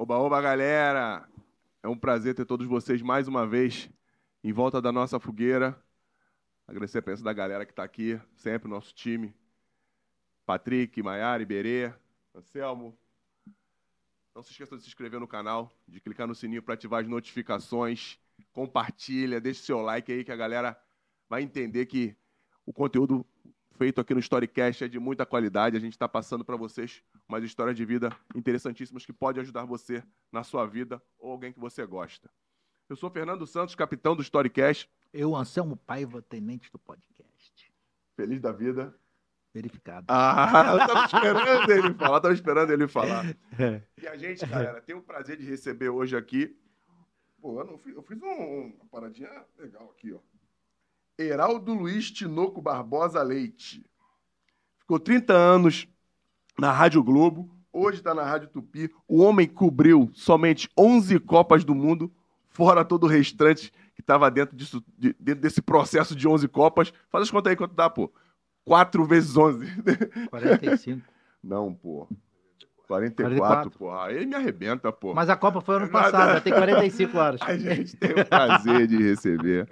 Oba, oba, galera! É um prazer ter todos vocês mais uma vez em volta da nossa fogueira. Agradecer a presença da galera que está aqui, sempre, nosso time. Patrick, Maiara, Iberê, Anselmo. Não se esqueça de se inscrever no canal, de clicar no sininho para ativar as notificações. Compartilha, deixe seu like aí que a galera vai entender que o conteúdo feito aqui no Storycast é de muita qualidade. A gente está passando para vocês umas histórias de vida interessantíssimas que podem ajudar você na sua vida ou alguém que você gosta. Eu sou Fernando Santos, capitão do Storycast. Eu, Anselmo Paiva, tenente do podcast. Feliz da vida. Verificado. Ah, eu tava esperando ele falar, tava esperando ele falar. E a gente, galera, tem o prazer de receber hoje aqui. Pô, eu, fiz, eu fiz um- uma paradinha legal aqui, ó. Heraldo Luiz Tinoco Barbosa Leite. Ficou 30 anos na Rádio Globo, hoje está na Rádio Tupi. O homem cobriu somente 11 Copas do Mundo, fora todo o restante que estava dentro, disso, de- dentro desse processo de 11 Copas. Faz as contas aí quanto dá, pô. 4 vezes 11. 45. Não, pô. 44, 44. porra. Aí me arrebenta, pô. Mas a Copa foi ano passado, já tem 45 horas. A gente tem o prazer de receber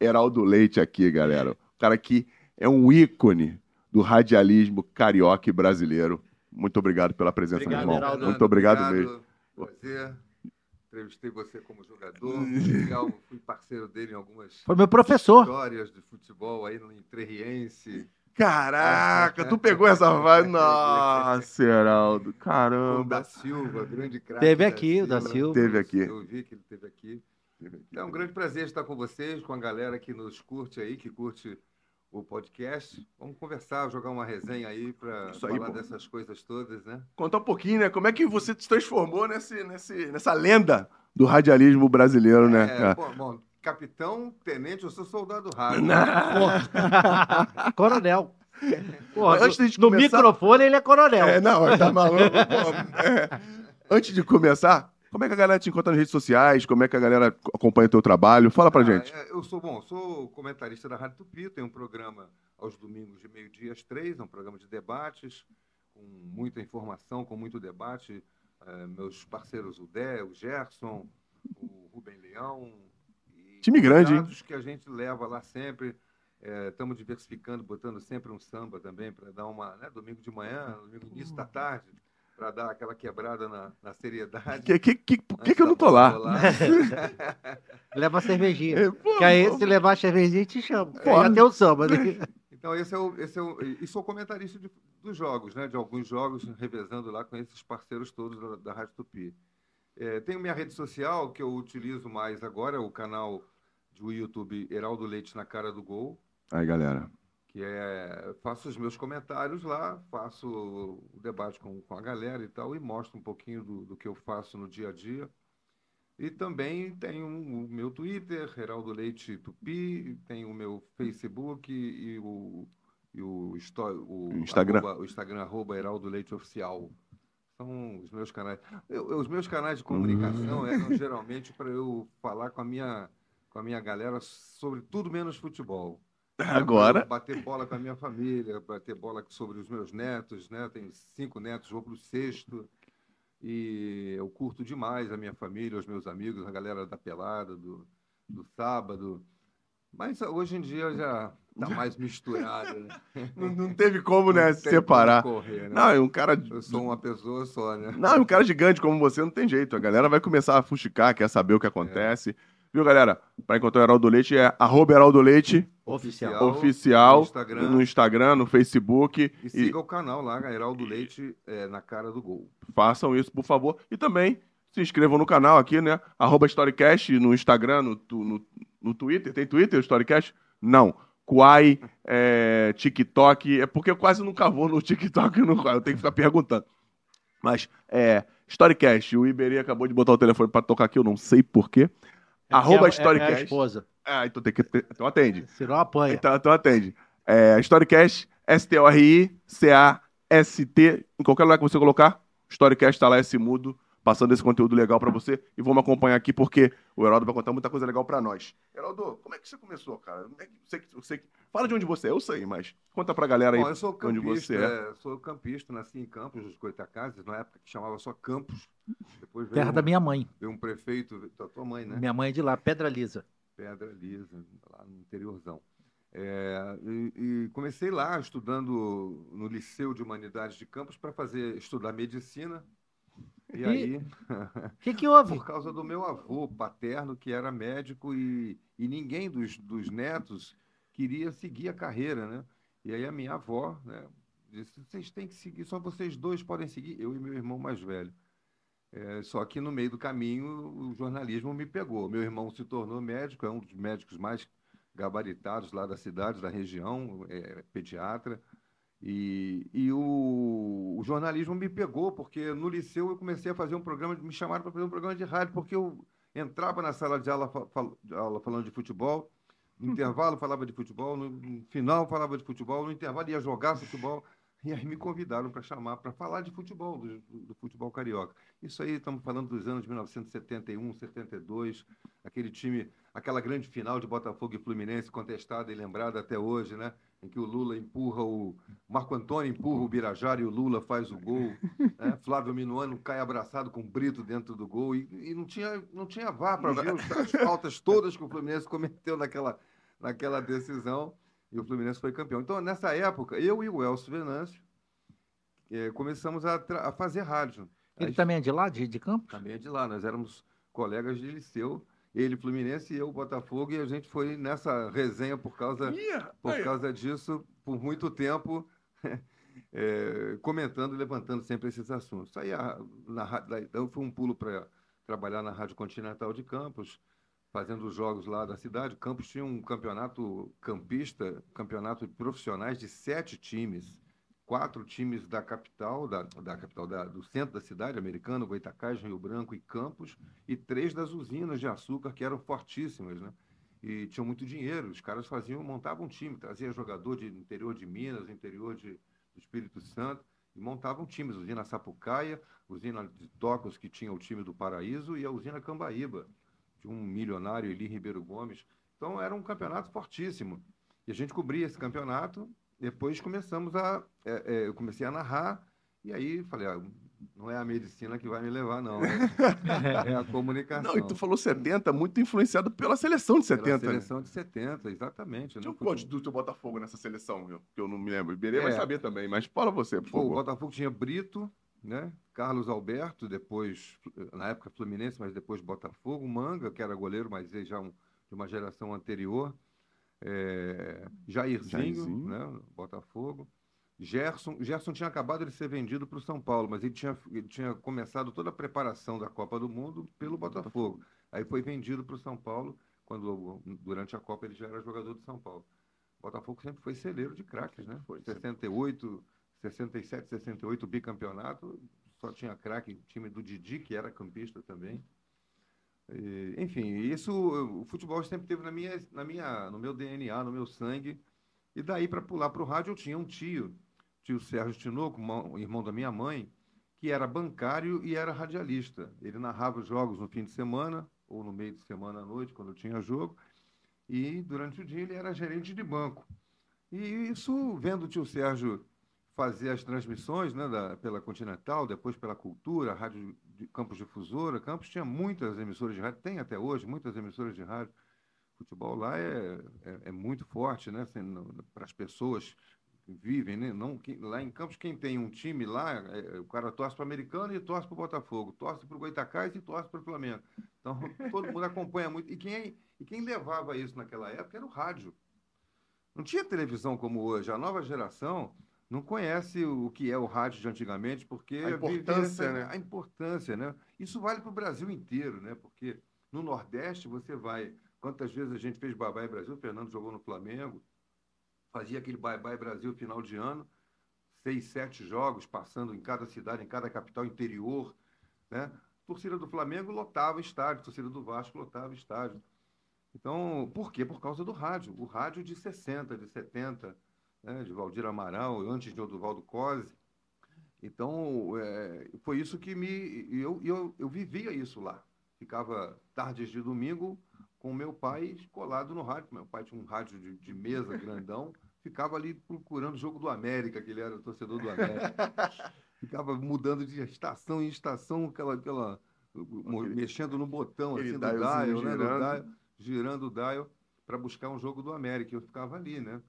Heraldo Leite aqui, galera. O cara que é um ícone do radialismo carioca e brasileiro. Muito obrigado pela presença, Obrigado, meu irmão. Heraldo. Muito obrigado, mesmo. Prazer. Entrevistei você como jogador. Legal, fui parceiro dele em algumas Foi meu professor. histórias de futebol aí no Entrerriense. Caraca, tu pegou essa vibe? Nossa, Heraldo. O Caramba. da Silva, grande craque. Teve aqui, o da Silva. Teve aqui. Eu vi que ele teve aqui. É um grande prazer estar com vocês, com a galera que nos curte aí, que curte o podcast. Vamos conversar, jogar uma resenha aí para falar pô. dessas coisas todas, né? Contar um pouquinho, né? Como é que você se transformou nesse, nesse, nessa lenda do radialismo brasileiro, né? É, cara? bom, bom, capitão, tenente, eu sou soldado rádio. Coronel. No, antes gente no começar- microfone ele é coronel. É, não, tá maluco. pô. É. Antes de começar, como é que a galera te encontra nas redes sociais? Como é que a galera acompanha o teu trabalho? Fala pra Ah, gente. é, eu sou bom, sou comentarista da Rádio Tupi, tenho um programa aos domingos de meio-dia às três, é um programa de debates, com muita informação, com muito debate. É, meus parceiros, o Dé, o Gerson, o Rubem Leão. E Time grande, hein? que a gente leva lá sempre. Estamos diversificando, botando sempre um samba também, para dar uma. Né, domingo de manhã, domingo início da tarde, para dar aquela quebrada na, na seriedade. Que, que, que, por que, que eu não tô lá? Leva a cervejinha. É, pô, Que aí, pô. se levar a cervejinha, te chama. Pô. Aí até o samba. né? Então, esse é o. Esse é o e sou comentarista de- dos jogos, né? De alguns jogos, revezando lá com esses parceiros todos da, da Rádio Tupi. É, tenho minha rede social, que eu utilizo mais agora, o canal do YouTube Heraldo Leite na Cara do Gol, Aí, galera. Que é. Faço os meus comentários lá, faço o debate com, com a galera e tal, e mostro um pouquinho do, do que eu faço no dia a dia. E também tenho o meu Twitter, Heraldo Leite Tupi, tenho o meu Facebook e o, e o, o Instagram. Arroba, o Instagram, arroba Heraldo Leite Oficial. São os meus canais. Eu- os meus canais de comunicação eram geralmente para eu falar com a, minha, com a minha galera sobre tudo menos futebol. Agora. Bater bola com a minha família, bater bola sobre os meus netos, né? Tenho cinco netos, vou para o sexto. E eu curto demais a minha família, os meus amigos, a galera da pelada, do, do sábado. Mas hoje em dia já está mais misturado, né? Não, não teve como, né, Não separar. como correr, né? Não, é um cara. Eu sou uma pessoa só, né? Não, é um cara gigante como você, não tem jeito. A galera vai começar a fuxicar, quer saber o que acontece. Viu, galera? Para encontrar o Heraldo Leite é arroba Heraldo Leite Oficial. oficial no Instagram. no Instagram, no Facebook. E siga o canal lá, Heraldo Leite, é, na cara do gol. Façam isso, por favor. E também se inscrevam no canal aqui, né? Arroba Storycast no Instagram, no, tu- no, no Twitter. Tem Twitter, o Storycast? Não. Quai, é, TikTok. É porque eu quase nunca vou no TikTok e no Quai. Eu tenho que ficar perguntando. Mas, é, Storycast. O Iberê acabou de botar o telefone pra tocar aqui, eu não sei porquê. Arroba É- é- É a Storycast. esposa. Ah, então tem que. Então atende. Senão apanha. Então, então atende. É, Storycast, S-T-O-R-I-C-A-S-T. Em qualquer lugar que você colocar, Storycast tá lá, esse mudo. Passando esse conteúdo legal para você. E vamos acompanhar aqui porque o Heraldo vai contar muita coisa legal para nós. Heraldo, como é que você começou, cara? Como é que você, você, fala de onde você é, eu sei, mas conta pra galera aí Bom, eu sou onde campista, você é. é, sou campista, nasci em Campos dos Goitacazes, na época que chamava só Campos. Depois veio, Terra da um, minha mãe. veio um prefeito, da tua mãe, né? Minha mãe é de lá, Pedra Lisa. Pedra Lisa, lá no interiorzão. É, e, e comecei lá estudando no Liceu de Humanidades de Campos para fazer estudar medicina. E E- aí, O que, que houve? por causa do meu avô paterno, que era médico, e, e ninguém dos, dos netos queria seguir a carreira, né? E aí a minha avó, né, disse, vocês têm que seguir, só vocês dois podem seguir, eu e meu irmão mais velho. É, só que no meio do caminho o jornalismo me pegou. Meu irmão se tornou médico, é um dos médicos mais gabaritados lá da cidade, da região, é, pediatra. E, e o, o jornalismo me pegou, porque no liceu eu comecei a fazer um programa, me chamaram para fazer um programa de rádio, porque eu entrava na sala de aula, fa- fal- de aula falando de futebol, no intervalo falava de futebol, no, final falava de futebol, no intervalo ia jogar futebol. E aí me convidaram para chamar, para falar de futebol, do- do futebol carioca. Isso aí, estamos falando dos anos de 1971, 72, aquele time, aquela grande final de Botafogo e Fluminense, contestada e lembrada até hoje, né? Em que o Lula empurra o. Marco Antônio empurra o Birajara e o Lula faz o gol. né? Flávio Minuano cai abraçado com o Brito dentro do gol. E, e não tinha, não tinha vá para ver as faltas todas que o Fluminense cometeu naquela, naquela decisão. E o Fluminense foi campeão. Então, nessa época, eu e o Elcio Venâncio eh, começamos a, a fazer rádio. Ele Aí- também é de lá, de, de Campos? também é de lá. Nós éramos colegas de liceu, ele Fluminense e eu Botafogo, e a gente foi nessa resenha por causa, por aí, causa disso, por muito tempo, eh, comentando e levantando sempre esses assuntos. Aí, a, na, eu fui um pulo para trabalhar na Rádio Continental de Campos, fazendo os jogos lá da cidade. Campos tinha um campeonato campista, campeonato de profissionais de sete times quatro times da capital, da, da capital da- do centro da cidade, americano, Goitacás, Rio Branco e Campos, e três das usinas de açúcar que eram fortíssimas, né? E tinham muito dinheiro. Os caras faziam, montavam um time, traziam jogador de interior de Minas, interior de, do Espírito Santo, e montavam times. Usina Sapucaia, usina de Tocos, que tinha o time do Paraíso, e a usina Cambaíba, de um milionário, Eli Ribeiro Gomes. Então era um campeonato fortíssimo. E a gente cobria esse campeonato depois começamos a. é, é, eu comecei a narrar, e aí falei, ah, não é a medicina que vai me levar, não. né? É a comunicação. Não, e tu falou 70, muito influenciado pela seleção de Pela 70. né? seleção de 70, exatamente. né? Tinha um quantos do teu Botafogo nessa seleção, eu- que eu não me lembro. Iberê É. vai saber também, mas fala você, por Pô, o favor. Botafogo tinha Brito, né? Carlos Alberto, depois, na época Fluminense, mas depois Botafogo, Manga, que era goleiro, mas já um, de uma geração anterior. É, Jairzinho, Jairzinho. né? Botafogo. Gerson, Gerson tinha acabado de ser vendido para o São Paulo, mas ele tinha, ele tinha começado toda a preparação da Copa do Mundo pelo Botafogo. Aí foi vendido para o São Paulo, quando durante a Copa ele já era jogador do São Paulo. O Botafogo sempre foi celeiro de craques, né? Foi, 68, 67, 68 bicampeonato, só tinha craque, time do Didi, que era campista também. Enfim, isso o futebol sempre teve na minha, na minha, no meu DNA, no meu sangue. E daí para pular para o rádio eu tinha um tio, tio Sérgio Tinoco, irmão da minha mãe, que era bancário e era radialista. Ele narrava os jogos no fim de semana ou no meio de semana à noite, quando tinha jogo. E durante o dia ele era gerente de banco. E isso, vendo o tio Sérgio fazer as transmissões né, da- pela Continental, depois pela Cultura, Rádio de Campos Difusora. Campos tinha muitas emissoras de rádio, tem até hoje muitas emissoras de rádio. Futebol lá é, é, é muito forte, né? Para as pessoas que vivem, né? Não, quem- lá em Campos, quem tem um time lá, é, o cara torce para o americano e torce para o Botafogo, torce para o Goitacás e torce para o Flamengo. Então, todo mundo acompanha muito. E quem, e quem levava isso naquela época era o rádio. Não tinha televisão como hoje. A nova geração não conhece o que é o rádio de antigamente, porque A importância, essa- né? A importância, né? Isso vale para o Brasil inteiro, né? Porque no Nordeste você vai. Quantas vezes a gente fez Bye Bye Brasil? O Fernando jogou no Flamengo, fazia aquele Bye Bye Brasil final de ano, seis, sete jogos, passando em cada cidade, em cada capital interior, né? Torcida do Flamengo lotava estádio, torcida do Vasco lotava estádio. Então, por quê? Por causa do rádio. O rádio de 60, de 70, né, de Valdir Amaral, antes de Oduvaldo Cosi. Então, é, foi isso que me. Eu, eu, eu vivia isso lá. Ficava tardes de domingo com meu pai colado no rádio. Meu pai tinha um rádio de, de mesa grandão. Ficava ali procurando o jogo do América, que ele era torcedor do América. Ficava mudando de estação em estação, aquela, aquela mexendo no botão assim, do dial, né? Girando. Do dial, girando o dial para buscar um jogo do América. Eu ficava ali, né?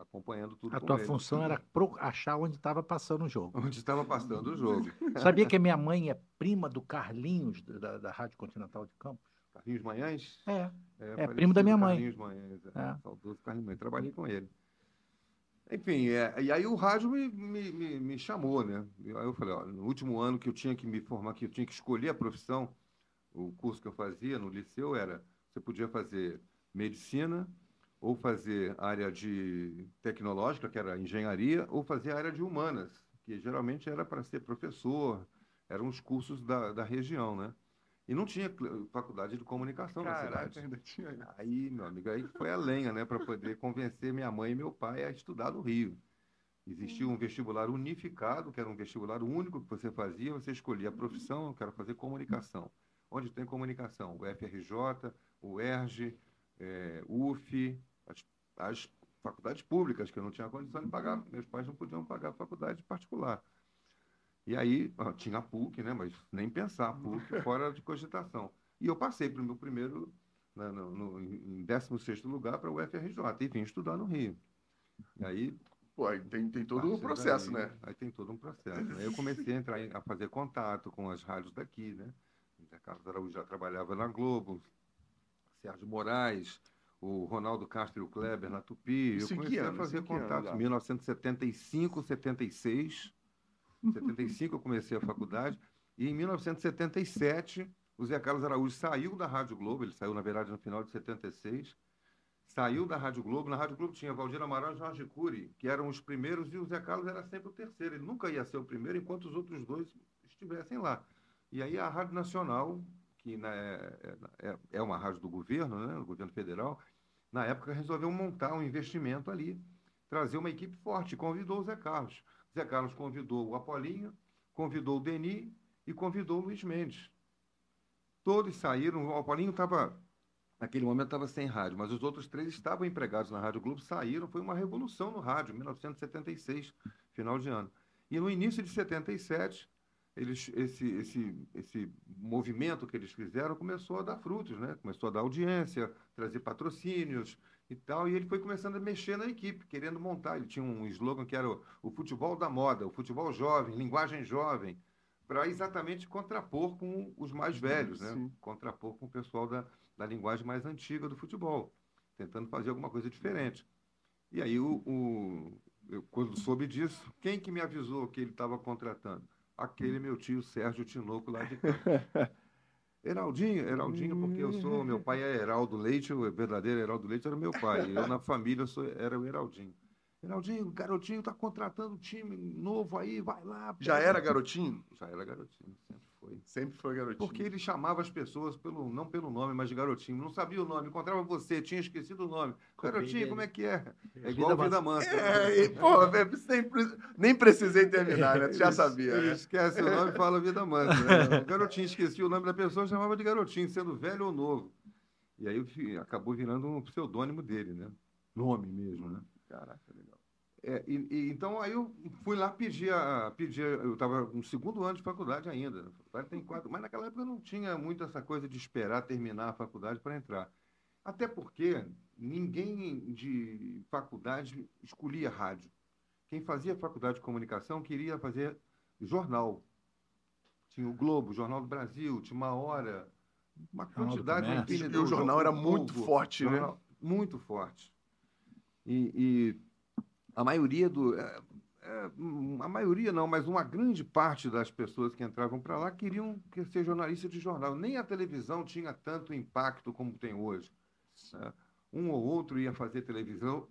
Acompanhando tudo. A tua ele. função era achar onde estava passando o jogo. Onde estava passando o jogo. Sabia que a minha mãe é prima do Carlinhos, da, da Rádio Continental de Campos? Carlinhos Manhães? É. É, é primo da minha mãe. Carlinhos Manhães, é. é. Saudoso Carlinhos Manhães. Trabalhei com ele. Enfim, é, e aí o rádio me, me, me, me, chamou, né? Aí eu falei, ó, no último ano que eu tinha que me formar, que eu tinha que escolher a profissão, o curso que eu fazia no liceu era, você podia fazer medicina, ou fazer área de tecnológica, que era engenharia, ou fazer área de humanas, que geralmente era para ser professor, eram os cursos da, da região, né? E não tinha faculdade de comunicação Caraca, na cidade. Ainda tinha. Aí, meu amigo, aí foi a lenha, né, para poder convencer minha mãe e meu pai a estudar no Rio. Existia um vestibular unificado, que era um vestibular único que você fazia, você escolhia a profissão, eu quero fazer comunicação. Onde tem comunicação? O FRJ, o ERJ, é, UF, as, as faculdades públicas, que eu não tinha condição de pagar, meus pais não podiam pagar faculdade particular. E aí, tinha a PUC, né? mas nem pensar, PUC fora de cogitação. E eu passei para o meu primeiro, né, no, no, em 16 lugar, para o UFRJ, e vim estudar no Rio. E aí. Pô, aí tem, tem todo um processo, daí, né? Aí tem todo um processo. Né? Eu comecei a entrar a fazer contato com as rádios daqui, né? Carlos Araújo já trabalhava na Globo, Sérgio Moraes, o Ronaldo Castro e o Kleber na Tupi. Isso eu comecei a fazer contato em 1975, 76. 75 eu comecei a faculdade. E em 1977, o Zé Carlos Araújo saiu da Rádio Globo, ele saiu, na verdade, no final de 76. Saiu da Rádio Globo. Na Rádio Globo tinha Valdir Amaral e Jorge Cury, que eram os primeiros, e o Zé Carlos era sempre o terceiro. Ele nunca ia ser o primeiro enquanto os outros dois estivessem lá. E aí a Rádio Nacional, que né, é, é, é uma rádio do governo, né, do governo federal, na época resolveu montar um investimento ali, trazer uma equipe forte, convidou o Zé Carlos. Zé Carlos convidou o Apolinho, convidou o Deni e convidou o Luiz Mendes. Todos saíram, o Apolinho estava, naquele momento estava sem rádio, mas os outros três estavam empregados na Rádio Globo, saíram, foi uma revolução no rádio, 1976, final de ano. E no início de 77, eles, esse, esse, esse movimento que eles fizeram começou a dar frutos, né? começou a dar audiência, trazer patrocínios e tal, e ele foi começando a mexer na equipe, querendo montar. Ele tinha um slogan que era o, o futebol da moda, o futebol jovem, linguagem jovem, para exatamente contrapor com os mais velhos, né? contrapor com o pessoal da, da linguagem mais antiga do futebol, tentando fazer alguma coisa diferente. E aí, o, o eu, quando soube disso, quem que me avisou que ele estava contratando? Aquele meu tio Sérgio Tinoco lá de campo. Heraldinho, Heraldinho, porque eu sou, meu pai é Heraldo Leite, o verdadeiro Heraldo Leite era meu pai. Eu na família sou, era o Heraldinho. Geraldinho, o garotinho tá contratando um time novo aí, vai lá. Já era garotinho? Já era garotinho, sempre foi. Sempre foi garotinho. Porque ele chamava as pessoas pelo, não pelo nome, mas de garotinho. Não sabia o nome, encontrava você, tinha esquecido o nome. Garotinho, como é que é? É igual Vida, Vida Mansa. É, pô, é, sempre, nem precisei terminar, né? Tu já sabia. Né? esquece o nome e fala Vida Mansa. Né? Garotinho esquecia o nome da pessoa, chamava de garotinho, sendo velho ou novo. E aí acabou virando um pseudônimo dele, né? Nome mesmo, né? Caraca, legal. É, e, e, então aí eu fui lá pedir, a, pedir eu estava no segundo ano de faculdade ainda, faculdade tem quatro, mas naquela época eu não tinha muito essa coisa de esperar terminar a faculdade para entrar. Até porque ninguém de faculdade escolhia rádio. Quem fazia faculdade de comunicação queria fazer jornal. Tinha o Globo, o Jornal do Brasil, tinha uma hora, uma quantidade. e o jornal era muito forte, né? Muito forte. E, e a maioria do. É, é, a maioria não, mas uma grande parte das pessoas que entravam para lá queriam ser jornalistas de jornal. Nem a televisão tinha tanto impacto como tem hoje. Né? Um ou outro ia fazer televisão,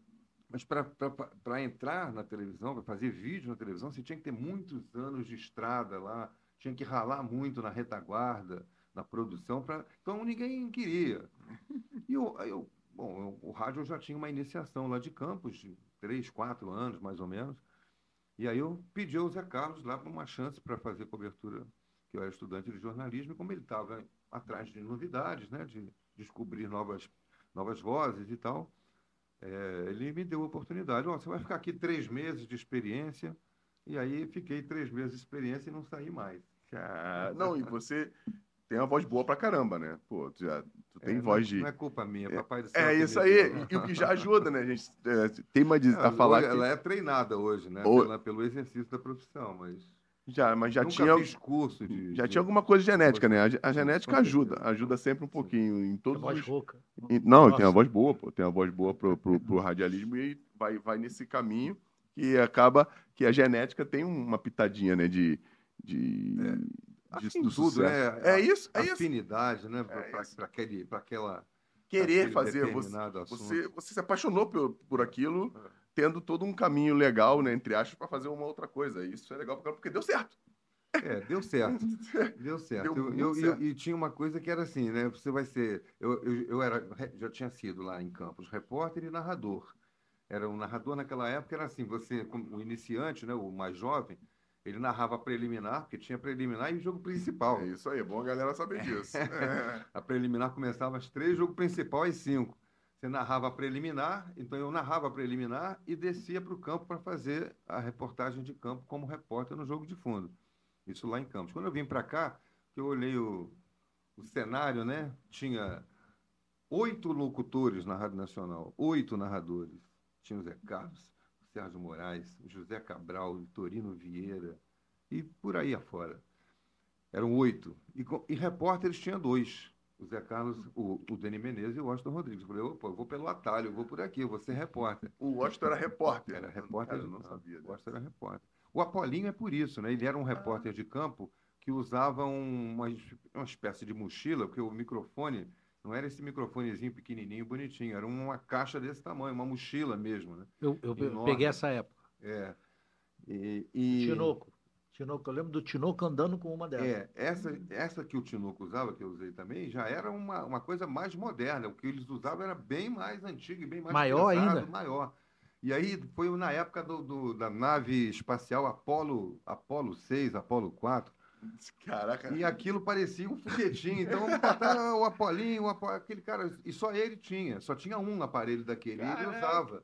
mas para entrar na televisão, para fazer vídeo na televisão, você tinha que ter muitos anos de estrada lá, tinha que ralar muito na retaguarda, na produção. Pra... Então ninguém queria. E eu, eu bom, eu, o rádio eu já tinha uma iniciação lá de Campos, três, quatro anos, mais ou menos. E aí eu pedi ao Zé Carlos lá para uma chance para fazer cobertura, que eu era estudante de jornalismo, e como ele estava atrás de novidades, né, de descobrir novas, novas vozes e tal, é, ele me deu a oportunidade. Oh, você vai ficar aqui três meses de experiência, e aí fiquei três meses de experiência e não saí mais. Cara, não, e você tem uma voz boa pra caramba, né? Pô, tu, já, tu tem É, voz não, de. Não é culpa minha, papai do céu. É isso aí, e o que já ajuda, né? A gente é, tem uma de Ela, a falar ela que é treinada hoje, né? Ou- Pela- pelo exercício da profissão, mas já, mas já nunca tinha fiz curso de. já de- tinha alguma coisa genética, né? A, a Com genética ajuda, ajuda sempre um pouquinho em A todos voz os rouca. E- Não, Nossa. tem uma voz boa, pô. Tem uma voz boa pro, pro, pro radialismo e vai, vai nesse caminho que acaba que a genética tem uma pitadinha, né? De. de, Acho de- do tudo, sucesso. né? É isso, é isso. Afinidade, né? É isso. Para aquele, para aquela. Querer fazer. Você, você, você se apaixonou por, por aquilo, É. tendo todo um caminho legal, né? Entre aspas, para fazer uma outra coisa. Isso é legal porque deu certo. É, deu certo. Deu certo. Deu Eu- eu- eu- certo. e tinha uma coisa que era assim, né? Você vai ser. Eu, eu, eu era, já tinha sido lá em Campos repórter e narrador. Era um narrador naquela época, era assim, você, como o iniciante, né, o mais jovem, ele narrava preliminar, porque tinha preliminar e o jogo principal. É isso aí, é bom a galera saber disso. É. A preliminar começava às três, jogo principal às cinco. Você narrava a preliminar, então eu narrava a preliminar e descia para o campo para fazer a reportagem de campo como repórter no jogo de fundo. Isso lá em Campos. Quando eu vim para cá, que eu olhei o, o cenário, né? Tinha oito locutores na Rádio Nacional, oito narradores. Tinha o Zé Carlos, Sérgio Moraes, José Cabral, Vitorino Vieira e por aí afora. Eram oito. E, e repórteres tinha dois. O Zé Carlos, o, o Deni Menezes e o Washington Rodrigues. Eu falei, opa, eu vou pelo atalho, eu vou por aqui, eu vou ser repórter. O Washington era repórter. Era repórter. Cara, eu não sabia. O Washington era repórter. O Apolinho é por isso, né? Ele era um repórter de campo que usava um- uma, uma espécie de mochila, porque o microfone não era esse microfonezinho pequenininho, bonitinho, era uma caixa desse tamanho, uma mochila mesmo, né? Eu, eu peguei essa época. É. E, e- Tinoco. Tinoco. Eu lembro do Tinoco andando com uma dessas. É, essa, essa que o Tinoco usava, que eu usei também, já era uma, uma coisa mais moderna. O que eles usavam era bem mais antigo e bem mais Maior pesado, ainda? maior. E aí foi na época do, do- da nave espacial Apolo, Apolo 6, Apolo 4, Caraca. e aquilo parecia um foguetinho. Então botaram o Apolinho, o Apo- aquele cara, e só ele tinha, só tinha um aparelho daquele, e ele Caraca. usava.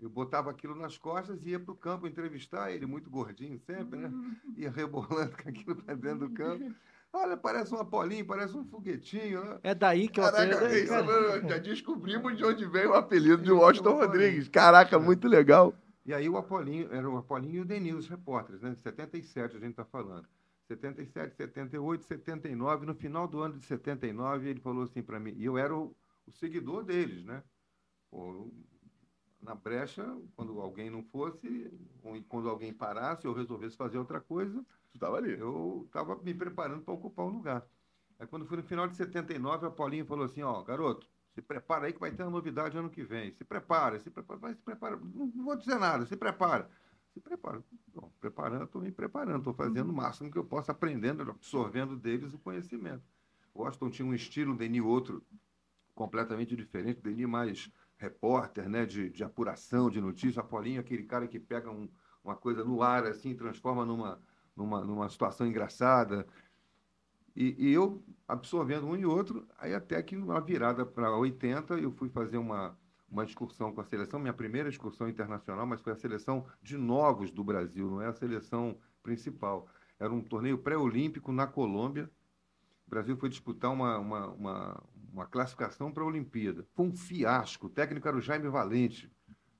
Eu botava aquilo nas costas e ia para o campo entrevistar ele, muito gordinho sempre, né? Ia rebolando com aquilo para dentro do campo. Olha, parece um Apolinho, parece um foguetinho. Né? É daí que eu Caraca, é isso, mano, já descobrimos de onde veio o apelido de Isso, Washington Rodrigues. Caraca, muito legal. E aí o Apolinho, era o Apolinho e o Denil, os repórteres, né? 77 a gente está falando. 77, 78, 79. No final do ano de 79, ele falou assim para mim, e eu era o, o seguidor deles, né? Pô, na brecha, quando alguém não fosse, ou quando alguém parasse, ou resolvesse fazer outra coisa, Tu tava ali. eu estava me preparando para ocupar o lugar. Aí quando foi no final de 79, a Paulinho falou assim, ó, garoto, se prepara aí que vai ter uma novidade ano que vem. Se prepara, se prepara, vai se prepara. Não, não vou dizer nada, se prepara. Se prepara. Bom, preparando, estou me preparando, estou fazendo o máximo que eu posso, aprendendo, absorvendo deles o conhecimento. Washington tinha um estilo, Denis outro, completamente diferente. Denis mais repórter, né, de, de apuração, de notícia. A Paulinho, aquele cara que pega um- uma coisa no ar, assim, transforma numa, numa, numa situação engraçada. E, e eu absorvendo um e outro, aí até que uma virada para 80, eu fui fazer uma, uma excursão com a seleção, minha primeira excursão internacional, mas foi a seleção de novos do Brasil, não é a seleção principal. Era um torneio pré-olímpico na Colômbia. O Brasil foi disputar uma, uma, uma, uma classificação para a Olimpíada. Foi um fiasco. O técnico era o Jaime Valente.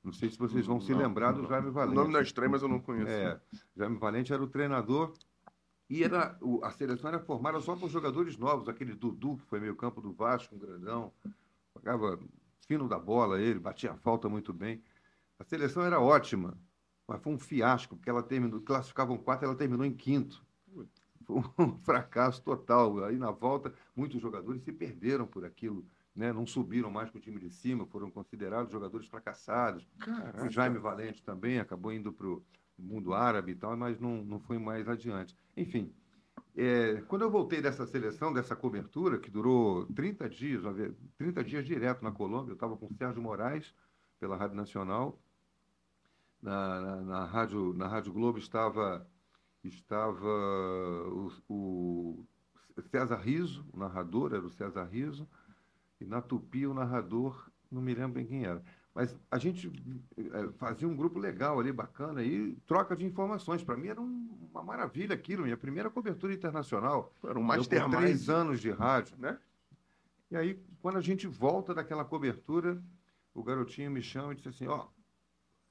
Não sei se vocês vão se Não, lembrar do não. Jaime O Valente. nome não é estranho, mas eu não conheço. É, Jaime Valente era o treinador e era, o- a seleção era formada só por jogadores novos, aquele Dudu, que foi meio campo do Vasco, um grandão, jogava fino da bola ele, batia a falta muito bem. A seleção era ótima, mas foi um fiasco, porque ela terminou, classificavam quatro, ela terminou em quinto. Foi um fracasso total. Aí na volta, muitos jogadores se perderam por aquilo, né? não subiram mais com o time de cima, foram considerados jogadores fracassados. Caraca. O Jaime Valente também acabou indo para o mundo árabe e tal, mas não, não foi mais adiante. Enfim, é, quando eu voltei dessa seleção, dessa cobertura, que durou 30 dias, uma vez- 30 dias direto na Colômbia, eu estava com o Sérgio Moraes, pela Rádio Nacional, na, na, na rádio, na rádio Globo estava, estava o, o César Riso, o narrador era o César Riso, e na Tupi o narrador, não me lembro bem quem era. Mas a gente é, fazia um grupo legal ali, bacana, e troca de informações. Para mim era um, uma maravilha aquilo, minha primeira cobertura internacional. Era um mastermind. três anos de rádio, né? E aí, quando a gente volta daquela cobertura, o garotinho me chama e disse assim, ó,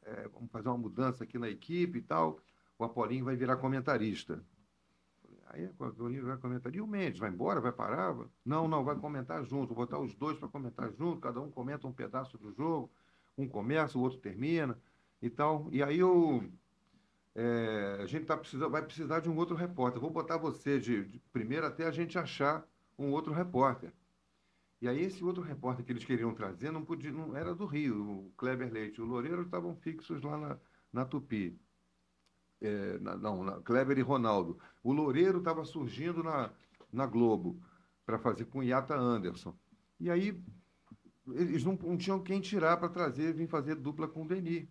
é, vamos fazer uma mudança aqui na equipe e tal, o Apolinho vai virar comentarista. Aí o Apolinho vai comentar, e o Mendes, vai embora, vai parar? Não, não, vai comentar junto, vou botar os dois para comentar junto, cada um comenta um pedaço do jogo, um começa, o outro termina e. E aí eu, é, a gente tá precisando, vai precisar de um outro repórter. Vou botar você de, de primeiro até a gente achar um outro repórter. E aí esse outro repórter que eles queriam trazer não podia, não era do Rio, o Kleber Leite, o Loureiro estavam fixos lá na, na Tupi. É, na- não, na, Kleber e Ronaldo. O Loureiro estava surgindo na, na Globo para fazer com Iata Anderson. E aí eles não, não tinham quem tirar para trazer, vir fazer dupla com o Denis.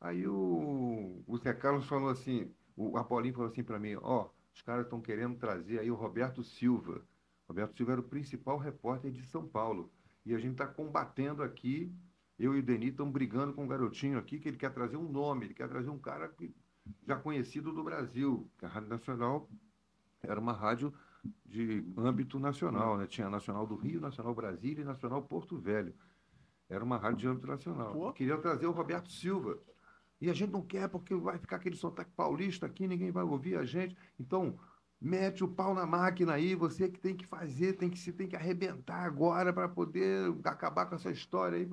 Aí o, o Zé Carlos falou assim, o Apolinho falou assim para mim, ó, os caras estão querendo trazer aí o Roberto Silva. Roberto Silva era o principal repórter de São Paulo. E a gente está combatendo aqui, eu e o Denis estamos brigando com um garotinho aqui, que ele quer trazer um nome, ele quer trazer um cara já conhecido do Brasil. A Rádio Nacional era uma rádio de âmbito nacional, né? Tinha Nacional do Rio, Nacional Brasília e Nacional Porto Velho. Era uma rádio de âmbito nacional. Pô. Queria trazer o Roberto Silva. E a gente não quer porque vai ficar aquele sotaque paulista aqui, ninguém vai ouvir a gente. Então, mete o pau na máquina aí, você que tem que fazer, tem que se tem que arrebentar agora para poder acabar com essa história aí.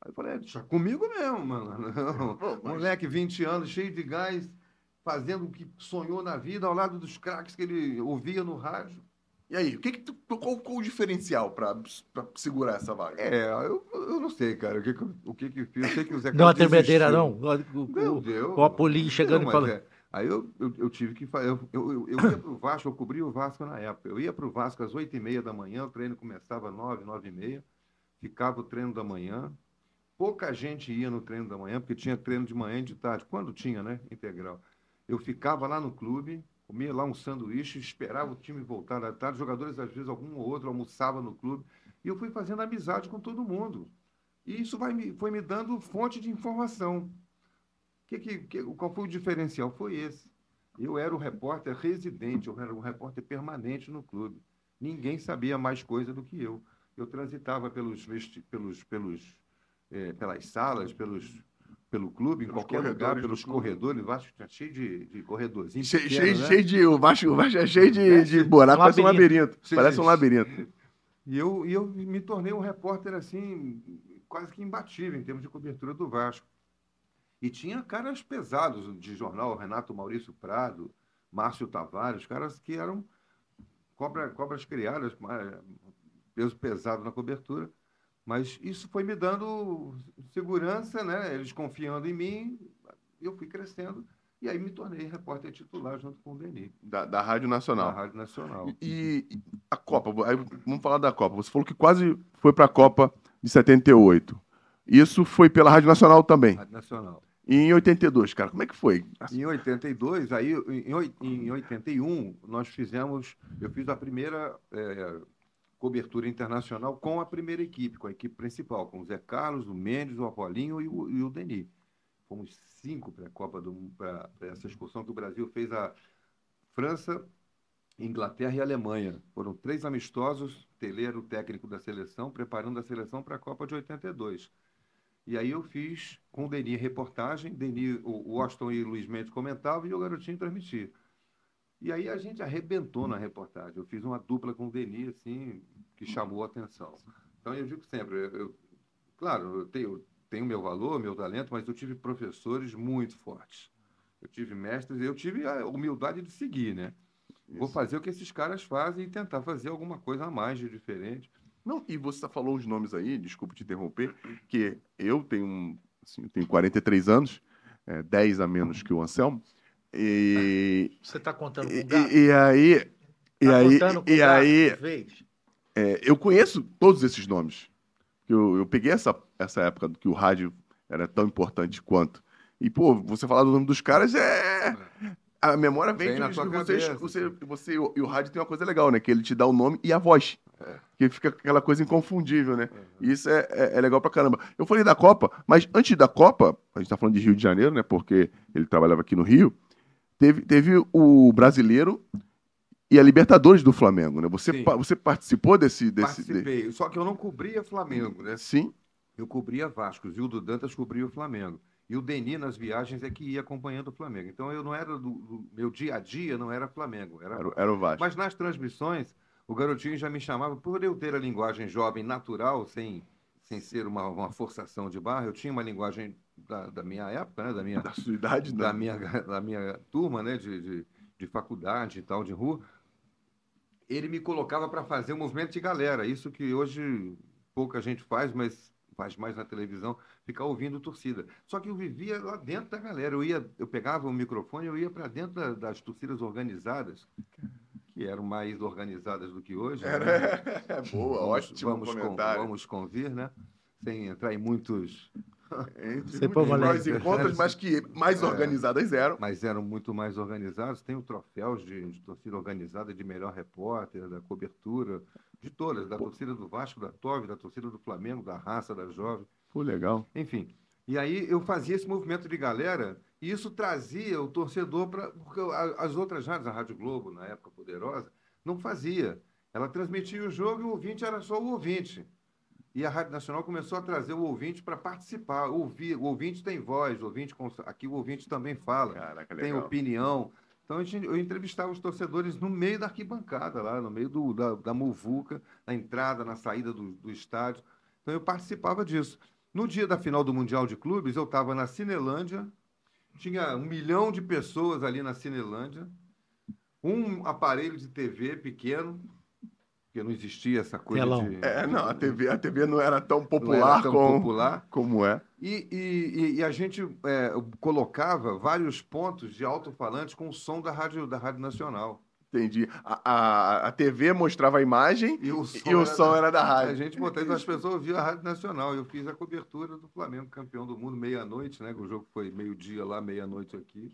Aí eu falei, é, deixa comigo mesmo, mano. Não. Moleque, 20 anos, cheio de gás, fazendo o que sonhou na vida, ao lado dos craques que ele ouvia no rádio. E aí, o que que tu, qual, qual o diferencial para segurar essa vaga? É, eu, eu não sei, cara, o que que, o que, que eu fiz. Eu sei que o Zé Não, a tremedeira não. O, Não, o, deu. o Apolinho chegando Não, e falando. é. Aí eu, eu, eu tive que fazer. Eu, eu, eu, eu ia para o Vasco, eu cobria o Vasco na época. Eu ia para o Vasco às 8h30 da manhã, o treino começava às 9, 9h30, ficava o treino da manhã. Pouca gente ia no treino da manhã, porque tinha treino de manhã e de tarde. Quando tinha, né? Integral. Eu ficava lá no clube, comia lá um sanduíche, esperava o time voltar da tarde. Jogadores, às vezes, algum ou outro almoçava no clube. E eu fui fazendo amizade com todo mundo. E isso vai foi me dando fonte de informação. Que, que, que- qual foi o diferencial? Foi esse. Eu era o repórter residente, eu era um repórter permanente no clube. Ninguém sabia mais coisa do que eu. Eu transitava pelos, pelos, pelos, eh, pelas salas, pelos, pelo clube, em Pelos qualquer lugar, pelos corredores. Vasco tinha cheio de, de corredorzinhos. Cheio, cheio, né? cheio de. O Vasco, o Vasco é cheio de, de buraco, um parece um labirinto. Sim, Parece um labirinto. E eu, e eu me tornei um repórter assim, quase que imbatível em termos de cobertura do Vasco. E tinha caras pesados de jornal, Renato Maurício Prado, Márcio Tavares, caras que eram cobra, cobras criadas, peso pesado na cobertura. Mas isso foi me dando segurança, né? Eles confiando em mim, eu fui crescendo. E aí me tornei repórter titular junto com o Denis, Da, da Rádio na Nacional. Rádio Nacional. E, e a Copa, aí vamos falar da Copa. Você falou que quase foi para a Copa de 78. Isso foi pela Rádio Nacional também. Rádio Nacional. E em 82, cara, como é que foi? Em 82, aí em, em 81, nós fizemos, eu fiz a primeira eh, cobertura internacional com a primeira equipe, com a equipe principal, com o Zé Carlos, o Mendes, o Apolinho e o, e o Denis. Fomos cinco para a Copa do para essa excursão que o Brasil fez a França, Inglaterra e Alemanha. Foram três amistosos, Tele era o técnico da seleção, preparando a seleção para a Copa de 82. E aí eu fiz com o Denis reportagem, Denis, o Washington e o Luiz Mendes comentavam e o garotinho transmitia. E aí a gente arrebentou na reportagem. Eu fiz uma dupla com o Denis, assim, que chamou a atenção. Então eu digo sempre, eu, eu- claro, eu tenho, tenho meu valor, meu talento, mas eu tive professores muito fortes. Eu tive mestres, eu tive a humildade de seguir, né? Vou Isso. fazer o que esses caras fazem e tentar fazer alguma coisa a mais de diferente. Não, e você falou os nomes aí, desculpa te interromper, que eu tenho, assim, eu tenho 43 anos, é, 10 a menos que o Anselmo, e, Você está contando com e, o gato? e- e aí, e Tá aí, contando com e o gato, aí é, eu conheço todos esses nomes. Eu, eu peguei essa, essa época que o rádio era tão importante quanto. E, pô, você falar do nome dos caras é. A memória vem, Vem de na você, cabeça. você, você. E o rádio tem uma coisa legal, né? Que ele te dá o nome e a voz. É. Que fica aquela coisa inconfundível, né? E isso é, é, é legal pra caramba. Eu falei da Copa, mas antes da Copa, a gente tá falando de Rio de Janeiro, né? Porque ele trabalhava aqui no Rio. Teve, teve o brasileiro e a Libertadores do Flamengo, né? Você, Sim. você participou desse. desse de- Participei. Só que eu não cobria Flamengo, né? Sim. Eu cobria Vasco, o Zildo Dantas cobria o Flamengo. E o Deni, nas viagens, é que ia acompanhando o Flamengo. Então, eu não era do, do- meu dia a dia, não era Flamengo. Era... Era, o- era o Vasco. Mas nas transmissões, o garotinho já me chamava, por eu ter a linguagem jovem natural, sem, sem ser uma, uma forçação de barra, eu tinha uma linguagem da, da minha época, né? da minha, Da sua idade, da não. minha, da minha turma, né, de, de, de faculdade e tal, de rua, ele me colocava para fazer um movimento de galera. Isso que hoje pouca gente faz, mas faz mais na televisão, ficar ouvindo torcida. Só que eu vivia lá dentro da galera. Eu ia, eu pegava o microfone, eu ia para dentro da- das torcidas organizadas, que eram mais organizadas do que hoje. né? Era, é boa, Vamos- ótimo vamos com- comentário. vamos convir, né? Sem entrar em muitos Entre uma prós e lei. contras, mas que mais É. organizadas eram. mas eram muito mais organizados. Tem o troféus de, de torcida organizada de melhor repórter, da cobertura, de todas, da torcida do Vasco, da Tove, da torcida do Flamengo, da Raça, da Jovem, Pô, legal. enfim. E aí eu fazia esse movimento de galera e isso trazia o torcedor para. Porque as outras rádios, a Rádio Globo, na época poderosa, não fazia. Ela transmitia o jogo e o ouvinte era só o ouvinte. E a Rádio Nacional começou a trazer o ouvinte para participar, ouvir. O ouvinte tem voz, o ouvinte aqui o ouvinte também fala Caraca, tem opinião. Então gente- eu entrevistava os torcedores no meio da arquibancada, lá no meio do, da, da muvuca, na entrada, na saída do, do estádio. Então eu participava disso. No dia da final do Mundial de Clubes, eu estava na Cinelândia, tinha um milhão de pessoas ali na Cinelândia, um aparelho de TV pequeno, porque não existia essa coisa Telão. de. É, não, a TV, a TV não era tão popular era tão como, popular. como é. E, e- e- e a gente é, colocava vários pontos de alto-falantes com o som da Rádio, da rádio Nacional. Entendi. A, a, a TV mostrava a imagem E o e o som da- era da A rádio. gente botava, então as pessoas ouviam a Rádio Nacional. Eu fiz a cobertura do Flamengo, campeão do mundo, meia-noite, né? que O jogo foi meio-dia lá, meia-noite aqui.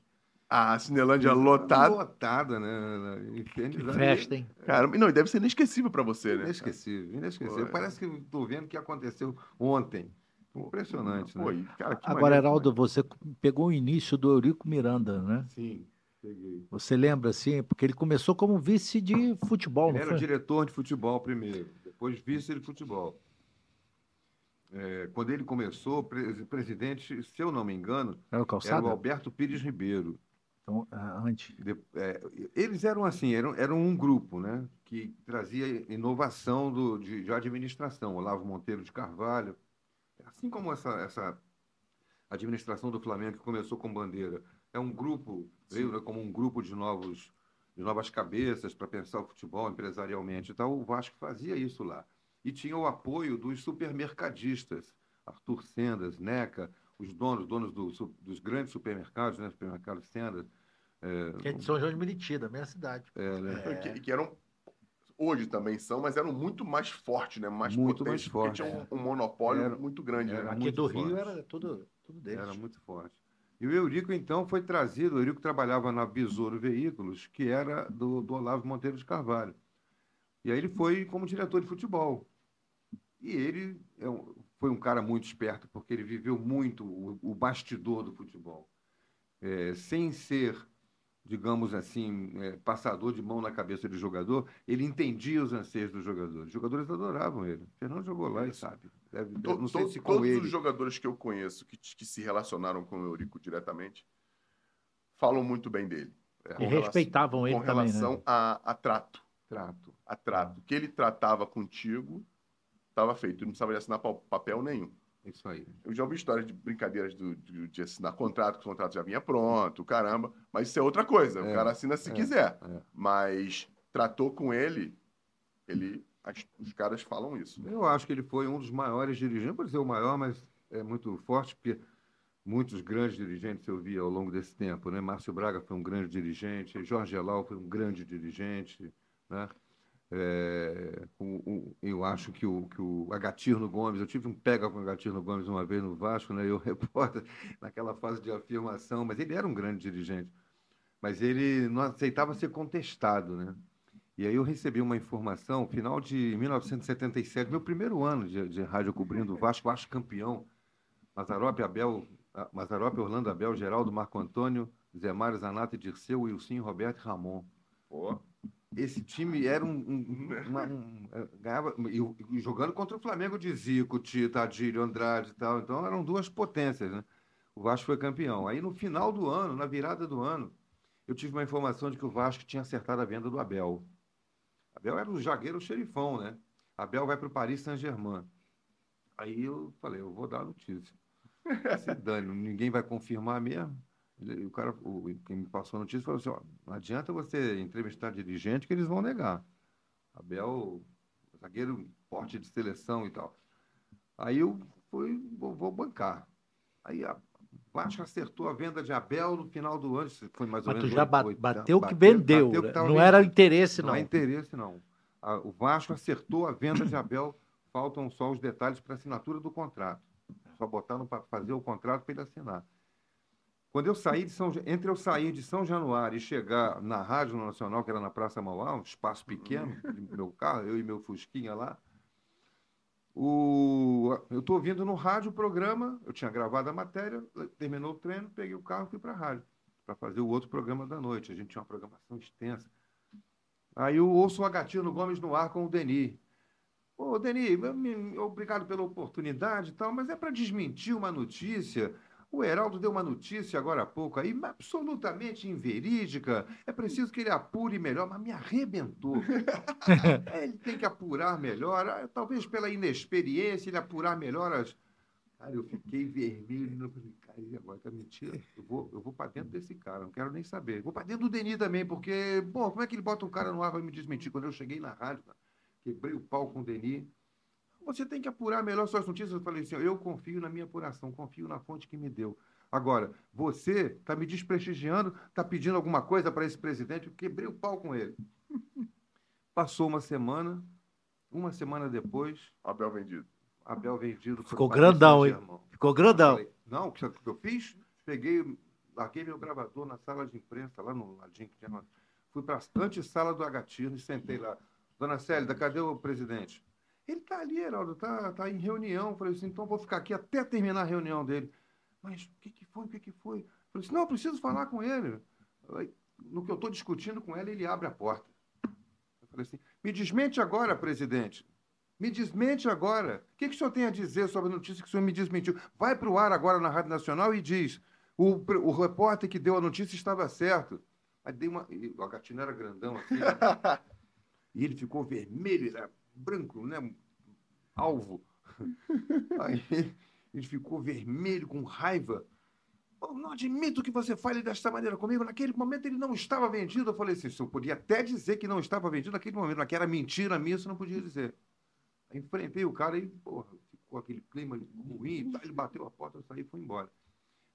A Cinelândia lotada. Lotada, né? Infernizada. festa, hein? Caramba, e não, e deve ser inesquecível pra você, né? Inesquecível, inesquecível. Pô, é. Parece que tô vendo o que aconteceu ontem. Impressionante, Pô, né? cara, que Agora, maneiro. Heraldo, você pegou o início do Eurico Miranda, né? Sim, peguei. Você lembra, assim? Porque ele começou como vice de futebol, Ele não era foi? diretor de futebol primeiro, depois vice de futebol. É, quando ele começou, pre- presidente, se eu não me engano, Era o era o? Alberto Pires Ribeiro. Então, antes. É, eles eram assim, eram, eram um grupo, né, que trazia inovação do, de, de administração. Olavo Monteiro de Carvalho, assim como essa, essa administração do Flamengo que começou com bandeira, é um grupo, veio né, como um grupo de novos de novas cabeças para pensar o futebol empresarialmente. Então, o Vasco fazia isso lá. E tinha o apoio dos supermercadistas, Arthur Sendas, Neca, os donos, donos do dos grandes supermercados, né, supermercado Sendas, é, Que é de São João de Meriti, da minha cidade. é, né? Que, que eram. Hoje também são, mas eram muito mais fortes, né? Mais Muito potentes, mais porque fortes, tinha um, um monopólio Era- muito grande, era né? Aqui muito do Rio forte. era tudo, tudo deles. Era muito forte. E o Eurico, então, foi trazido. O Eurico trabalhava na Besouro Veículos, que era do, do Olavo Monteiro de Carvalho. E aí ele foi como diretor de futebol. E ele é um- foi um cara muito esperto, porque ele viveu muito o, o bastidor do futebol. É, sem ser, digamos assim, é, passador de mão na cabeça de jogador, ele entendia os anseios dos jogadores. Os jogadores adoravam ele. O Fernando jogou lá e sabe. Deve- To- não sei to- se com todos ele. os jogadores que eu conheço que, que se relacionaram com o Eurico diretamente falam muito bem dele. É, E com relação- respeitavam ele com também, relação né? a, a trato. Trato. A trato. O que ele tratava contigo estava feito. Ele não precisava de assinar pa- papel nenhum. Isso aí. Eu já ouvi histórias de brincadeiras do- de, de assinar contrato, que o contrato já vinha pronto, caramba. Mas isso é outra coisa. O É, cara assina se é, quiser. é. Mas tratou com ele, ele as- os caras falam isso. Eu acho que ele foi um dos maiores dirigentes, não pode ser o maior, mas é muito forte, porque muitos grandes dirigentes eu vi ao longo desse tempo, né? Márcio Braga foi um grande dirigente, Jorge Elal foi um grande dirigente, né? É, o, o, e eu acho que o, que o Agatirno Gomes, eu tive um pega com o Agatirno Gomes uma vez no Vasco, né? Eu repórter naquela fase de afirmação, mas ele era um grande dirigente. Mas ele não aceitava ser contestado, né? E aí eu recebi uma informação, final de 1977, meu primeiro ano de, de rádio cobrindo o Vasco, Vasco campeão. Mazarope, Abel, Mazarope, Orlando Abel, Geraldo, Marco Antônio, Zé Mário, Zanato, Dirceu, Wilson, Roberto e Ramon. Pô. Esse time era um. um, uma, um é, ganhava, e, e, jogando contra o Flamengo de Zico, Tita, Adílio, Andrade e tal. Então eram duas potências, né? O Vasco foi campeão. Aí no final do ano, na virada do ano, eu tive uma informação de que o Vasco tinha acertado a venda do Abel. Abel era o zagueiro xerifão, né? Abel vai para o Paris Saint-Germain. Aí eu falei, eu vou dar a notícia. Se dane, ninguém vai confirmar mesmo. O cara, o, quem me passou a notícia falou assim: ó, não adianta você entrevistar dirigente que eles vão negar. Abel, zagueiro porte de seleção e tal. Aí eu fui, vou, vou bancar. Aí a Vasco acertou a venda de Abel no final do ano, foi mais ou Mas menos. tu já 8, bateu, que vendeu, bateu que não vendendo. era interesse, não. Não é interesse, não. O Vasco acertou a venda de Abel, faltam só os detalhes para assinatura do contrato. Só botaram para fazer o contrato para ele assinar. Quando eu saí de São entre eu sair de São Januário e chegar na Rádio Nacional, que era na Praça Mauá, um espaço pequeno, meu carro, eu e meu Fusquinha lá, o, eu estou ouvindo no rádio o programa, eu tinha gravado a matéria, terminou o treino, peguei o carro e fui para a rádio, para fazer o outro programa da noite. A gente tinha uma programação extensa. Aí eu ouço o Agatino Gomes no ar com o Denis. Ô, Denis, obrigado pela oportunidade e tal, mas é para desmentir uma notícia. O Heraldo deu uma notícia agora há pouco aí, absolutamente inverídica. É preciso que ele apure melhor, mas me arrebentou. é, ele tem que apurar melhor, ah, talvez pela inexperiência, ele apurar melhor as. Cara, eu fiquei vermelho. Não falei, cara, e agora tá mentira? Eu vou, eu vou para dentro desse cara, não quero nem saber. Vou para dentro do Denis também, porque, bom, como é que ele bota um cara no ar para me desmentir? Quando eu cheguei na rádio, quebrei o pau com o Denis. Você tem que apurar melhor suas notícias. Eu falei assim: eu confio na minha apuração, confio na fonte que me deu. Agora, você está me desprestigiando, está pedindo alguma coisa para esse presidente, eu quebrei o pau com ele. Passou uma semana, uma semana depois. Abel vendido. Abel vendido. Ficou grandão, hein? Ficou grandão. Falei, não, o que eu fiz? Peguei, larguei meu gravador na sala de imprensa, lá no ladinho que tinha. Fui para a antessala do Agatino e sentei lá. Dona Célida, cadê o presidente? Ele está ali, Heraldo, está tá em reunião. Falei assim, então vou ficar aqui até terminar a reunião dele. Mas o que, que foi? O que, que foi? Falei assim, não, eu preciso falar com ele. No que eu estou discutindo com ele, ele abre a porta. Eu falei assim, me desmente agora, presidente. Me desmente agora. O que, que o senhor tem a dizer sobre a notícia que o senhor me desmentiu? Vai para o ar agora na Rádio Nacional e diz: o, o repórter que deu a notícia estava certo. Aí dei uma. O Agatino era grandão assim. Né? e ele ficou vermelho, era branco, né? Alvo. Aí ele ficou vermelho, com raiva. Eu não admito que você fale desta maneira comigo. Naquele momento ele não estava vendido. Eu falei assim: eu podia até dizer que não estava vendido naquele momento, mas que era mentira minha, isso não podia dizer. Aí enfrentei o cara e, porra, ficou aquele clima ruim, ele bateu a porta, eu saí e fui embora.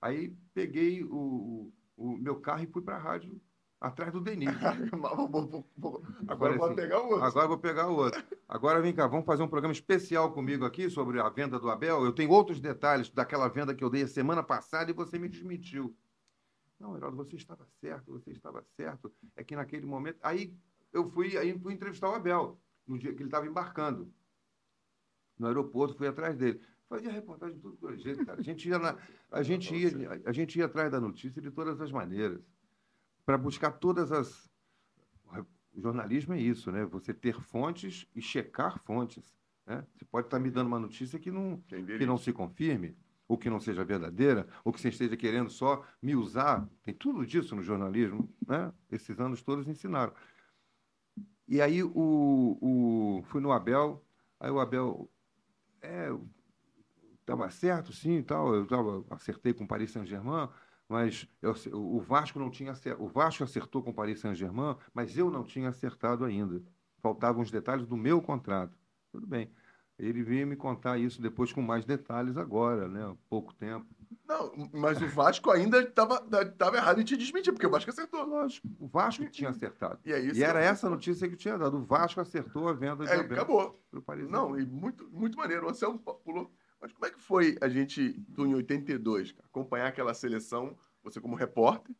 Aí peguei o, o, o meu carro e fui para a rádio atrás do Denis. agora vou pegar o outro. Agora vou pegar o outro. Agora vem cá, vamos fazer um programa especial comigo aqui sobre a venda do Abel. Eu tenho outros detalhes daquela venda que eu dei a semana passada e você me desmentiu. Não, Heraldo, você estava certo, você estava certo. É que naquele momento. Aí eu fui, aí fui entrevistar o Abel, no dia que ele estava embarcando. No aeroporto, fui atrás dele. Fazia reportagem de tudo é jeito, cara. A gente ia, na, a gente ia, a gente ia atrás da notícia de todas as maneiras para buscar todas as. O jornalismo é isso, né? Você ter fontes e checar fontes. Né? Você pode estar me dando uma notícia que não, que não se confirme, ou que não seja verdadeira, ou que você esteja querendo só me usar. Tem tudo disso no jornalismo, né? Esses anos todos ensinaram. E aí o, o fui no Abel, aí o Abel é, estava certo, sim, tal. Eu tava, acertei com o Paris Saint-Germain mas eu, o Vasco não tinha o Vasco acertou com o Paris Saint-Germain, mas eu não tinha acertado ainda. Faltavam os detalhes do meu contrato. Tudo bem. Ele veio me contar isso depois com mais detalhes agora, né? Há pouco tempo. Não, mas o Vasco ainda estava errado em te desmentir, porque o Vasco acertou. Lógico, o Vasco tinha acertado. E, é e era que- essa notícia que tinha dado. O Vasco acertou a venda de É, Abel acabou. Não, e muito, muito maneiro. O Anselmo pulou. Mas como é que foi a gente, tu em 82, cara, acompanhar aquela seleção, você como repórter,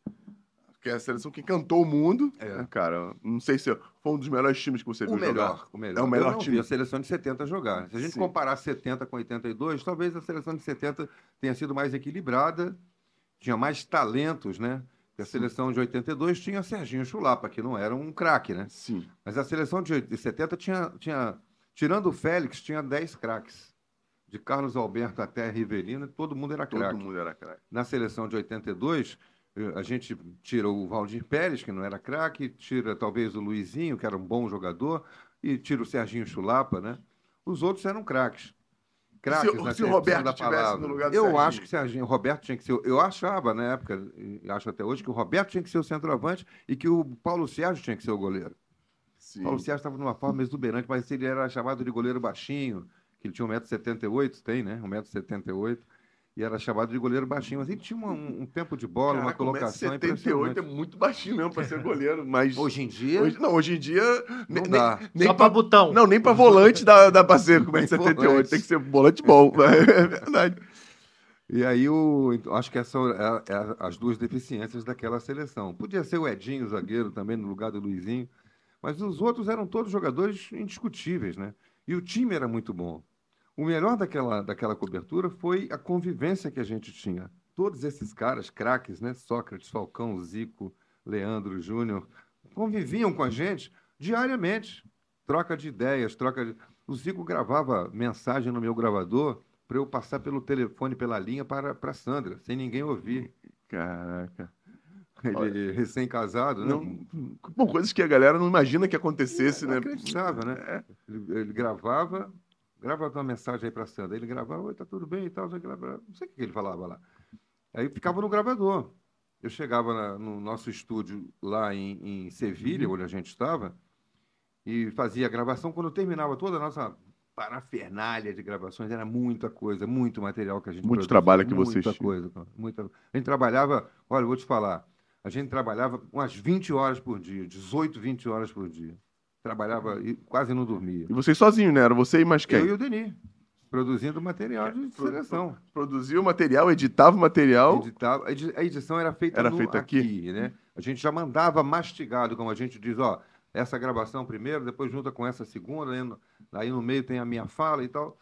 que é a seleção que encantou o mundo, É. né, cara? Não sei se foi um dos melhores times que você O viu melhor, jogar. o melhor. É o melhor Eu não time. vi a seleção de 70 jogar. Se a gente Sim. comparar 70 com 82, talvez a seleção de 70 tenha sido mais equilibrada, tinha mais talentos, né? Porque a seleção de 82 tinha Serginho Chulapa, que não era um craque, né? Sim. Mas a seleção de 80 de 70 tinha, tinha, tirando o Félix, tinha 10 craques. De Carlos Alberto até Rivelino, todo mundo era Todo craque. mundo era craque. Na seleção de 82, eh, a gente tira o Valdir Pérez, que não era craque, tira talvez o Luizinho, que era um bom jogador, e tira o Serginho Chulapa, né? Os outros eram craques. Craques, Se na se o Roberto da tivesse palavra. no lugar do Eu Serginho. acho que o Serginho, o Roberto tinha que ser. Eu achava na época, acho até hoje, que o Roberto tinha que ser o centroavante e que o Paulo Sérgio tinha que ser o goleiro. Sim. Paulo Sérgio estava numa forma exuberante, mas ele era chamado de goleiro baixinho, que ele tinha 1,78m, tem, né? 1,78m, e era chamado de goleiro baixinho. Mas ele tinha uma- um, um tempo de bola, uma Caraca, o colocação 78 é muito baixinho mesmo para ser goleiro, mas Hoje em dia, hoje, não, hoje em dia não nem, dá. nem Só pra botão. não, nem para volante dá, dá para ser Nem 78, volante. tem que ser volante bom, é verdade. E aí, o, então, acho que essas são é, é, as duas deficiências daquela seleção. Podia ser o Edinho, o zagueiro, também, no lugar do Luizinho. Mas os outros eram todos jogadores indiscutíveis, né? E o time era muito bom. O melhor daquela, daquela cobertura foi a convivência que a gente tinha. Todos esses caras, craques, né? Sócrates, Falcão, Zico, Leandro, Júnior, conviviam com a gente diariamente. Troca de ideias, troca de... O Zico gravava mensagem no meu gravador para eu passar pelo telefone, pela linha para para Sandra, sem ninguém ouvir. Caraca. Ele recém-casado, né? Não, bom, coisas que a galera não imagina que acontecesse, né? Acreditava, né? Ele, ele gravava, gravava uma mensagem aí para Sandra. Ele gravava, oi, tá tudo bem e tal, não sei o que ele falava lá. Aí ficava no gravador. Eu chegava na- no nosso estúdio lá em, em Sevilha, onde a gente estava, e fazia a gravação. Quando terminava toda a nossa parafernália de gravações, era muita coisa, muito material que a gente Muito produzia, trabalho que muita vocês tinham. coisa, muita A gente trabalhava, olha, vou te falar, a gente trabalhava umas 20 horas por dia, 18, 20 horas por dia. Trabalhava e quase não dormia. E vocês sozinhos, né? Era você e mais Eu quem? e o Denis, produzindo material de Pro- seleção. Produzia o material, editava o material. Editava, a edi- a edição era feita, Era no- feita aqui? né? A gente já mandava mastigado, como a gente diz, ó, essa gravação primeiro, depois junta com essa segunda, aí no, aí no meio tem a minha fala e tal.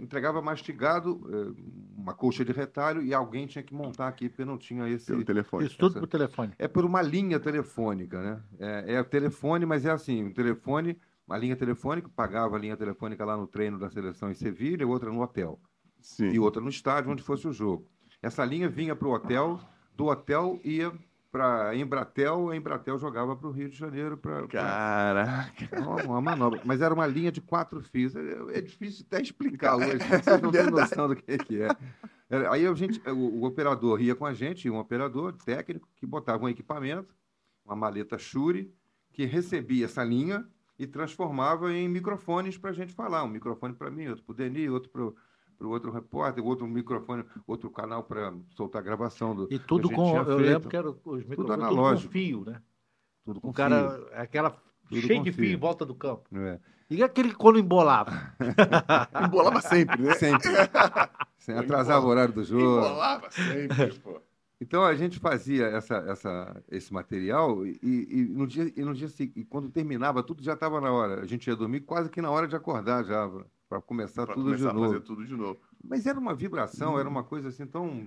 Entregava mastigado, eh, uma colcha de retalho, e alguém tinha que montar aqui, porque não tinha esse. Pelo telefone. Isso tudo essa- por telefone. É por uma linha telefônica, né? É, é telefone, mas é assim, um telefone, uma linha telefônica, pagava a linha telefônica lá no treino da seleção em Sevilha, outra no hotel Sim. e outra no estádio, onde fosse o jogo. Essa linha vinha para o hotel, do hotel ia para Embratel, a Embratel jogava para o Rio de Janeiro para Caraca. uma, uma manobra. Mas era uma linha de quatro fios. É, é difícil até explicar hoje, vocês não têm noção do que, que é. Aí a gente, o, o operador ia com a gente, um operador técnico que botava um equipamento, uma maleta Shure, que recebia essa linha e transformava em microfones para a gente falar. Um microfone para mim, outro para o Denis, outro para o outro repórter, outro microfone, outro canal para soltar a gravação do. E tudo que a gente com. tinha Eu feito. lembro que era os microfones tudo analógico. com fio, né? Tudo com O cara, aquela Tudo cheio de fio fio. em volta do campo. fio, é. E aquele quando embolava. Embolava sempre, né? Sempre. Sem atrasar o horário do jogo. Embolava sempre, pô. Então a gente fazia essa, essa, esse material e, e no dia, e no dia seguinte, e quando terminava tudo já estava na hora. A gente ia dormir quase que na hora de acordar já, para começar Pra tudo começar de a fazer novo. tudo de novo. Mas era uma vibração, era uma coisa assim tão.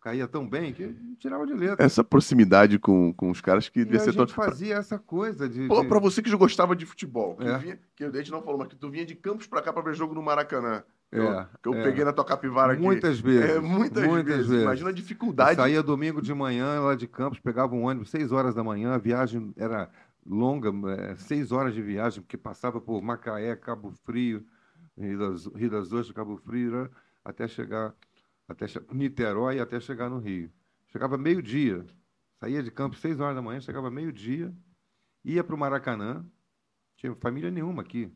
caía tão bem que tirava de letra. Essa proximidade com, com os caras que E devia a ser gente tão... fazia essa coisa de. Pô, de- pra você que já gostava de futebol, que, É. vinha, que a gente não falou, mas que tu vinha de Campos pra cá pra ver jogo no Maracanã. Que eu, É, que eu é. peguei na tua capivara aqui. Muitas vezes. É, muitas, vezes. Imagina a Eu dificuldade. saía domingo de manhã lá de Campos, pegava um ônibus, seis horas da manhã, a viagem era longa, é, seis horas de viagem, porque passava por Macaé, Cabo Frio, Rio das, Rio das Ostras, Cabo Frio, né, até chegar, até Niterói até chegar no Rio. Chegava meio-dia, saía de Campos seis horas da manhã, chegava meio-dia, ia para o Maracanã, tinha família nenhuma aqui,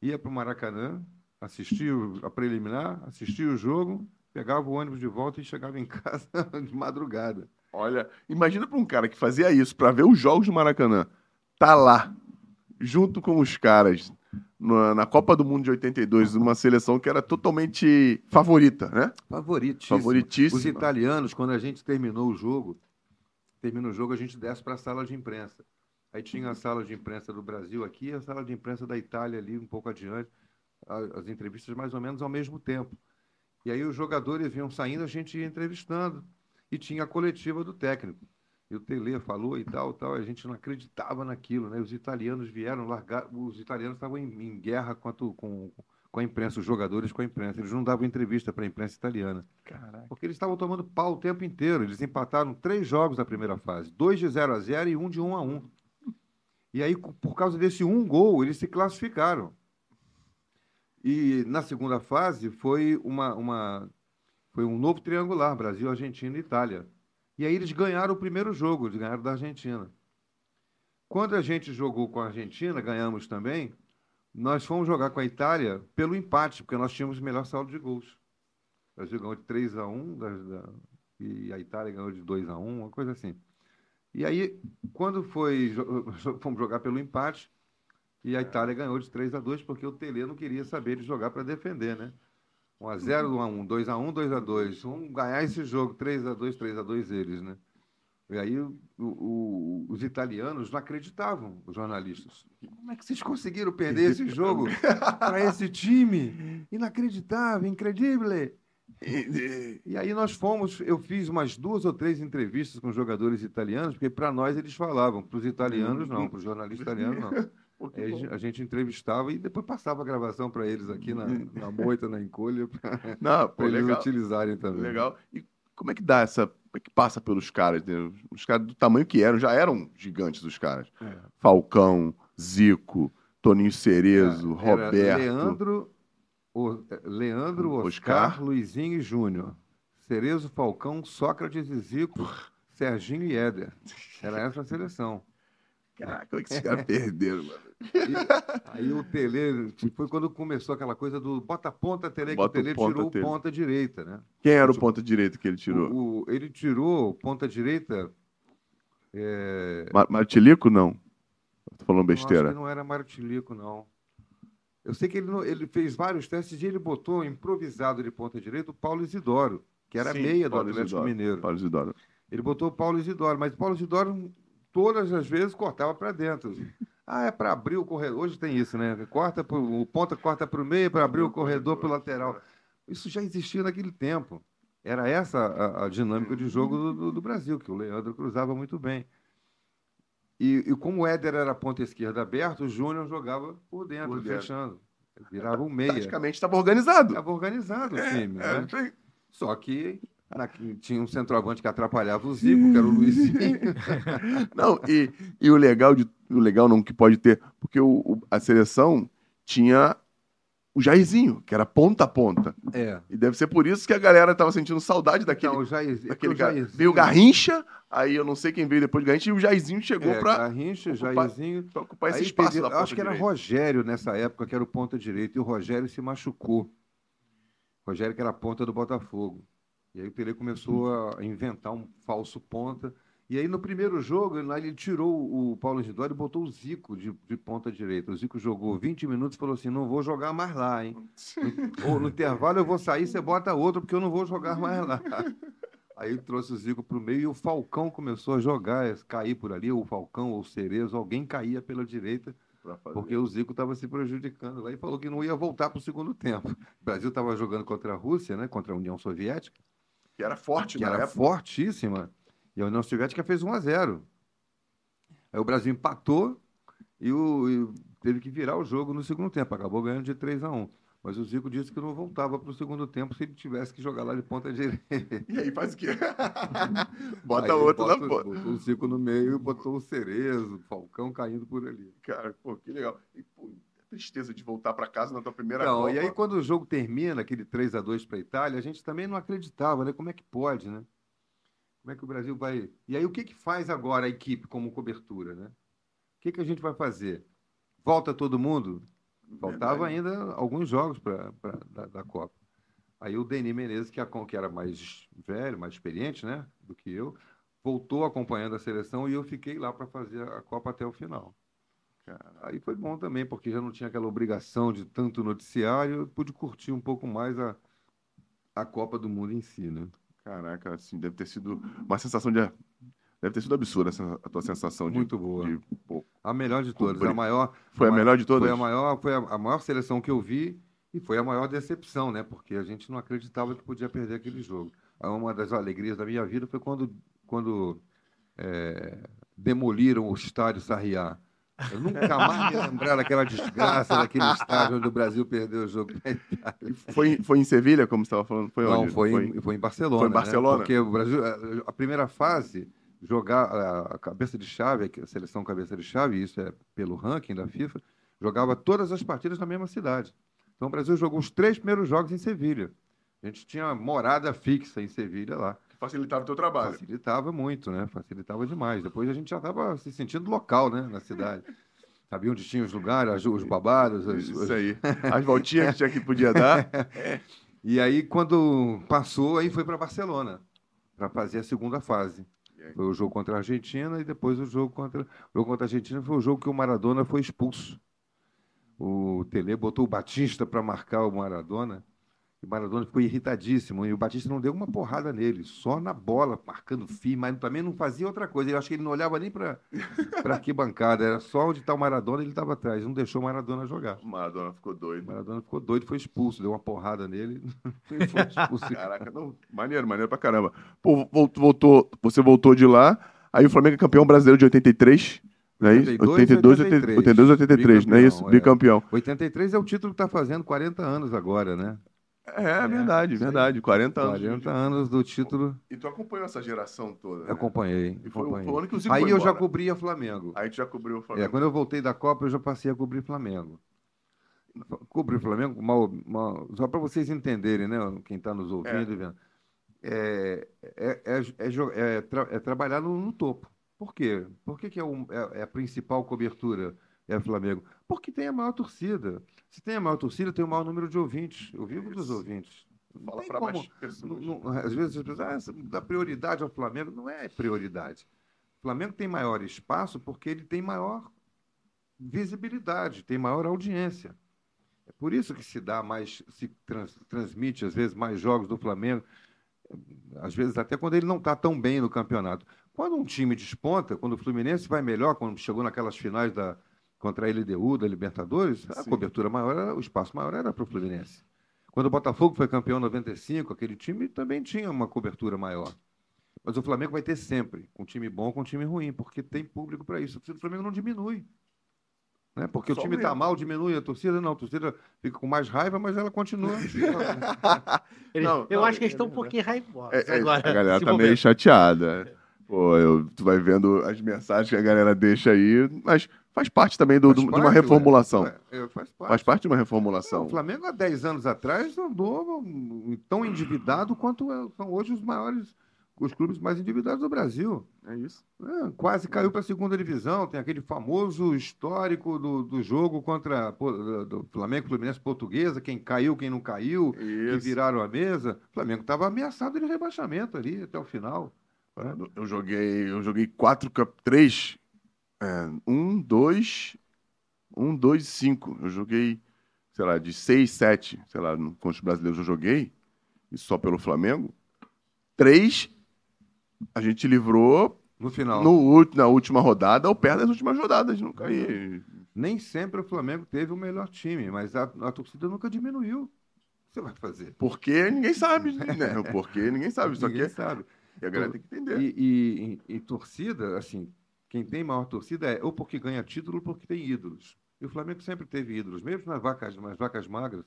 ia para o Maracanã, assistia a preliminar, assistia o jogo, pegava o ônibus de volta e chegava em casa de madrugada. Olha, imagina para um cara que fazia isso para ver os jogos do Maracanã, tá lá, junto com os caras, na, na Copa do Mundo de 82, uma seleção que era totalmente favorita, né? Favoritíssimo. Favoritíssima. Os italianos, quando a gente terminou o jogo, termina o jogo, a gente desce para a sala de imprensa. Aí tinha a sala de imprensa do Brasil aqui e a sala de imprensa da Itália ali, um pouco adiante. As entrevistas mais ou menos ao mesmo tempo. E aí os jogadores vinham saindo, a gente ia entrevistando. E tinha a coletiva do técnico. E o Tele falou e tal, tal, e a gente não acreditava naquilo, né? Os italianos vieram largar, os italianos estavam em, em guerra quanto, com, com a imprensa, os jogadores com a imprensa. Eles não davam entrevista para a imprensa italiana. Caraca. Porque eles estavam tomando pau o tempo inteiro. Eles empataram três jogos na primeira fase: dois de 0 a 0 e um de 1 a 1. E aí, por causa desse um gol, eles se classificaram. E na segunda fase foi uma, uma foi um novo triangular: Brasil, Argentina e Itália. E aí eles ganharam o primeiro jogo, eles ganharam da Argentina. Quando a gente jogou com a Argentina, ganhamos também. Nós fomos jogar com a Itália pelo empate, porque nós tínhamos melhor saldo de gols. Brasil ganhou de 3 a 1 da- da- e a Itália ganhou de 2 a 1 uma coisa assim. E aí, quando foi, fomos jogar pelo empate, e a Itália ganhou de 3 a 2 porque o Tele não queria saber de jogar para defender, né? 1 a 0 1 a 1 2 a 1 2 a 2 Vamos ganhar esse jogo, 3 a 2 3 a 2 eles, né? E aí o- o- os italianos não acreditavam, os jornalistas. Como é que vocês conseguiram perder esse jogo para esse time? Inacreditável, incredível. E aí nós fomos, eu fiz umas duas ou três entrevistas com jogadores italianos, porque para nós eles falavam, para os italianos não, para os jornalistas italianos não. A gente- entrevistava e depois passava a gravação para eles aqui na, na moita, na encolha, para eles legal. utilizarem também. Legal. E como é que dá essa. Como é que passa pelos caras? né? Os caras do tamanho que eram, já eram gigantes os caras. É. Falcão, Zico, Toninho Cerezo, Era Roberto. Leandro, o, Leandro Oscar, Oscar. Luizinho e Júnior. Cerezo, Falcão, Sócrates e Zico, Serginho e Éder. Era essa a seleção. Caraca, como é que esses caras perderam, mano? E- aí o Tele, foi quando começou aquela coisa do bota ponta Tele, que Bota o Tele tirou o ponta direita, né? Quem era o ponta direito que ele tirou? O- o- ele tirou ponta direita. É, Ma- Martilico, não? Tô falando besteira. não era Martilico, não. Eu sei que ele, não- ele fez vários testes e ele botou improvisado de ponta direita o Paulo Isidoro, que era Sim, meia do Paulo Atlético Isidoro. Mineiro. Paulo Isidoro. Ele botou o Paulo Isidoro, mas o Paulo Isidoro todas as vezes cortava para dentro. Ah, é para abrir o corredor. Hoje tem isso, né? Corta pro, o ponta corta para o meio para abrir o corredor para o lateral. Isso já existia naquele tempo. Era essa a, a dinâmica de jogo do, do- do Brasil, que o Leandro cruzava muito bem. E, e como o Éder era ponta esquerda aberto, o Júnior jogava por dentro, Por dentro. fechando. Virava um meia. Praticamente estava organizado. Estava organizado o time, É, né? Só que na- tinha um centroavante que atrapalhava o Zico, que era o Luizinho. Não, e, e o legal de o legal não que pode ter, porque o, o- a seleção tinha o Jairzinho, que era ponta a ponta. É. E deve ser por isso que a galera tava sentindo saudade daquele, Então, o Jair, daquele o. Jairzinho- Veio o Garrincha, aí eu não sei quem veio depois do Garrincha, e o Jairzinho chegou é, pra Garrincha, ocupar- Jairzinho. pra ocupar esse espaço ponta acho que era direita. Rogério nessa época, que era o ponta direito, e o Rogério se machucou. Rogério que era a ponta do Botafogo. E aí o Tele começou a inventar um falso ponta. E aí no primeiro jogo, ele, ele tirou o Paulo Isidoro e botou o Zico de, de ponta direita. O Zico jogou 20 minutos e falou assim: não vou jogar mais lá, hein? Ou no intervalo eu vou sair, você bota outro, porque eu não vou jogar mais lá. Aí trouxe o Zico para o meio e o Falcão começou a jogar, cair por ali, ou o Falcão ou o Cerezo, alguém caía pela direita, porque o Zico estava se prejudicando lá e falou que não ia voltar para o segundo tempo. O Brasil estava jogando contra a Rússia, né, contra a União Soviética, Que era forte que na era época. fortíssima, e a União Soviética fez 1 a 0 Aí o Brasil empatou e, o, e teve que virar o jogo no segundo tempo, acabou ganhando de 3 a 1 Mas o Zico disse que não voltava para o segundo tempo se ele tivesse que jogar lá de ponta direita. E aí faz o quê? Bota Aí outro bota- na ponta. Botou o Zico no meio e botou o Cerezo, o Falcão caindo por ali. Cara, pô, que legal. E, pô, tristeza de voltar pra casa na tua primeira Não, Copa. e aí quando o jogo termina, aquele 3 a 2 para a Itália, a gente também não acreditava, né? Como é que pode, né? Como é que o Brasil vai... E aí o que que faz agora a equipe como cobertura, né? O que que a gente vai fazer? Volta todo mundo? Faltava ainda alguns jogos pra, pra, da, da Copa. Aí o Denis Menezes, que, a- que era mais velho, mais experiente, né, do que eu, voltou acompanhando a seleção e eu fiquei lá para fazer a Copa até o final. Aí foi bom também, porque já não tinha aquela obrigação de tanto noticiário, eu pude curtir um pouco mais a, a Copa do Mundo em si, né? Caraca, assim, deve ter sido uma sensação de. Deve ter sido absurda essa, a tua sensação de. Muito boa. de- pô, A melhor de todas, Cobri- a maior. foi a ma- melhor de todas? Foi a maior, foi a, a maior seleção que eu vi e foi a maior decepção, né? Porque a gente não acreditava que podia perder aquele jogo. Uma das alegrias da minha vida foi quando, quando é, demoliram o estádio Sarriá. Eu nunca mais me lembrar daquela desgraça daquele estádio onde o Brasil perdeu o jogo. Foi, foi em Sevilha, como você estava falando? Foi Não, onde? foi, Em, foi em Barcelona. Foi em né? Barcelona? Porque o Brasil, a- primeira fase, jogar a a cabeça de chave, a seleção cabeça de chave, isso é pelo ranking da FIFA, jogava todas as partidas na mesma cidade. Então o Brasil jogou os três primeiros jogos em Sevilha. A gente tinha morada fixa em Sevilha lá. Facilitava o teu trabalho. Facilitava muito, né? Facilitava demais. Depois a gente já estava se sentindo local, né? Na cidade. Sabia onde tinha os lugares, os babados. as- Isso aí. As voltinhas que tinha que podia dar. E aí, quando passou, aí foi para Barcelona para fazer a segunda fase. Foi o jogo contra a Argentina e depois o jogo contra, o jogo contra a Argentina foi o jogo que o Maradona foi expulso. O Tele botou o Batista para marcar o Maradona. E o Maradona ficou irritadíssimo. E o Batista não deu uma porrada nele, só na bola, marcando fio, mas também não fazia outra coisa. Eu acho que ele não olhava nem para a arquibancada, era só onde está o Maradona, ele estava atrás. Não deixou o Maradona jogar. O Maradona ficou O doido. Maradona ficou doido, foi expulso, deu uma porrada nele foi expulso. Caraca, não. Maneiro, maneiro pra caramba. Pô, vol- voltou, você voltou de lá, aí o Flamengo é campeão brasileiro de 83, não é isso? 82, 82, 83. 82, 83, não é isso? Bicampeão, é. Bicampeão. 83 é o título que está fazendo 40 anos agora, né? É, é verdade, isso aí. verdade. 40 anos. 40 anos do título, E tu acompanhou essa geração toda, né? acompanhei. E foi, o- acompanhei. o ano que o Zico Aí foi eu já cobria Flamengo. Aí tu já cobriu o É, Flamengo. quando eu voltei da Copa, eu já passei a cobrir Flamengo. Cobrir Flamengo, mal, mal- só para vocês entenderem, né? Quem está nos ouvindo e vendo. É, é, é, é é tra- é trabalhar no, no topo. Por quê? Por que, que é, um- é- é a principal cobertura é Flamengo? Porque tem a maior torcida. Se tem a maior torcida, tem o maior número de ouvintes. Eu vivo dos ouvintes. Não Fala como- mais pessoas. não- não- às vezes as pessoas ah, dá prioridade ao Flamengo. Não é prioridade. O Flamengo tem maior espaço porque ele tem maior visibilidade, tem maior audiência. É por isso que se dá mais, se trans- transmite às vezes mais jogos do Flamengo, às vezes até quando ele não está tão bem no campeonato. Quando um time desponta, quando o Fluminense vai melhor, quando chegou naquelas finais da contra a LDU da Libertadores, a Sim. cobertura maior, era- o espaço maior era para o Fluminense. Quando o Botafogo foi campeão em 95, aquele time também tinha uma cobertura maior. Mas o Flamengo vai ter sempre, com time bom, com time ruim, porque tem público para isso. A torcida do Flamengo não diminui. Né? Porque Só o time está mal, diminui a torcida. Não, a torcida fica com mais raiva, mas ela continua. Eles- Não, eu não, acho que eles é estão um verdade. pouquinho raivosos É, é, agora. a galera nesse tá meio chateada. Pô, eu- tu vai vendo as mensagens que a galera deixa aí, mas faz parte também do- Faz do- de uma parte, reformulação. Ué, é, faz parte. Faz parte de uma reformulação. o Flamengo há 10 anos atrás andou tão endividado quanto é- são hoje os maiores, os clubes mais endividados do Brasil. É isso. É, quase caiu para a segunda divisão. Tem aquele famoso histórico do, do jogo contra do Flamengo Fluminense Portuguesa, quem caiu, quem não caiu, que Isso. viraram a mesa. O Flamengo estava ameaçado de rebaixamento ali até o final. Eu joguei, eu joguei quatro, três, é, um, dois, um, dois, cinco. Eu joguei, sei lá, de seis, sete, sei lá, no- contra os brasileiros eu joguei, e só pelo Flamengo. Três, a gente livrou No final. no, na última rodada, ou perto das últimas rodadas, não cair. Nem sempre o Flamengo teve o melhor time, mas a, a torcida nunca diminuiu. O que você vai fazer? Porque ninguém sabe, né? Porque ninguém sabe. Aqui Ninguém é, sabe. e a galera tem que entender. E, e- e- e torcida, assim, quem tem maior torcida é ou porque ganha título ou porque tem ídolos. E o Flamengo sempre teve ídolos, mesmo nas vacas, nas vacas magras.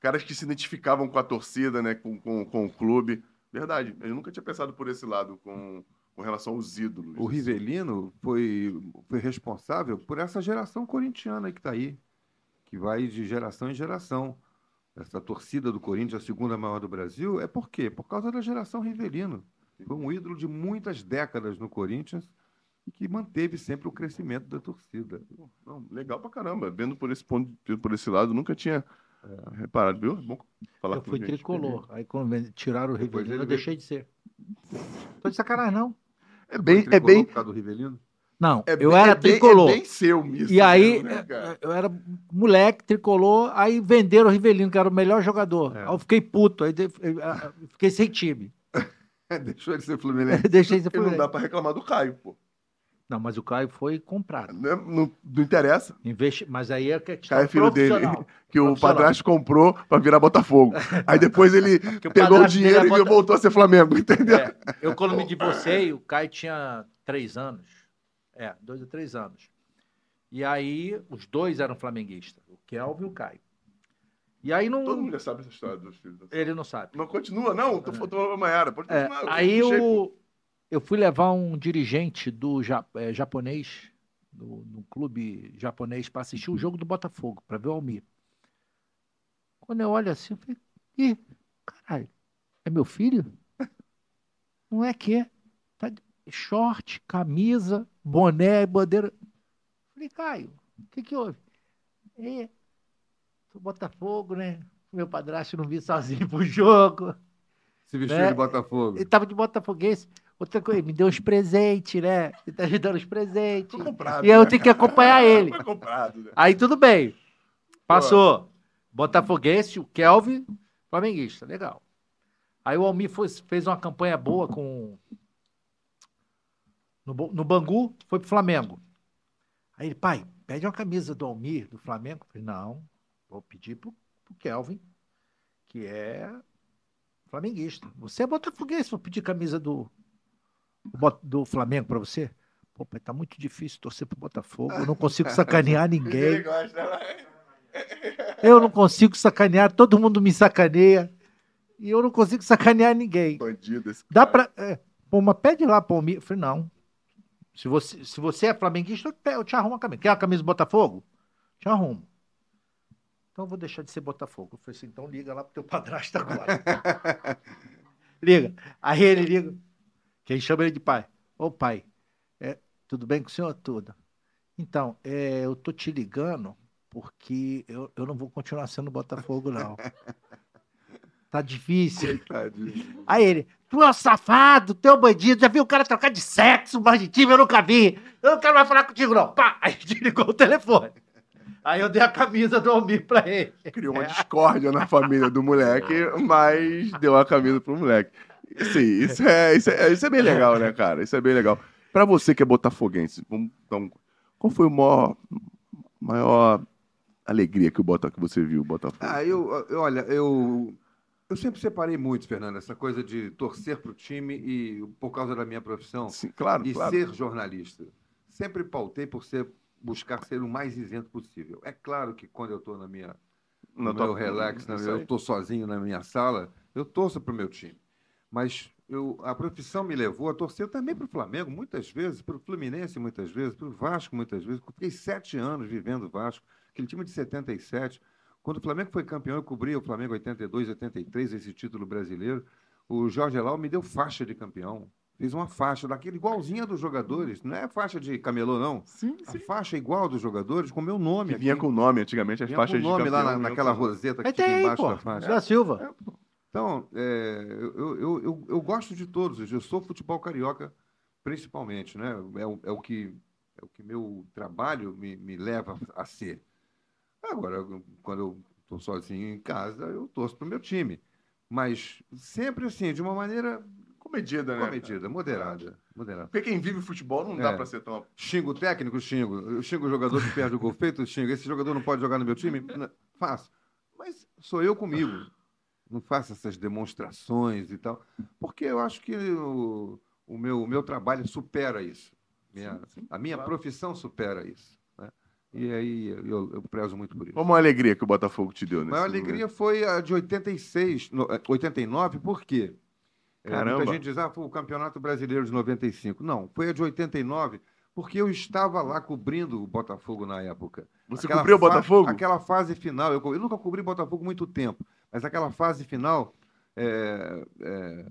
Caras que se identificavam com a torcida, né? Com, com, com o clube. Verdade. Eu nunca tinha pensado por esse lado, com, com relação aos ídolos. O Rivelino foi, foi responsável por essa geração corintiana que está aí, que vai de geração em geração. Essa torcida do Corinthians, a segunda maior do Brasil, é por quê? Por causa da geração Rivelino. Foi um ídolo de muitas décadas no Corinthians e que manteve sempre o crescimento da torcida. Não, legal pra caramba. Vendo por esse ponto, por esse lado, nunca tinha é, reparado, viu? Bom falar Eu com fui gente. tricolor. Aí quando tiraram o Depois Rivelino, ele eu veio- deixei de ser. Tô de sacanagem, não. É bem, é bem, por causa do Rivelino? Não, é eu bem- era é bem- tricolor. É bem seu misto. E aí, mesmo, né, eu era moleque, tricolor, aí venderam o Rivelino, que era o melhor jogador. É. Aí eu fiquei puto, aí de- eu, ah, fiquei sem time. Deixou ele ser Fluminense. Deixei de ser E não Fluminense. dá pra reclamar do Caio, pô. Não, mas o Caio foi comprado. Não, não- não interessa. Investi... Mas aí é que Caio é filho dele, que o padrasto comprou pra virar Botafogo. Aí depois ele o pegou o dinheiro é e Bota- voltou a ser Flamengo, entendeu? É, eu quando me divorciei, o Caio tinha três anos. É, dois ou três anos. E aí, os dois eram flamenguistas, o Kelvin e o Caio. E aí não. Todo mundo já sabe essa história dos filhos. Ele não sabe. Não continua, não. Tô falando pra Maiara. Pode É, continuar. eu aí pô. Eu, fui levar um dirigente do eh, japonês, do, no clube japonês, para assistir o jogo do Botafogo, para ver o Almir. Quando eu olho assim, eu falei, ih, caralho, é meu filho? Não é que é. Tá de short, camisa, boné e bandeira. Falei, Caio, o que que houve? É, sou Botafogo, né? Meu padrasto não vi sozinho pro jogo. Se vestiu Né? de Botafogo. Ele tava de botafoguense. Outra coisa, me deu uns presentes, né? Ele tá me dando uns presentes. Comprado. E eu né, tenho que acompanhar ele. Comprado, né? Aí tudo bem. Passou. Botafoguense, o Kelvin, flamenguista. Legal. Aí o Almir foi- fez uma campanha boa com. No, no Bangu, foi pro Flamengo. Aí ele, pai, pede uma camisa do Almir, do Flamengo. Eu falei, não, vou pedir pro, pro Kelvin, que é flamenguista. Você é botafoguense, vou pedir camisa do, do, Flamengo pra você. Pô, pai, tá muito difícil torcer pro Botafogo. Eu não consigo sacanear ninguém. né? Eu não consigo sacanear, todo mundo me sacaneia. E eu não consigo sacanear ninguém. Bandido esse Dá pra. É, pô, mas pede lá mim. Eu falei, não. Se você, se você é flamenguista, eu te- eu te arrumo a camisa. Quer a camisa do Botafogo? Te arrumo. Então eu vou deixar de ser Botafogo. Eu falei assim, então liga lá pro teu padrasto agora. liga. Aí ele liga. Quem chama ele de pai? Ô pai, é, tudo bem com o senhor? Tudo. Então, é, eu tô te ligando porque eu, eu não vou continuar sendo Botafogo, não. Tá difícil. Aí ele, tu é um safado, tu é um bandido, já viu o cara trocar de sexo, mais de time, eu nunca vi. Eu não quero mais falar contigo, não. Pá! Aí desligou o telefone. Aí eu dei a camisa do Almir pra ele. Criou uma discórdia na família do moleque, mas deu a camisa pro moleque. Sim, isso é, isso, é, isso é bem legal, né, cara? Isso é bem legal. Pra você que é botafoguense, vamos, então, qual foi o maior, maior alegria que, o Bota, que você viu o Botafogo? Ah, eu, eu- olha, eu, eu sempre separei muito, Fernando, essa coisa de torcer para o time e por causa da minha profissão Sim, claro, e claro. ser jornalista. Sempre pautei por ser buscar ser o mais isento possível. É claro que quando eu estou na minha Na no tua- meu relax, na- eu estou sozinho na minha sala, eu torço para o meu time. Mas eu, a profissão me levou a torcer também para o Flamengo, muitas vezes, para o Fluminense, muitas vezes, para o Vasco, muitas vezes. Eu Fiquei sete anos vivendo o Vasco, aquele time de 77. Quando o Flamengo foi campeão, eu cobri o Flamengo 82, 83, esse título brasileiro. O Jorge Elau me deu faixa de campeão. Fiz uma faixa daquele igualzinha dos jogadores. Não é faixa de camelô, não. Sim, A sim. faixa igual dos jogadores, com o meu nome. Que vinha aqui. com o nome antigamente, as Vinha com faixas o nome de lá na- naquela com- roseta que Aí tinha aí, embaixo pô. da faixa. Da Silva. Então, é, eu, eu, eu, eu gosto de todos. Eu sou futebol carioca, principalmente, né? É o, é o que é o que meu trabalho me, me leva a ser. Agora, quando eu estou sozinho em casa, eu torço para o meu time. Mas sempre assim, de uma maneira Comedida, né? comedida, moderada. moderada. Porque quem vive futebol não dá É. pra ser tão. Xingo o técnico, xingo. Eu xingo o jogador que perde o gol feito, xingo. Esse jogador não pode jogar no meu time? Faço. Mas sou eu comigo. Não faço essas demonstrações e tal. Porque eu acho que o, o meu, o meu trabalho supera isso. Minha- Sim, sim, a minha claro. profissão supera isso. né? E aí eu, eu prezo muito por isso. Qual a maior alegria que o Botafogo te deu A nesse maior momento? alegria foi a de 86, no- eh, 89, por quê? É, Caramba. muita gente diz, ah, foi o Campeonato Brasileiro de 95. Não, foi a de 89, porque eu estava lá cobrindo o Botafogo na época. Você Aquela cobriu o Botafogo? Aquela fase final, eu, eu nunca cobri Botafogo muito tempo, mas aquela fase final, é, é,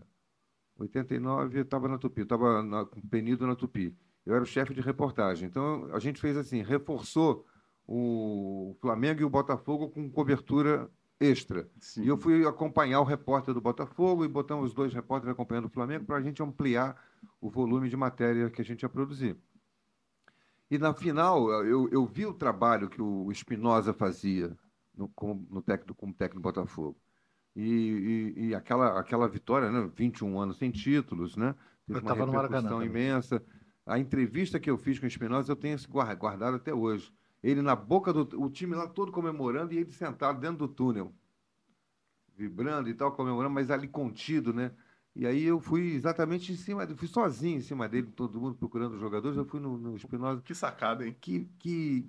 89 eu estava na Tupi, eu estava com Penido na Tupi. eu era o chefe de reportagem. Então a gente fez assim, reforçou o Flamengo e o Botafogo com cobertura extra. Sim. E eu fui acompanhar o repórter do Botafogo e botamos os dois repórteres acompanhando o Flamengo para a gente ampliar o volume de matéria que a gente ia produzir. E na final, eu, eu vi o trabalho que o Espinosa fazia no, como, no técnico, como técnico do Botafogo. E, e, e, aquela, aquela vitória, né? 21 anos sem títulos, né? Teve eu estava no Maracanã. imensa. A entrevista que eu fiz com o Espinosa, eu tenho guardado até hoje. Ele na boca do. O time lá todo comemorando e ele sentado dentro do túnel. Vibrando e tal, comemorando, mas ali contido, né? E aí eu fui exatamente em cima dele, fui sozinho em cima dele, todo mundo procurando os jogadores, eu fui no, no Espinosa. Que sacada, hein? Que, que,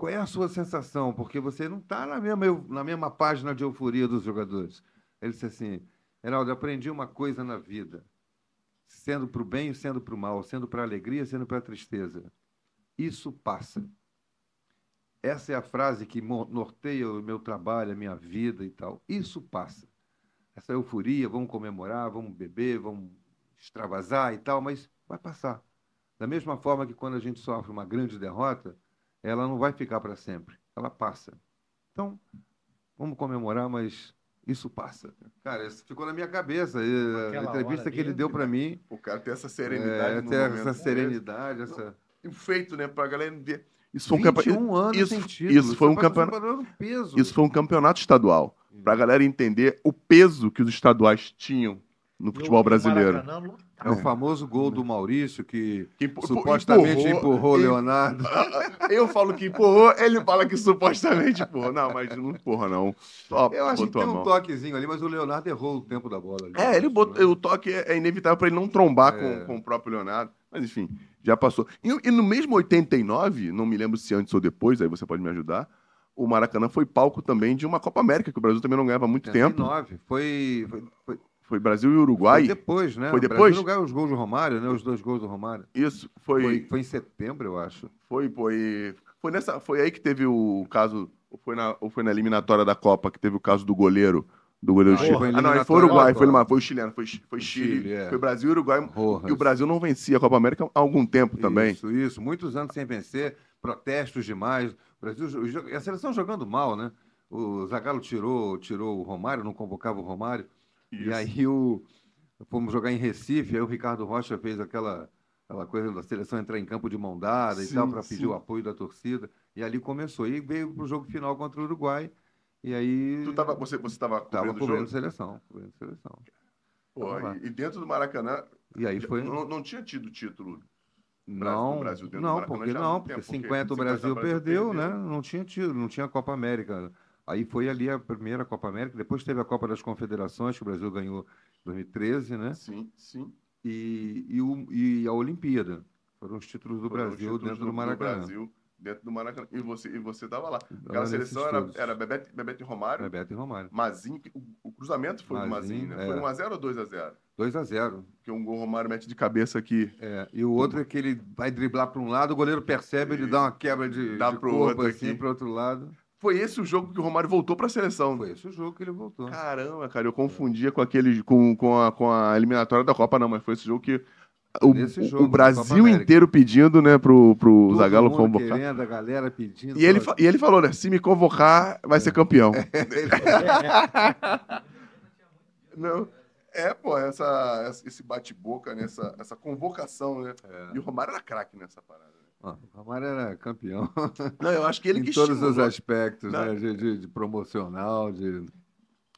qual é a sua sensação? Porque você não está na mesma, na mesma página de euforia dos jogadores. Ele disse assim, Heraldo, aprendi uma coisa na vida, sendo para o bem e sendo para o mal, sendo para a alegria, sendo para a tristeza. Isso passa. Essa é a frase que norteia o meu trabalho, a minha vida e tal. Isso passa essa euforia, vamos comemorar, vamos beber, vamos extravasar e tal, mas vai passar. Da mesma forma que quando a gente sofre uma grande derrota, ela não vai ficar para sempre, ela passa. Então, vamos comemorar, mas isso passa. Cara, isso ficou na minha cabeça. a entrevista que ele deu para mim. O cara tem essa serenidade. É, tem essa serenidade, essa. Feito, né? Para a galera ver. Isso foi um campeonato. anos isso, sentido. Isso foi um campeonato. Isso foi um campeonato estadual para a galera entender o peso que os estaduais tinham no futebol brasileiro. É o famoso gol do Maurício que, que supostamente empurrou, o Leonardo. Eu falo que empurrou, ele fala que supostamente empurrou. Não, mas não empurra, não. Só Eu acho que tem um toquezinho ali, mas o Leonardo errou o tempo da bola. Ali, é, ele botou, né? o toque é inevitável para ele não trombar é. com, com o próprio Leonardo. Mas enfim, já passou. E, e no mesmo 89, não me lembro se antes ou depois, aí você pode me ajudar, o Maracanã foi palco também de uma Copa América, que o Brasil também não ganhava há muito 89. tempo. Foi, foi, foi, foi Brasil e Uruguai. Foi depois, né? Foi depois? O Brasil ganhou os gols do Romário, né? Os dois gols do Romário. Isso, foi... Foi, foi em setembro, eu acho. Foi, foi... Foi, nessa, foi aí que teve o caso... Ou foi, na, ou foi na eliminatória da Copa que teve o caso do goleiro... Do goleiro ah, Chile. Ah, não, foi Uruguai, foi, foi o chileno, foi, foi Chile, Chile é. foi Brasil e Uruguai. E o Brasil não vencia a Copa América há algum tempo também. Isso, isso. Muitos anos sem vencer, protestos demais. O Brasil, a seleção jogando mal, né? O Zagallo tirou, tirou o Romário, não convocava o Romário. Isso. E aí o, fomos jogar em Recife, aí o Ricardo Rocha fez aquela, aquela coisa da seleção entrar em campo de mão dada sim, e tal, para pedir o apoio da torcida. E ali começou. E veio para o jogo final contra o Uruguai. E aí. Tu tava, você estava cobrindo, cobrindo seleção. Cobrindo seleção. Pô, e, e, dentro do Maracanã. E aí foi. Não, não tinha tido título não, Brasil não, porque não, porque 50 o Brasil, perdeu, perdeu, né? Não tinha tido, não tinha Copa América. Aí foi ali a primeira Copa América, depois teve a Copa das Confederações, que o Brasil ganhou em 2013, né? Sim, sim. E, e, o, e a Olimpíada. Foram os títulos do Foram Brasil títulos dentro do, do Maracanã. Brasil dentro do Maracanã. E você, e você tava lá. Aquela seleção era, era Bebeto, Bebeto e Romário. Bebeto e Romário. Mazinho, o, o cruzamento foi Mazinho, do Mazinho, né? É. Foi 1x0 ou 2x0? 2x0. Porque um gol Romário mete de cabeça aqui. É, e o outro é que ele vai driblar para um lado, o goleiro percebe, ele dá uma quebra de, dá de pro corpo outro assim para outro lado. Foi esse o jogo que o Romário voltou para a seleção. Foi esse o jogo que ele voltou. Caramba, cara, eu confundia com aquele com, com, a, com a eliminatória da Copa, não, mas foi esse jogo que o, jogo, o Brasil inteiro pedindo, né, pro, pro Todo Zagallo convocar. Querendo, a galera pedindo. E ele, e ele falou, né, se me convocar, vai é. ser campeão. Não. É, pô, essa, esse bate-boca, né, essa, essa convocação, né? É. E o Romário era craque nessa parada. O Romário era campeão. Não, eu acho que ele em que todos estimulou. os aspectos, né? De, de, de, promocional, de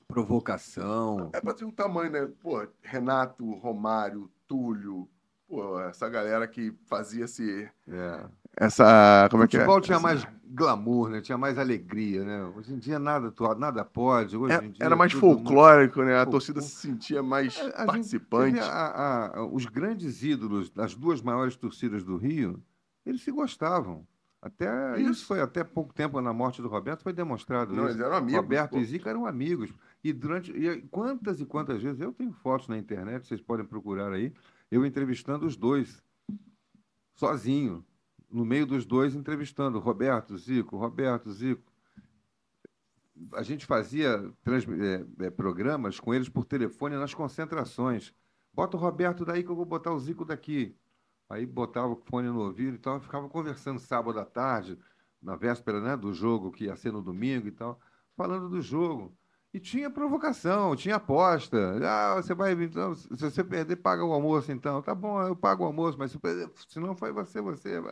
provocação. É para ter um tamanho, né? Pô, Renato, Romário, Túlio, pô, essa galera que fazia esse. É. Essa. Como é que é? O futebol tinha mais glamour, né? Tinha mais alegria, né? Hoje em dia nada, nada pode. Hoje é, dia, era mais folclórico, mundo... né? A torcida se sentia mais a, a participante. A, os grandes ídolos das duas maiores torcidas do Rio, eles se gostavam. Até isso. isso foi até pouco tempo na morte do Roberto foi demonstrado. Não, isso. eles eram amigos. Roberto pô. e Zica eram amigos. E durante e quantas e quantas vezes eu tenho fotos na internet, vocês podem procurar aí eu entrevistando os dois, sozinho, no meio dos dois, entrevistando Roberto, Zico, Roberto, Zico. A gente fazia trans, é, é, programas com eles por telefone nas concentrações. Bota o Roberto daí que eu vou botar o Zico daqui. Aí botava o fone no ouvido e tal, ficava conversando sábado à tarde, na véspera né, do jogo, que ia ser no domingo e tal, falando do jogo. E tinha provocação, tinha aposta. Ah, você vai. Então, se você perder, paga o almoço, então. Tá bom, eu pago o almoço, mas se, perder, se não foi você, você.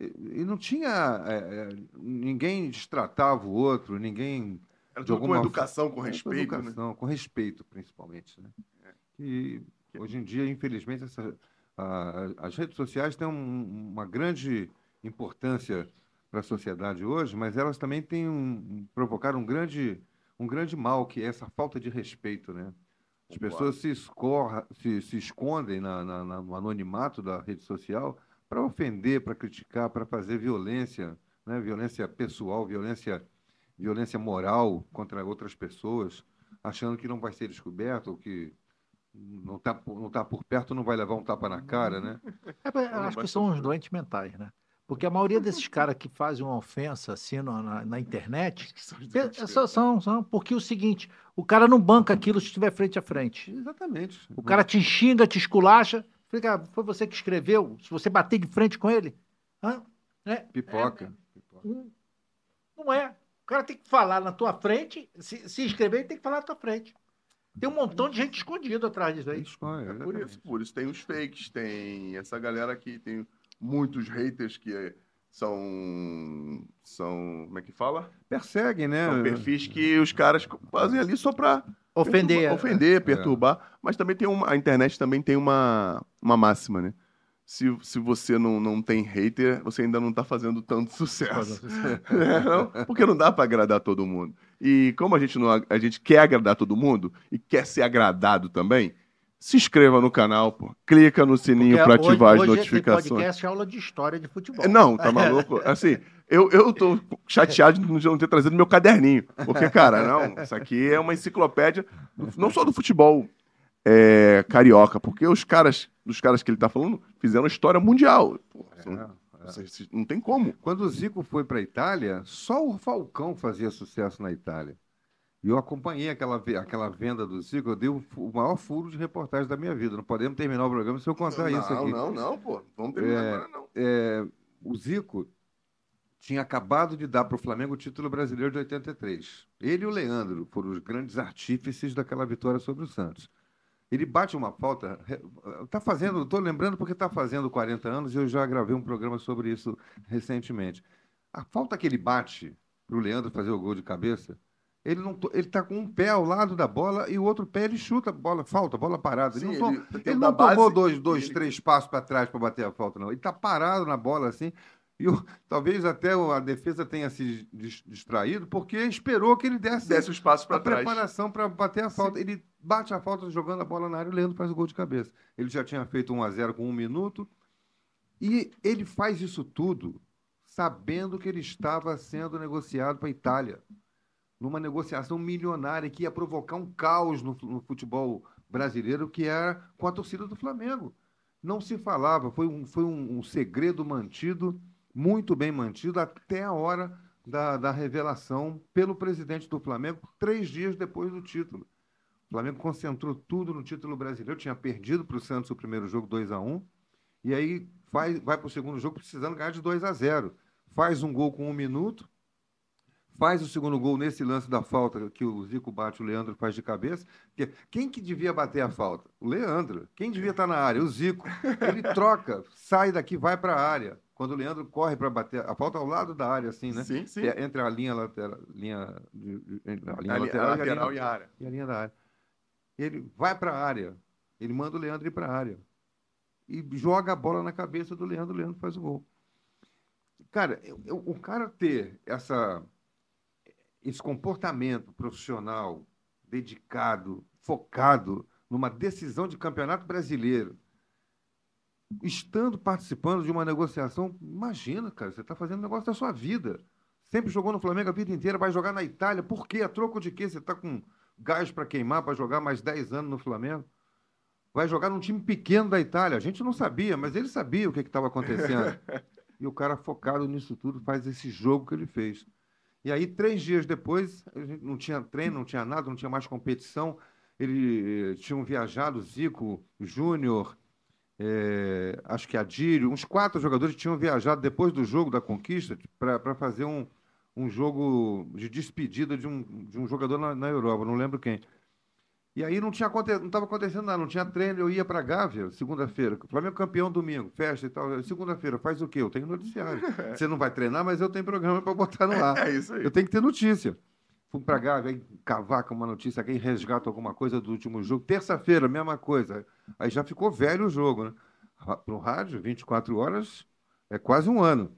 E, e não tinha. É, é, ninguém destratava o outro, ninguém. Era tudo com educação, com respeito. Com né? educação, né? com respeito, principalmente. Né? É. E hoje em dia, infelizmente, essa, a, as redes sociais têm um, uma grande importância para a sociedade hoje, mas elas também têm um, provocaram um grande um grande mal, que é essa falta de respeito, né? As pessoas se, escorra, se, se escondem na, na, no anonimato da rede social para ofender, para criticar, para fazer violência, né? violência pessoal, violência, violência moral contra outras pessoas, achando que não vai ser descoberto, ou que não está não tá por perto não vai levar um tapa na cara, né? É, acho que são os doentes mentais, né? Porque a maioria desses caras que fazem uma ofensa assim na, na internet são, são, são, porque é o seguinte, o cara não banca aquilo se estiver frente a frente. Exatamente. O cara te xinga, te esculacha, fica, foi você que escreveu, se você bater de frente com ele. Hã? É, Pipoca. É, não é. O cara tem que falar na tua frente, se, se inscrever, ele tem que falar na tua frente. Tem um montão de gente escondida atrás disso aí. É, por isso, por isso tem os fakes, tem essa galera que tem muitos haters que são. são. como é que fala? Perseguem, né? São perfis que os caras fazem ali só pra. Ofender. Perturbar, ofender, perturbar. É. Mas também tem uma. A internet também tem uma, uma máxima, né? Se, se você não, não tem hater, você ainda não está fazendo tanto sucesso. é, não? Porque não dá para agradar todo mundo. E como a gente, não, a gente quer agradar todo mundo e quer ser agradado também, se inscreva no canal, pô. Clica no sininho para ativar hoje, as hoje notificações. Hoje podcast aula de história de futebol. Não, tá maluco? Assim, eu, eu tô chateado de não ter trazido meu caderninho. Porque, cara, não, isso aqui é uma enciclopédia, não só do futebol é, carioca, porque os caras, os caras que ele tá falando, fizeram história mundial. Pô, é, é. Não tem como. Quando o Zico foi para a Itália, só o Falcão fazia sucesso na Itália. E eu acompanhei aquela, aquela venda do Zico, eu dei o, o, maior furo de reportagem da minha vida. Não podemos terminar o programa se eu contar não, isso aqui. Não, não, não, pô. Vamos terminar é, agora, não. É, o Zico tinha acabado de dar para o Flamengo o título brasileiro de 83. Ele e o Leandro foram os grandes artífices daquela vitória sobre o Santos. Ele bate uma falta. Está fazendo, estou lembrando porque está fazendo 40 anos e eu já gravei um programa sobre isso recentemente. A falta que ele bate para o Leandro fazer o gol de cabeça ele não ele está com um pé ao lado da bola e o outro pé ele chuta a bola, falta, bola parada. Sim, ele não, ele, ele não tomou dois, dois ele... três passos para trás para bater a falta, não. Ele está parado na bola assim. E o, talvez até a defesa tenha se distraído, porque esperou que ele desse, desse os passos para trás. preparação para bater a falta. Sim. Ele bate a falta jogando a bola na área, o Leandro faz o gol de cabeça. Ele já tinha feito 1 a 0 com um minuto. E ele faz isso tudo sabendo que ele estava sendo negociado para a Itália numa negociação milionária que ia provocar um caos no, no, futebol brasileiro, que era com a torcida do Flamengo. Não se falava, foi um, foi um, um segredo mantido, muito bem mantido, até a hora da, da revelação pelo presidente do Flamengo, três dias depois do título. O Flamengo concentrou tudo no título brasileiro, tinha perdido para o Santos o primeiro jogo 2 a 1 e aí faz, vai para o segundo jogo precisando ganhar de 2 a 0 Faz um gol com um minuto, faz o segundo gol nesse lance da falta que o Zico bate, o Leandro faz de cabeça. Quem que devia bater a falta? O Leandro. Quem devia estar na área? O Zico. Ele troca, sai daqui, vai para a área. Quando o Leandro corre para bater a falta ao lado da área, assim, né? Sim, sim. É entre a linha lateral, linha, a linha a lateral, a lateral e, a, e a área. E a linha da área. Ele vai para a área. Ele manda o Leandro ir para a área. E joga a bola na cabeça do Leandro, o Leandro faz o gol. Cara, eu, eu, o cara ter essa esse comportamento profissional, dedicado, focado numa decisão de campeonato brasileiro, estando participando de uma negociação, imagina, cara, você está fazendo negócio da sua vida. Sempre jogou no Flamengo a vida inteira, vai jogar na Itália. Por quê? A troco de quê? Você está com gás para queimar para jogar mais 10 anos no Flamengo? Vai jogar num time pequeno da Itália. A gente não sabia, mas ele sabia o que estava acontecendo. e o cara focado nisso tudo faz esse jogo que ele fez. E aí, três dias depois, não tinha treino, não tinha nada, não tinha mais competição. Eles eh, tinham viajado, Zico, Júnior, é, acho que a Dírio, uns quatro jogadores tinham viajado depois do jogo da conquista para fazer um, um jogo de despedida de um, de um jogador na, na Europa, não lembro quem. E aí não tinha não estava acontecendo nada, não tinha treino, eu ia para Gávea segunda-feira. Flamengo campeão domingo, festa e tal. Segunda-feira, faz o quê? Eu tenho noticiário. Você não vai treinar, mas eu tenho programa para botar no ar. É isso aí. Eu tenho que ter notícia. Fui para Gávea, aí cavaca uma notícia, aí resgata alguma coisa do último jogo. Terça-feira, mesma coisa. Aí já ficou velho o jogo, né? Para o rádio, 24 horas, é quase um ano.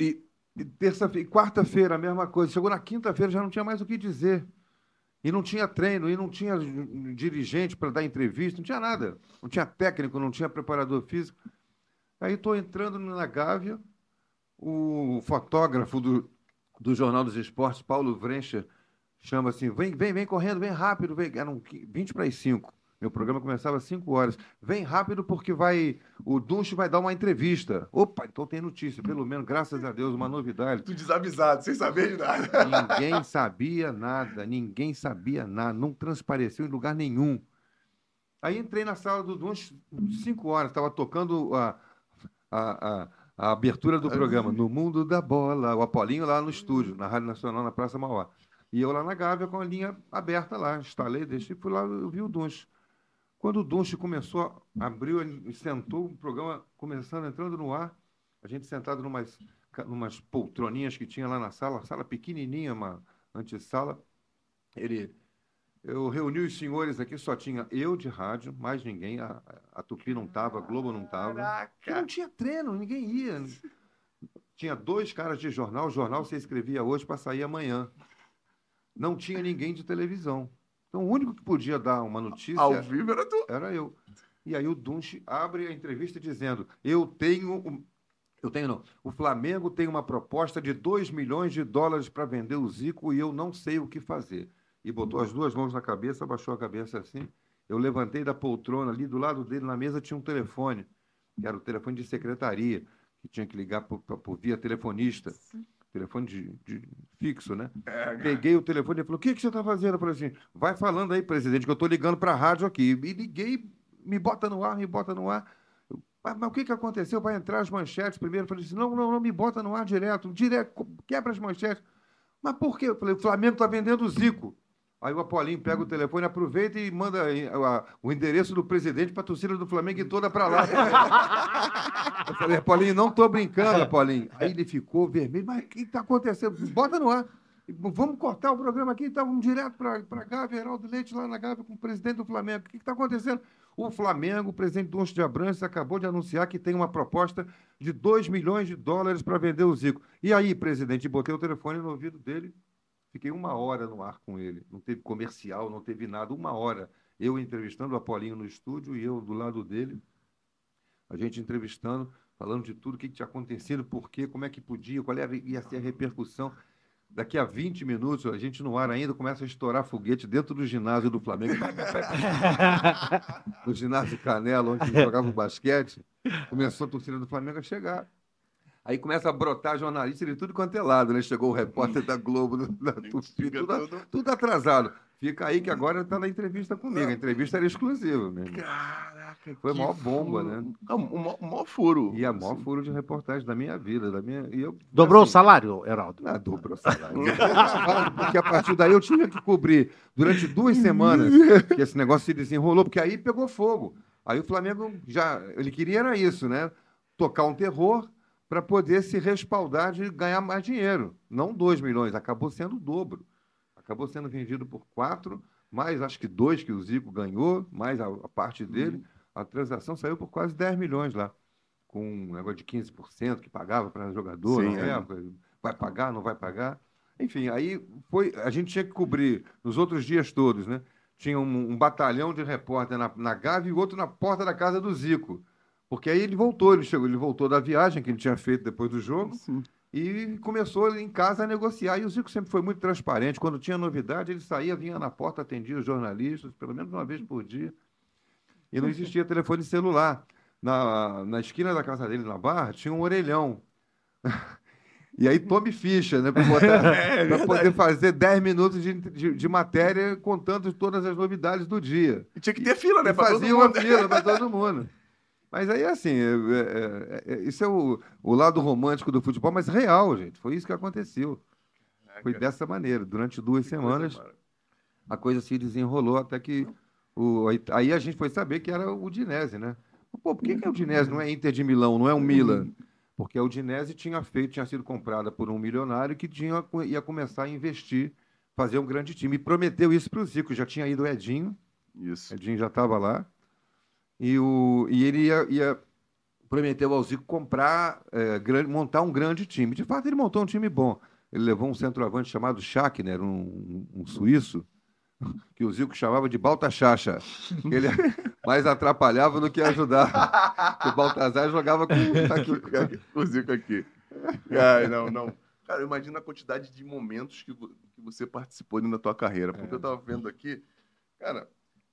E, e terça-feira, quarta-feira, a mesma coisa. Chegou na quinta-feira, já não tinha mais o que dizer. E não tinha treino, e não tinha dirigente para dar entrevista, não tinha nada. Não tinha técnico, não tinha preparador físico. Aí estou entrando na Gávea, o fotógrafo do, do Jornal dos Esportes, Paulo Vrencher, chama assim: vem, vem, vem correndo, vem rápido, vem. Eram 20 para as 5. Meu programa começava às 5 horas. Vem rápido porque vai o Dunch vai dar uma entrevista. Opa, então tem notícia, pelo menos, graças a Deus, uma novidade. Tu desavisado, sem saber de nada. Ninguém sabia nada, ninguém sabia nada, não transpareceu em lugar nenhum. Aí entrei na sala do Dunch 5 horas, estava tocando a, a, a, a, abertura do programa, No Mundo da Bola, o Apolinho lá no estúdio, na Rádio Nacional, na Praça Mauá. E eu lá na Gávea com a linha aberta lá, instalei, deixei, fui lá, eu vi o Dunch. Quando o Dunche começou, abriu e sentou, o programa começando, entrando no ar, a gente sentado numas, numas poltroninhas que tinha lá na sala, sala pequenininha, uma antessala. Ele, eu reuni os senhores aqui, só tinha eu de rádio, mais ninguém, a, a Tupi não estava, a Globo não estava. Não tinha treino, ninguém ia. Tinha dois caras de jornal, o jornal você escrevia hoje para sair amanhã. Não tinha ninguém de televisão. Então, o único que podia dar uma notícia. Ao vivo era tu. Era eu. E aí o Dunche abre a entrevista dizendo: Eu tenho. Eu tenho não. O Flamengo tem uma proposta de 2 milhões de dólares para vender o Zico e eu não sei o que fazer. E botou as duas mãos na cabeça, abaixou a cabeça assim. Eu levantei da poltrona ali, do lado dele, na mesa, tinha um telefone, que era o telefone de secretaria, que tinha que ligar por, por via telefonista. Sim telefone de, de fixo, né? É, Peguei o telefone e falou: O que, que você está fazendo? Eu falei assim: Vai falando aí, presidente, que eu estou ligando para a rádio aqui. E liguei, me bota no ar, me bota no ar. Mas, mas, o que, que aconteceu? Vai entrar as manchetes primeiro. Eu falei assim: Não, não, não, me bota no ar direto, direto, quebra as manchetes. Mas por quê? Eu falei: O Flamengo está vendendo o Zico. Aí o Apolinho pega o telefone, aproveita e manda o endereço do presidente para a torcida do Flamengo e toda para lá. Eu falei, Apolinho, não estou brincando, Apolinho. Aí ele ficou vermelho, mas o que está acontecendo? Bota no ar. Vamos cortar o programa aqui, então vamos direto para Gávea, Heraldo Leite lá na Gávea com o presidente do Flamengo. O que está acontecendo? O Flamengo, o presidente Doncho de Abrantes, acabou de anunciar que tem uma proposta de 2 milhões de dólares para vender o Zico. E aí, presidente, botei o telefone no ouvido dele, Fiquei uma hora no ar com ele. Não teve comercial, não teve nada. Uma hora. Eu entrevistando o Apolinho no estúdio e eu do lado dele. A gente entrevistando, falando de tudo, o que, tinha acontecido, por quê, como é que podia, qual era, ia ser a repercussão. Daqui a 20 minutos, a gente no ar ainda começa a estourar foguete dentro do ginásio do Flamengo. no ginásio Canela, onde jogava o basquete. Começou a torcida do Flamengo a chegar. Aí começa a brotar jornalista de tudo quanto é lado, né? Chegou o repórter da Globo, da Tupi, tudo, tudo atrasado. Fica aí que agora está na entrevista comigo. A entrevista era exclusiva mesmo. Caraca, Foi a maior bomba, né? Não, o maior furo. E a maior assim. furo de reportagem da minha vida. Da minha, e eu, dobrou assim, o salário, Heraldo? Ah, dobrou o salário. porque a partir daí eu tinha que cobrir durante duas semanas que esse negócio se desenrolou, porque aí pegou fogo. Aí o Flamengo já. Ele queria era isso, né? Tocar um terror para poder se respaldar de ganhar mais dinheiro. Não 2 milhões, acabou sendo o dobro. Acabou sendo vendido por 4, mais acho que 2 que o Zico ganhou, mais a, a parte dele. Uhum. A transação saiu por quase 10 milhões lá, com um negócio de 15% que pagava para jogador, Sim, é. vai pagar, não vai pagar. Enfim, aí foi, a gente tinha que cobrir nos outros dias todos, né? Tinha um, um batalhão de repórter na, na Gávea e outro na porta da casa do Zico. Porque aí ele voltou, ele chegou, ele voltou da viagem que ele tinha feito depois do jogo Sim. e começou em casa a negociar. E o Zico sempre foi muito transparente. Quando tinha novidade, ele saía, vinha na porta, atendia os jornalistas, pelo menos uma vez por dia. E não existia telefone celular. Na, na esquina da casa dele, na Barra, tinha um orelhão. E aí tome ficha, né? Para É, poder fazer 10 minutos de, de, de matéria contando todas as novidades do dia. E tinha que ter fila, né? E fazia uma fila para todo mundo. Mas aí, assim, é- é- é- isso é o, o lado romântico do futebol, mas real, gente. Foi isso que aconteceu. Foi dessa maneira. Durante duas semanas, a coisa se desenrolou até que. O, aí a gente foi saber que era o Udinese, né? Pô, por que, que é o Udinese? Não é Inter de Milão, não é o Milan? Porque a Udinese tinha feito, tinha sido comprada por um milionário que tinha, ia começar a investir, fazer um grande time. E prometeu isso para o Zico. Já tinha ido o Edinho, Isso. Edinho já estava lá. E, o, e ele ia, ia prometeu ao Zico comprar, é, grande, montar um grande time. De fato, ele montou um time bom. Ele levou um centroavante chamado Schachner, um, um suíço, que o Zico chamava de Baltachacha. Ele mais atrapalhava do que ajudava. o Baltazar jogava com o Zico aqui. Ai, não, não. Cara, imagina a quantidade de momentos que, que você participou da tua carreira. Porque É. eu tava vendo aqui, cara,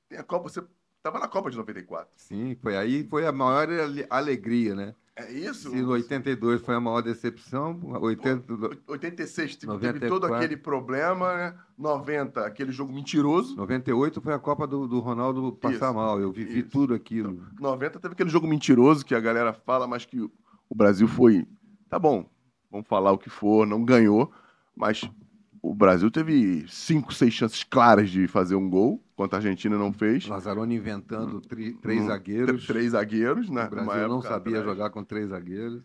tem a Copa, você tava na Copa de 94. Sim, foi aí foi a maior ale- alegria, né? É isso? Se no 82 foi a maior decepção, 80, 86 teve, teve 94. todo aquele problema, né? 90, aquele jogo mentiroso. 98 foi a Copa do, do Ronaldo passar Isso, mal. Eu vivi isso. tudo aquilo. 90 teve aquele jogo mentiroso que a galera fala, mas que o Brasil foi. Tá bom, vamos falar o que for, não ganhou, mas o Brasil teve cinco, seis chances claras de fazer um gol, enquanto a Argentina não fez. Lazzaroni inventando tri- três Hum, zagueiros. Três zagueiros, né? o Brasil não sabia jogar com três zagueiros.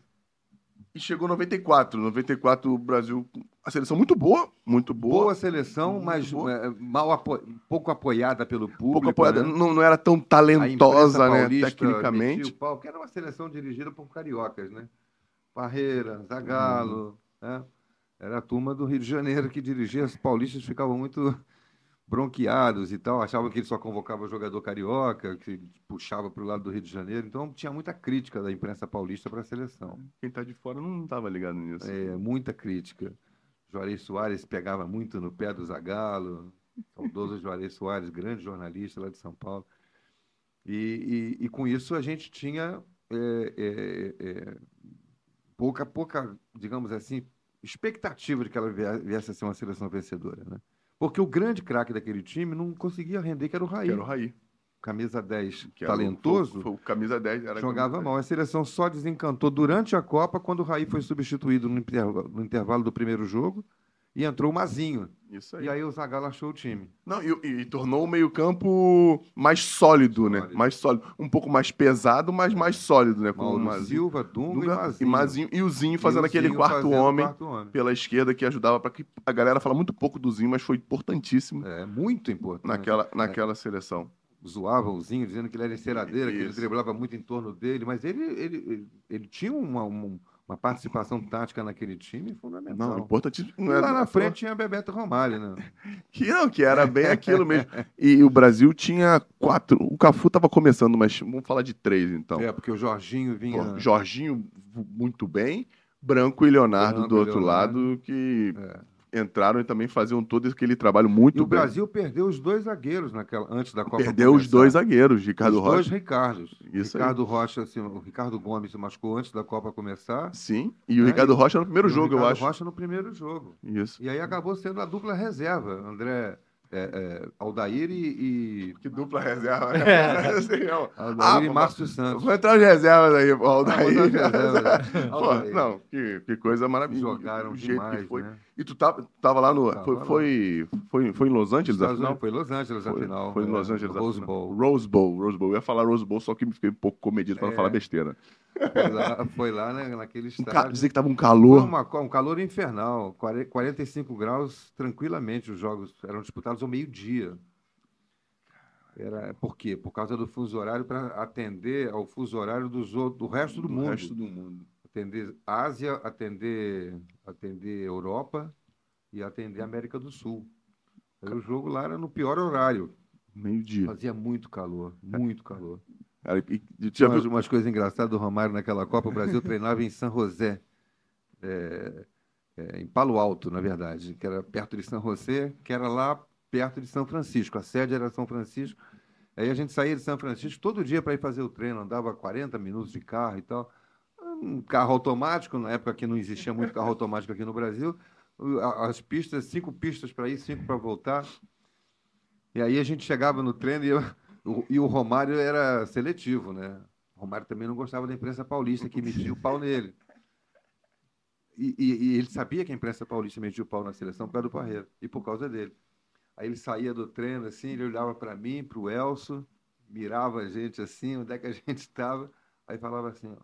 E chegou 94. 94 o Brasil, a seleção muito boa, muito boa. Boa seleção, Muito mas boa. é, mal apo- pouco apoiada pelo público. pouco apoiada, né? não, não era tão talentosa, né, tecnicamente. pau, que era uma seleção dirigida por cariocas, né? Parreira, Zagallo, né? Era a turma do Rio de Janeiro que dirigia, os paulistas ficavam muito bronqueados e tal, achavam que ele só convocava jogador carioca, que puxava para o lado do Rio de Janeiro, então tinha muita crítica da imprensa paulista para a seleção. Quem tá de fora não tava ligado nisso. É, muita crítica. Juarez Soares pegava muito no pé do Zagallo, saudoso Juarez Soares, grande jornalista lá de São Paulo. E, e- e com isso a gente tinha é, é, é, pouca, pouca, digamos assim, expectativa de que ela vie- viesse a ser uma seleção vencedora. Né? Porque o grande craque daquele time não conseguia render, que era o Raí. Que era o Raí. Camisa 10, que o- talentoso, foi- foi o camisa 10 era jogava camisa mal. A seleção só desencantou durante a Copa quando o Raí foi substituído no intervalo, no intervalo do primeiro jogo e entrou o Mazinho. 10. Isso aí. E aí o Zagallo achou o time. Não, e, e- tornou o meio-campo mais sólido, né? Sólido. Mais sólido. Um pouco mais pesado, mas mais sólido, né? Com o Mazinho. Silva, Dunga, Dunga e Mazinho. e Mazinho. E o Zinho E fazendo o aquele Zinho quarto fazendo homem quarto homem. pela esquerda que ajudava para que a galera fala muito pouco do Zinho, mas foi importantíssimo É, muito importante. naquela, naquela seleção. Zoavam o Zinho, dizendo que ele era enceradeira, que ele driblava muito em torno dele, mas ele, ele, ele, ele tinha uma, uma, uma participação tática naquele time fundamental. Não, importantíssimo. E Não é lá na frente tinha Bebeto Romário, né? Que não, que era bem aquilo mesmo. E o Brasil tinha quatro. O Cafu tava começando, mas vamos falar de três, então. É, porque o Jorginho vinha. Jorginho muito bem, Branco e Leonardo Branco do outro Leonardo. lado, que É. entraram e também faziam todo aquele trabalho muito E o bem. Brasil perdeu os dois zagueiros naquela, antes da Copa Perdeu os começar. dois zagueiros, Ricardo os dois Rocha. Ricardos. Isso aí. Ricardo Rocha, assim, o Ricardo Gomes se machucou antes da Copa começar. Sim, e o É, Ricardo Rocha no primeiro E o jogo, eu Ricardo acho. Rocha no primeiro jogo. Isso. E aí acabou sendo a dupla reserva. André é, é, Aldair e, e- Que dupla reserva, É. Assim, ó. Aldair Ah, e Márcio Santos. Vou entrar de reservas aí. Aldair. Ah, botar de reserva. Pô, Aldair. não, que, que coisa maravilhosa. Jogaram o jeito demais, que foi. né? E tu tava, tava lá no. Tava foi, lá. foi, foi, foi em Los Angeles, Estados afinal? Unidos, foi Los Angeles, Foi, afinal. foi em é, Los Angeles. Rose. Bowl. Rose Bowl, Rose Bowl. Eu ia falar Rose Bowl, só que me fiquei um pouco comedido para não É. falar besteira. Foi lá, foi lá né, naquele Um ca... estádio. Dizer que tava um Foi calor. uma- um calor infernal. 40 45 graus, tranquilamente, os jogos eram disputados ao meio-dia. Era, por quê? Por causa do fuso horário, para atender ao fuso horário dos, do resto do do mundo. resto do mundo. Atender Ásia, atender, atender Europa e atender América do Sul. Aí o jogo lá era no pior horário. Meio-dia. Fazia muito calor, muito calor. Cara, e- e Tinha umas, umas coisas engraçadas do Romário naquela Copa. O Brasil treinava em San José, é, é, em Palo Alto, na verdade, que era perto de São José, que era lá perto de São Francisco. A sede era São Francisco. Aí a gente saía de São Francisco todo dia para ir fazer o treino, andava 40 minutos de carro e tal. Um carro automático, na época que não existia muito carro automático aqui no Brasil, as pistas, cinco pistas para ir, cinco para voltar. E aí a gente chegava no treino e, eu- o, e o Romário era seletivo, né? O Romário também não gostava da imprensa paulista, que metia o pau nele. E, e- e ele sabia que a imprensa paulista metia o pau na seleção por causa do Parreira e por causa dele. Aí ele saía do treino assim, ele olhava para mim, para o Elso, mirava a gente assim, onde é que a gente estava, aí falava assim, ó,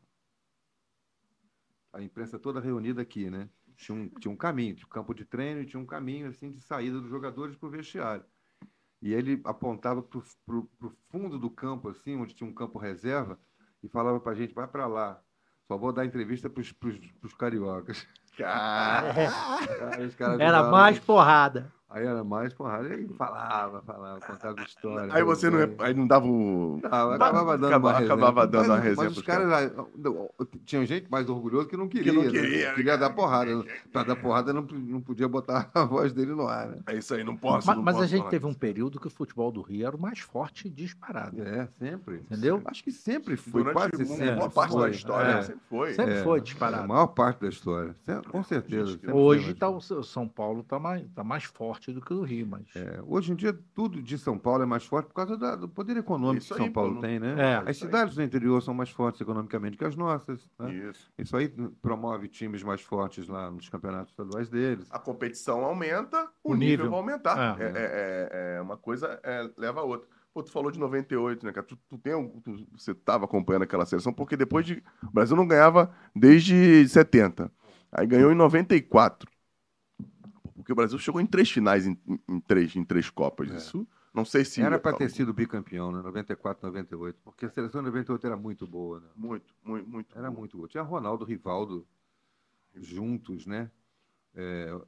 a imprensa toda reunida aqui, né? Tinha um, tinha um caminho, tinha um campo de treino e tinha um caminho assim de saída dos jogadores para o vestiário. E ele apontava para o fundo do campo, assim, onde tinha um campo reserva, e falava para a gente, vai para lá, só vou dar entrevista para os cariocas. Cara, Era mais porrada. Aí era mais porrada. Aí falava, falava, contava história. aí você não, Aí- aí não dava o. Não, acabava dando Acaba- uma resenha. acabava dando mas, uma resenha Mas os caras, tinha gente mais orgulhosa que não queria. não né? queria, queria né, dar porrada. Para dar porrada não, não podia botar a voz dele no ar, né? É isso aí, não posso. Mas, não mas a posso gente falar teve um período que o futebol do Rio era o mais forte disparado. É, sempre. Entendeu? Acho que sempre foi, Durante quase uma sempre. boa parte foi. da história, É. sempre foi. Sempre É, foi A disparado. maior parte da história. Com certeza. Gente, sempre foi Hoje tá, o São Paulo está mais, tá mais forte do que o Rio, mas. É, hoje em dia, tudo de São Paulo é mais forte por causa da- do poder econômico Isso que São aí, Paulo não- tem, né? É. As cidades do interior são mais fortes economicamente que as nossas. né? Isso. Isso aí promove times mais fortes lá nos campeonatos estaduais deles. A competição aumenta, o, O nível. nível. vai aumentar. É. É, é- é- é uma coisa é, leva a outra. Pô, tu falou de 98, né, cara? Tu, tu tem um- tu- você estava acompanhando aquela seleção, porque depois de. O Brasil não ganhava desde 70. Aí ganhou em 94. Porque o Brasil chegou em três finais em, em- três, em três Copas. É. Isso não sei se. Era para ter sido bicampeão, né? 94, 98. Porque a seleção de 98 era muito boa, né? Muito, muito, muito. Era muito boa. Tinha Ronaldo, Rivaldo juntos, né? É,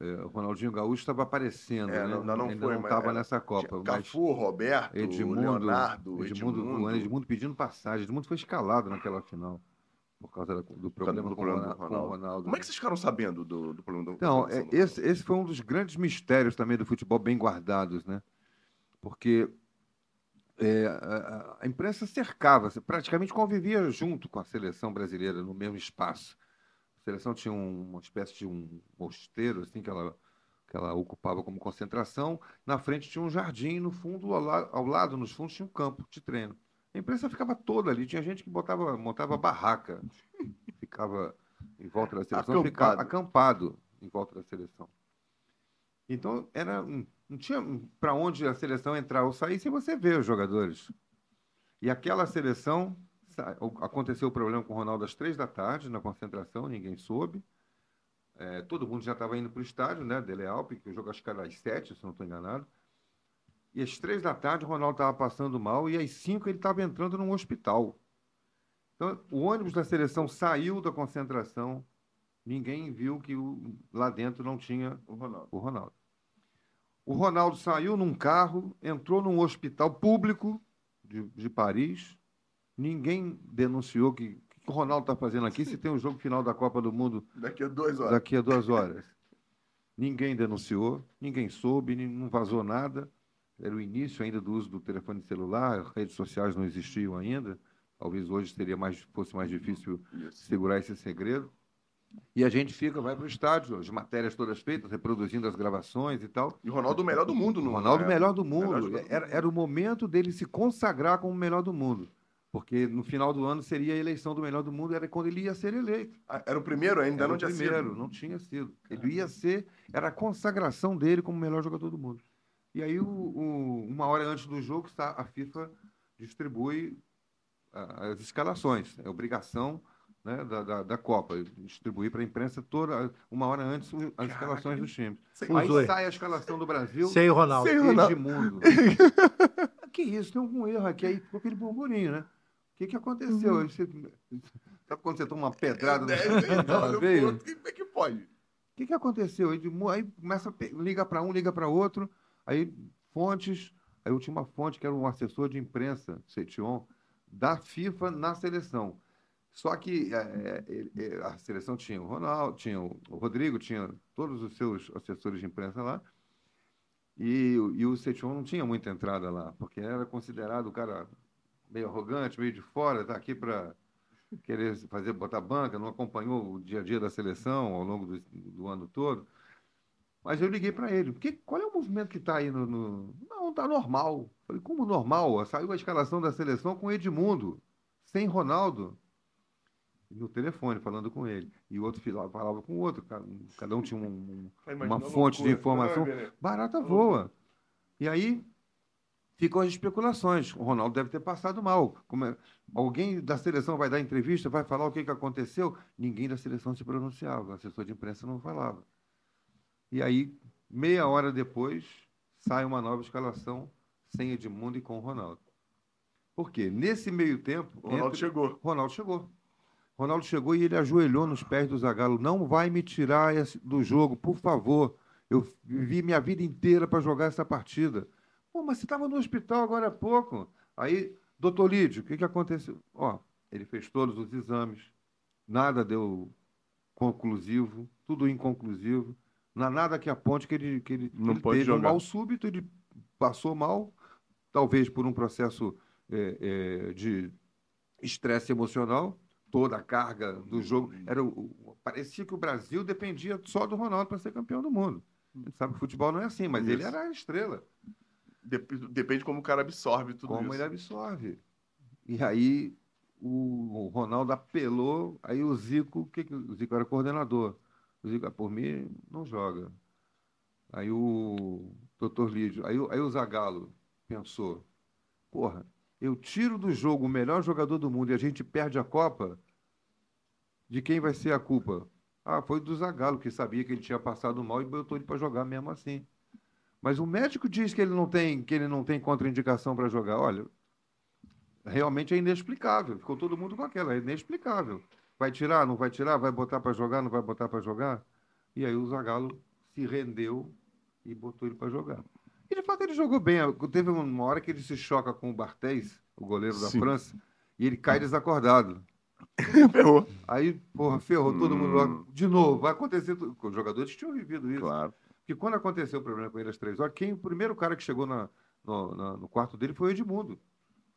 é, o Ronaldinho Gaúcho estava aparecendo, É, né? não- ainda não Ainda foi, não estava era- nessa Copa. Tinha Mas Cafu, Roberto, Edmundo, Leonardo, Edmundo, Edmundo. o Edmundo pedindo passagem. Edmundo foi escalado naquela final. Por causa da- do problema, do problema do Ronaldo, Ronaldo. Ronaldo. Como é que vocês ficaram sabendo do, do problema do Então, é, seleção do esse, Ronaldo? esse foi um dos grandes mistérios também do futebol bem guardados, né? Porque é, a, a- imprensa cercava, praticamente convivia junto com a seleção brasileira no mesmo espaço. A seleção tinha um- uma espécie de um mosteiro assim que ela que ela ocupava como concentração. Na frente tinha um jardim, no fundo, ao, la- ao lado, nos fundos, tinha um campo de treino. A imprensa ficava toda ali. Tinha gente que botava, montava barraca, ficava em volta da seleção, ficava Acampado. acampado em volta da seleção. Então, era, não tinha para onde a seleção entrar ou sair sem você ver os jogadores. E aquela seleção, aconteceu o problema com o Ronaldo às três da tarde, na concentração, ninguém soube. É, todo mundo já estava indo para o estádio, né? Dele Alpe, que o jogo acho que era às sete, se não estou enganado. E às três da tarde o Ronaldo estava passando mal e às cinco ele estava entrando num hospital. Então, o ônibus da seleção saiu da concentração, ninguém viu que o- lá dentro não tinha O Ronaldo. o Ronaldo. O Ronaldo saiu num carro, entrou num hospital público de, de Paris. Ninguém denunciou que o que o Ronaldo está fazendo aqui se tem o jogo final da Copa do Mundo Daqui a duas horas. daqui a duas horas. Ninguém denunciou, ninguém soube, não vazou nada. Era o início ainda do uso do telefone celular, redes sociais não existiam ainda. Talvez hoje seria mais, fosse mais difícil segurar esse segredo. E a gente fica, vai para o estádio, as matérias todas feitas, reproduzindo as gravações e tal. E o Ronaldo o melhor do mundo, O não Ronaldo, é? melhor do Melhor mundo. Era, mundo. era o momento dele se consagrar como o melhor do mundo. Porque no final do ano seria a eleição do melhor do mundo, era quando ele ia ser eleito. Ah, Era o primeiro ainda, Era não o tinha primeiro, sido. não tinha sido. Ele ia ser, era a consagração dele como o melhor jogador do mundo. E aí, o- o- uma hora antes do jogo, a FIFA distribui as escalações. É obrigação né, da, da, da Copa, distribuir para a imprensa toda, uma hora antes, as escalações dos times. Sem- Aí sai a escalação do Brasil. Sem o Ronaldo. Sem o Ronaldo. Edmundo. que isso, tem algum erro aqui. Aí ficou aquele burburinho, né? O que, que aconteceu? Aí você- Sabe quando você toma uma pedrada no É, Como é que pode? O que, que aconteceu? Edmundo, aí começa, liga para um, liga para outro, aí fontes, aí eu tinha uma fonte que era um assessor de imprensa, Setion, da FIFA na seleção. Só que é, ele- é, a seleção tinha o Ronaldo, tinha o Rodrigo, tinha todos os seus assessores de imprensa lá, e, e o Setion não tinha muita entrada lá, porque era considerado o cara meio arrogante, meio de fora, tá aqui para querer fazer botar banca, não acompanhou o dia a dia da seleção ao longo do, do ano todo. Mas eu liguei para ele. Que, qual é o movimento que está aí no, no. Não, está normal. Falei, como normal? Saiu a escalação da seleção com Edmundo, sem Ronaldo. No telefone, falando com ele. E o outro falava com o outro. Cada um tinha um, uma fonte de informação. Barata voa. E aí ficam as especulações. O Ronaldo deve ter passado mal. É... Alguém da seleção vai dar entrevista, vai falar o que, que aconteceu? Ninguém da seleção se pronunciava. O assessor de imprensa não falava. E aí, meia hora depois, sai uma nova escalação sem Edmundo e com o Ronaldo. Por quê? Nesse meio tempo. Ronaldo entre... chegou. Ronaldo chegou. Ronaldo chegou e ele ajoelhou nos pés do Zagallo. Não vai me tirar do jogo, por favor. Eu vivi minha vida inteira para jogar essa partida. Pô, mas você estava no hospital agora há pouco. Aí, doutor Lídio, o que, que aconteceu? Ó, ele fez todos os exames, nada deu conclusivo, tudo inconclusivo. Não há nada que aponte que ele, que ele, não ele pode teve jogar. um mal súbito, ele passou mal, talvez por um processo é, é, de estresse emocional, toda a carga do jogo. Era, parecia que o Brasil dependia só do Ronaldo para ser campeão do mundo. A gente sabe que o futebol não é assim, mas isso. ele era a estrela. Depende como o cara absorve tudo como isso. Como ele absorve. E aí o Ronaldo apelou, aí o Zico, que, que o Zico era coordenador. O Zico, ah, por mim, não joga. Aí o doutor Lídio, aí, aí o Zagallo pensou, porra, eu tiro do jogo o melhor jogador do mundo e a gente perde a Copa, de quem vai ser a culpa? Ah, foi do Zagallo, que sabia que ele tinha passado mal e botou ele para jogar mesmo assim. Mas o médico diz que ele não tem, que ele não tem contraindicação para jogar. Olha, realmente é inexplicável. Ficou todo mundo com aquela, é inexplicável. Vai tirar, não vai tirar, vai botar para jogar, não vai botar para jogar. E aí o Zagallo se rendeu e botou ele para jogar. E de fato ele jogou bem. Teve uma hora que ele se choca com o Barthez, o goleiro da Sim. França, e ele cai desacordado. ferrou. Aí, porra, ferrou todo hum. mundo. De novo, vai acontecer. Os jogadores tinham vivido isso. Claro. Porque quando aconteceu o problema com ele às três horas, quem, o primeiro cara que chegou na, no, na, no quarto dele foi o Edmundo.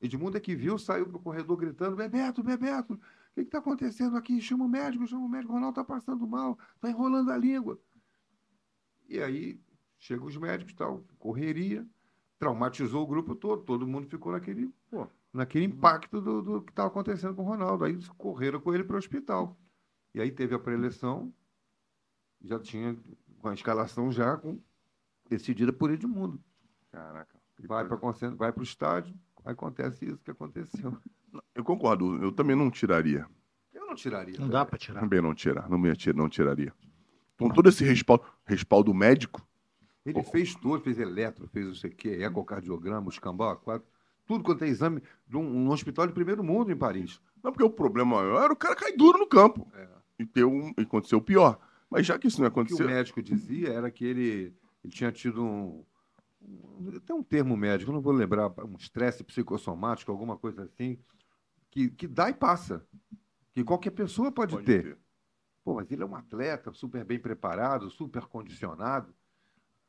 Edmundo é que viu, saiu para o corredor gritando: Bebeto, Bebeto, que está acontecendo aqui? Chama o médico, chama o médico, o Ronaldo está passando mal, está enrolando a língua. E aí chegam os médicos tal, correria, traumatizou o grupo todo, todo mundo ficou naquele, pô, naquele impacto do, do que estava acontecendo com o Ronaldo. Aí correram com ele para o hospital. E aí teve a preleção, já tinha com a escalação já com, decidida por Edmundo. Caraca. Vai para vai o estádio, acontece isso que aconteceu. Eu concordo, eu também não tiraria. Eu não tiraria. Não também. dá para tirar. Também não tirar, não, ia tirar, não tiraria. Com todo esse respaldo, respaldo médico. Ele oh. fez tudo, fez eletro, fez não sei o quê, ecocardiograma, escambau, quatro, tudo quanto é exame de um, um, hospital de primeiro mundo em Paris. Não, porque o problema maior era o cara cair duro no campo. É. E, ter um, e acontecer o pior. Mas já que isso não aconteceu. O que o médico dizia era que ele, ele tinha tido um. um tem um termo médico, não vou lembrar, um estresse psicossomático, alguma coisa assim, que, que dá e passa. Que qualquer pessoa pode, pode ter. ter. Pô, mas ele é um atleta super bem preparado, super condicionado,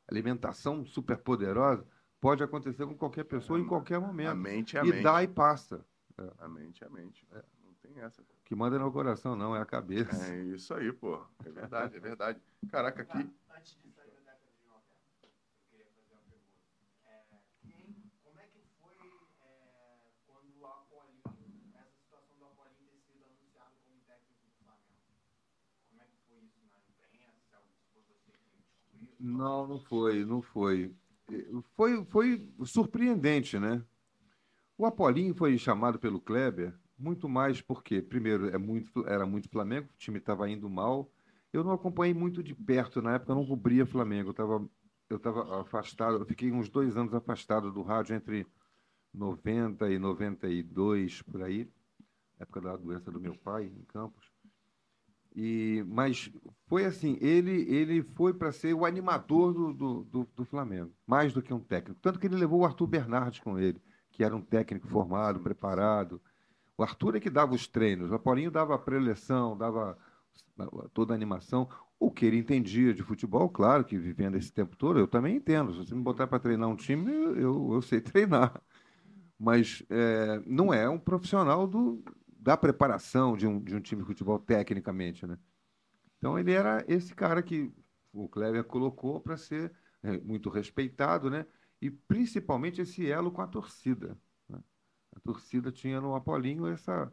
alimentação super poderosa. Pode acontecer com qualquer pessoa em qualquer momento. A mente é a e mente. dá e passa. É. A mente é a mente. É. Não tem essa que manda no coração, não, é a cabeça. É isso aí, pô. É verdade, é verdade. Caraca, aqui. Antes de sair da década de 90, eu queria fazer uma pergunta. É, como é que foi é, quando a Apolinho, essa situação do Apolinho ter sido anunciado como técnico do Flamengo? Como é que foi isso na imprensa? Foi você que descobriu? Não, não foi, não foi. Foi, foi surpreendente, né? O Apolinho foi chamado pelo Kleber muito mais porque, primeiro, é muito, era muito Flamengo, o time estava indo mal. Eu não acompanhei muito de perto, na época eu não cobria Flamengo, eu estava eu tava afastado, eu fiquei uns dois anos afastado do rádio entre 90 e 92, por aí, época da doença do meu pai, em Campos. E, mas foi assim, ele, ele foi para ser o animador do, do, do, do, Flamengo, mais do que um técnico. Tanto que ele levou o Arthur Bernardes com ele, que era um técnico formado, preparado, o Arthur é que dava os treinos, o Apolinho dava a preleção, dava toda a animação. O que ele entendia de futebol, claro que vivendo esse tempo todo, eu também entendo. Se você me botar para treinar um time, eu, eu sei treinar. Mas é, não é um profissional do, da preparação de um, de um time de futebol tecnicamente, né? Então ele era esse cara que o Kleber colocou para ser é, muito respeitado, né? E principalmente esse elo com a torcida. né? A torcida tinha no Apolinho essa,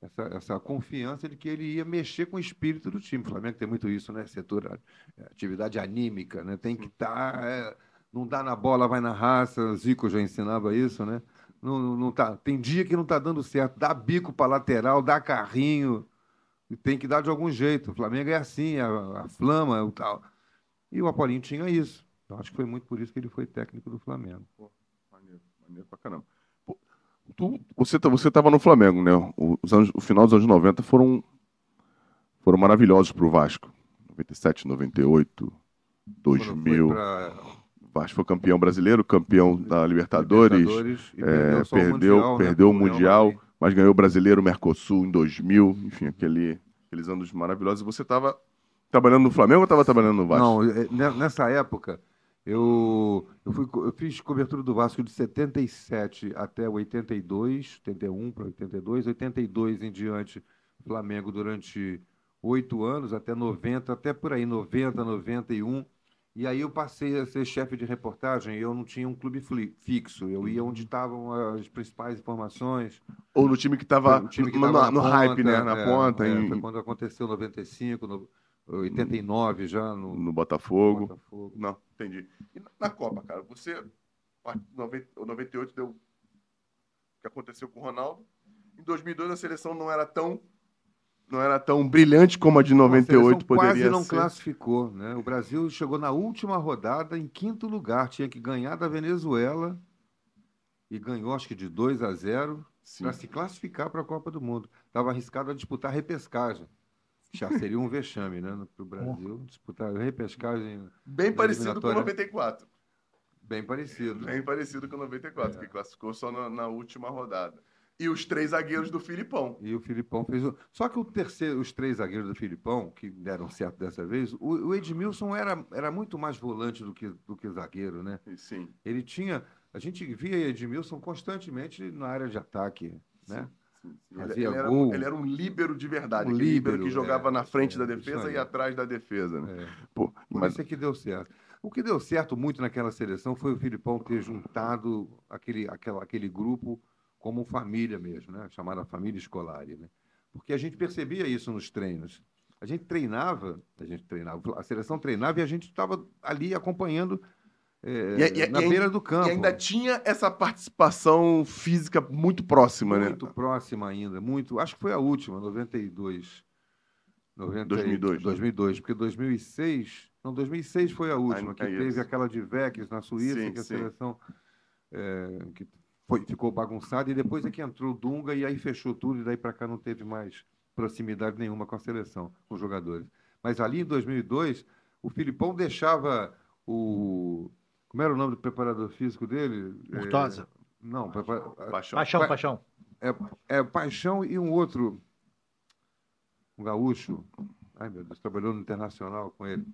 essa, essa confiança de que ele ia mexer com o espírito do time. O Flamengo tem muito isso, né? Setor, é, atividade anímica, né? Tem que estar. não dá na bola, vai na raça. Zico já ensinava isso, né? Não, não, tá, tem dia que não está dando certo. Dá bico para lateral, dá carrinho. Tem que dar de algum jeito. O Flamengo é assim, a, a flama, o tal. E o Apolinho tinha isso. Então acho que foi muito por isso que ele foi técnico do Flamengo. Maneiro, maneiro pra caramba. Pô, tu- você tá- você estava no Flamengo, né? O, os anos- o final dos anos 90 foram, foram maravilhosos pro Vasco. 97, 98, 2000. Quando foi pra O Vasco foi campeão brasileiro, campeão da Libertadores, Libertadores e é, o perdeu, Mundial, né, perdeu o pro Real Mundial, mas ganhou o Brasileiro, o Mercosul em 2000, enfim, aquele, aqueles anos maravilhosos. Você estava trabalhando no Flamengo ou estava trabalhando no Vasco? Não, é, ne- nessa época, eu, eu, fui eu fiz cobertura do Vasco de 77 até 82, 81 para 82, 82 em diante, Flamengo durante oito anos, até 90, até por aí, 90, 91. E aí eu passei a ser chefe de reportagem e eu não tinha um clube fixo. Eu ia onde estavam as principais informações. Ou no time que estava que no, no na hype, né? Na é, ponta, é, em- quando aconteceu 95, no, 89 já no, no Botafogo. Botafogo. Não, entendi. E na, na Copa, cara, você. a 90 O 98 deu. O que aconteceu com o Ronaldo. Em 2002 a seleção não era tão. Não era tão brilhante como a de A 98 seleção poderia quase não ser. classificou, né? O Brasil chegou na última rodada em quinto lugar, tinha que ganhar da Venezuela e ganhou acho que de 2 a 0 Sim. para se classificar para a Copa do Mundo. Estava arriscado a disputar a repescagem. Já seria um vexame, né, para o Brasil disputar a repescagem Bem parecido com o eliminatória. 94. bem parecido. Bem parecido com o 94, É. que classificou só na, na última rodada. E os três zagueiros do Filipão. E o Filipão fez o. Só que o terceiro, os três zagueiros do Filipão, que deram certo dessa vez, o, o Edmilson era, era muito mais volante do que, do que zagueiro, né? Sim. Ele tinha. A gente via Edmilson constantemente na área de ataque, né? sim, sim. Ele, ele era, ele era um líbero de verdade. Um líbero que líbero, jogava é. na frente É, da defesa e atrás da defesa. Né? É. Pô, mas isso é que deu certo. O que deu certo muito naquela seleção foi o Filipão ter juntado aquele, aquela, aquele grupo como família mesmo, né? chamada família escolar. Né? Porque a gente percebia isso nos treinos. A gente treinava, a gente treinava, a seleção treinava e a gente estava ali acompanhando eh, E- e- na e- beira do campo. E ainda tinha essa participação física muito próxima, muito né? próxima ainda, muito. Acho que foi a última, 92. 90, 2002, né? 2002, porque 2006. Não, 2006 foi a última, que é teve aquela de Vex na Suíça, Sim, que a sim. seleção é, que foi, ficou bagunçada, e depois é que entrou o Dunga e aí fechou tudo, e daí para cá não teve mais proximidade nenhuma com a seleção, com os jogadores. Mas ali em 2002, o Filipão deixava o. Como era o nome do preparador físico dele? É, Murtosa. não, prepara- Paixão. Paixão, Pa- paixão. é, é Paixão e um outro, um gaúcho. Ai, meu Deus, trabalhou no Internacional com ele.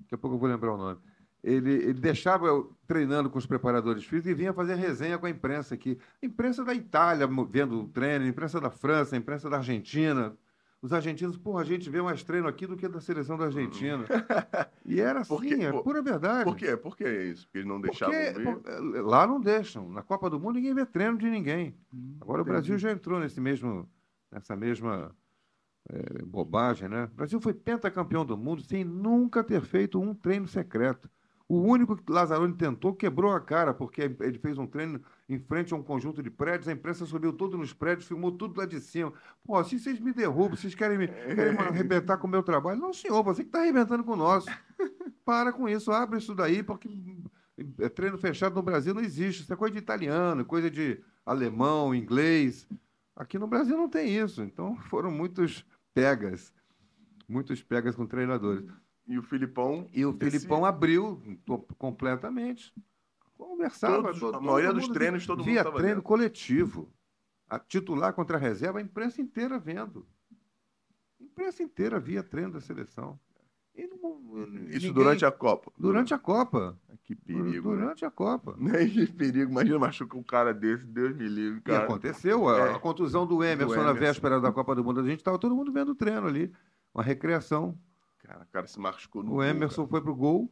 Daqui a pouco eu vou lembrar o nome. Ele, ele deixava eu treinando com os preparadores físicos e vinha fazer resenha com a imprensa aqui. A imprensa da Itália vendo o treino, a imprensa da França, a imprensa da Argentina. Os argentinos, porra, a gente vê mais treino aqui do que da seleção da Argentina. E era assim, Por quê? é Por- pura verdade. Por quê? Por que isso? Porque eles não deixavam Porque ver? pô, lá não deixam. Na Copa do Mundo ninguém vê treino de ninguém. Agora o entendi. Brasil já entrou nesse mesmo, nessa mesma eh, bobagem, né? O Brasil foi pentacampeão do mundo sem nunca ter feito um treino secreto. O único que Lazzaroni tentou quebrou a cara, porque ele fez um treino em frente a um conjunto de prédios, a imprensa subiu tudo nos prédios, filmou tudo lá de cima. Pô, se vocês me derrubam, vocês querem me, querem me arrebentar com o meu trabalho? Não, senhor, você que está arrebentando com o nosso. Para com isso, abre isso daí, porque é, treino fechado no Brasil não existe. Isso é coisa de italiano, coisa de alemão, inglês. Aqui no Brasil não tem isso. Então foram muitos pegas, muitos pegas com treinadores. E o Filipão. E o Filipão abriu completamente. Conversava. Todos- to- a todo maioria dos mundo treinos, todo mundo via treino dentro. coletivo. A titular contra a reserva, a imprensa inteira vendo. A imprensa inteira via treino da seleção. E não- Isso ninguém- durante a Copa. durante a Copa. Que perigo. né? Durante a Copa. Que perigo. Imagina machucar um cara desse. Deus me livre, E cara. aconteceu a, É. a contusão do Emerson, na Emerson. véspera da Copa do Mundo. A gente estava todo mundo vendo o treino ali. Uma recreação. Cara, o cara se machucou no O gol, Emerson foi pro gol.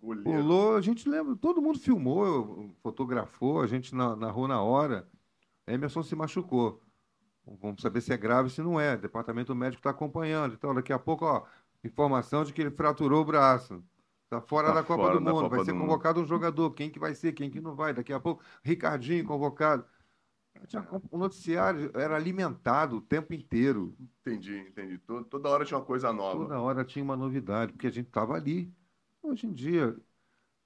Goleiro. pulou. A gente lembra, todo mundo filmou, fotografou, a gente na- narrou na hora. Emerson se machucou. Vamos saber se é grave, se não é. O departamento médico está acompanhando. Então, daqui a pouco, ó, informação de que ele fraturou o braço. Está fora Tá da Copa fora do Mundo. Copa vai ser do Mundo. convocado um jogador. Quem que vai ser, quem que não vai. Daqui a pouco, Ricardinho convocado. Tinha- O noticiário era alimentado o tempo inteiro. Entendi, entendi. To- Toda hora tinha uma coisa nova. Toda hora tinha uma novidade, porque a gente estava ali. Hoje em dia,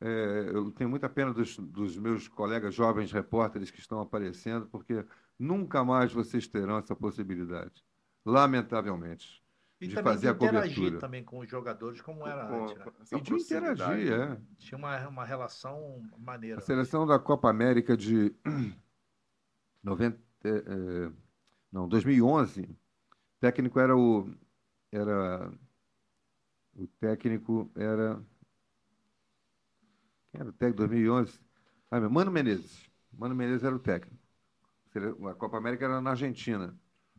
é, eu tenho muita pena dos, dos meus colegas jovens repórteres que estão aparecendo, porque nunca mais vocês terão essa possibilidade. Lamentavelmente. E de fazer a de interagir cobertura. também com os jogadores, como era Com- antes. né? E de interagir, é. Tinha uma, uma relação A maneira. seleção da Copa América de 90, eh, não, 2011, o técnico era o era o técnico era quem era o técnico de 2011? Ah, Mano Menezes. Mano Menezes era o técnico. A Copa América era na Argentina.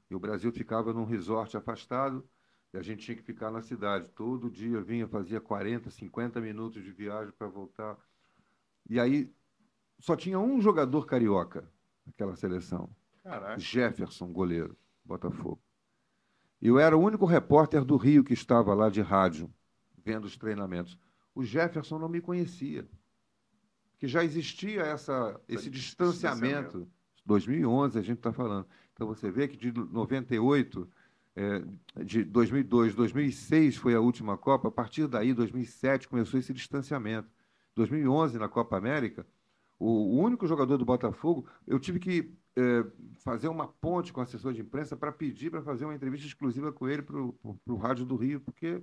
E o Brasil ficava num resort afastado e a gente tinha que ficar na cidade. Todo dia vinha, fazia 40, 50 minutos de viagem para voltar. E aí só tinha um jogador carioca naquela seleção. Caraca. Jefferson, goleiro, Botafogo. Eu era o único repórter do Rio que estava lá de rádio, vendo os treinamentos. O Jefferson não me conhecia. Que já existia essa, esse distanciamento. distanciamento. 2011 a gente está falando. Então você vê que de 98, eh, de 2002, 2006 foi a última Copa. A partir daí, 2007 começou esse distanciamento. 2011 na Copa América, o, único jogador do Botafogo, eu tive que eh, fazer uma ponte com o assessor de imprensa para pedir para fazer uma entrevista exclusiva com ele para o Rádio do Rio, porque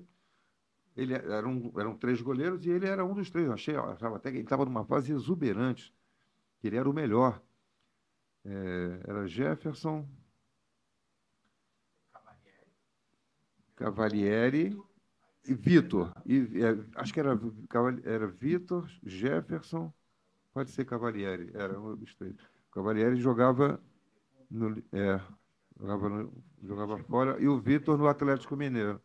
ele era um, eram três goleiros e ele era um dos três. Eu achei, eu achava até que ele estava numa fase exuberante, que ele era o melhor. Eh, era Jefferson, Cavalieri e Vitor. E, é, acho que era, era Vitor, Jefferson, pode ser Cavalieri, era um dos três. Cavalieri jogava no, é, jogava, no- jogava fora e o Vitor no Atlético Mineiro.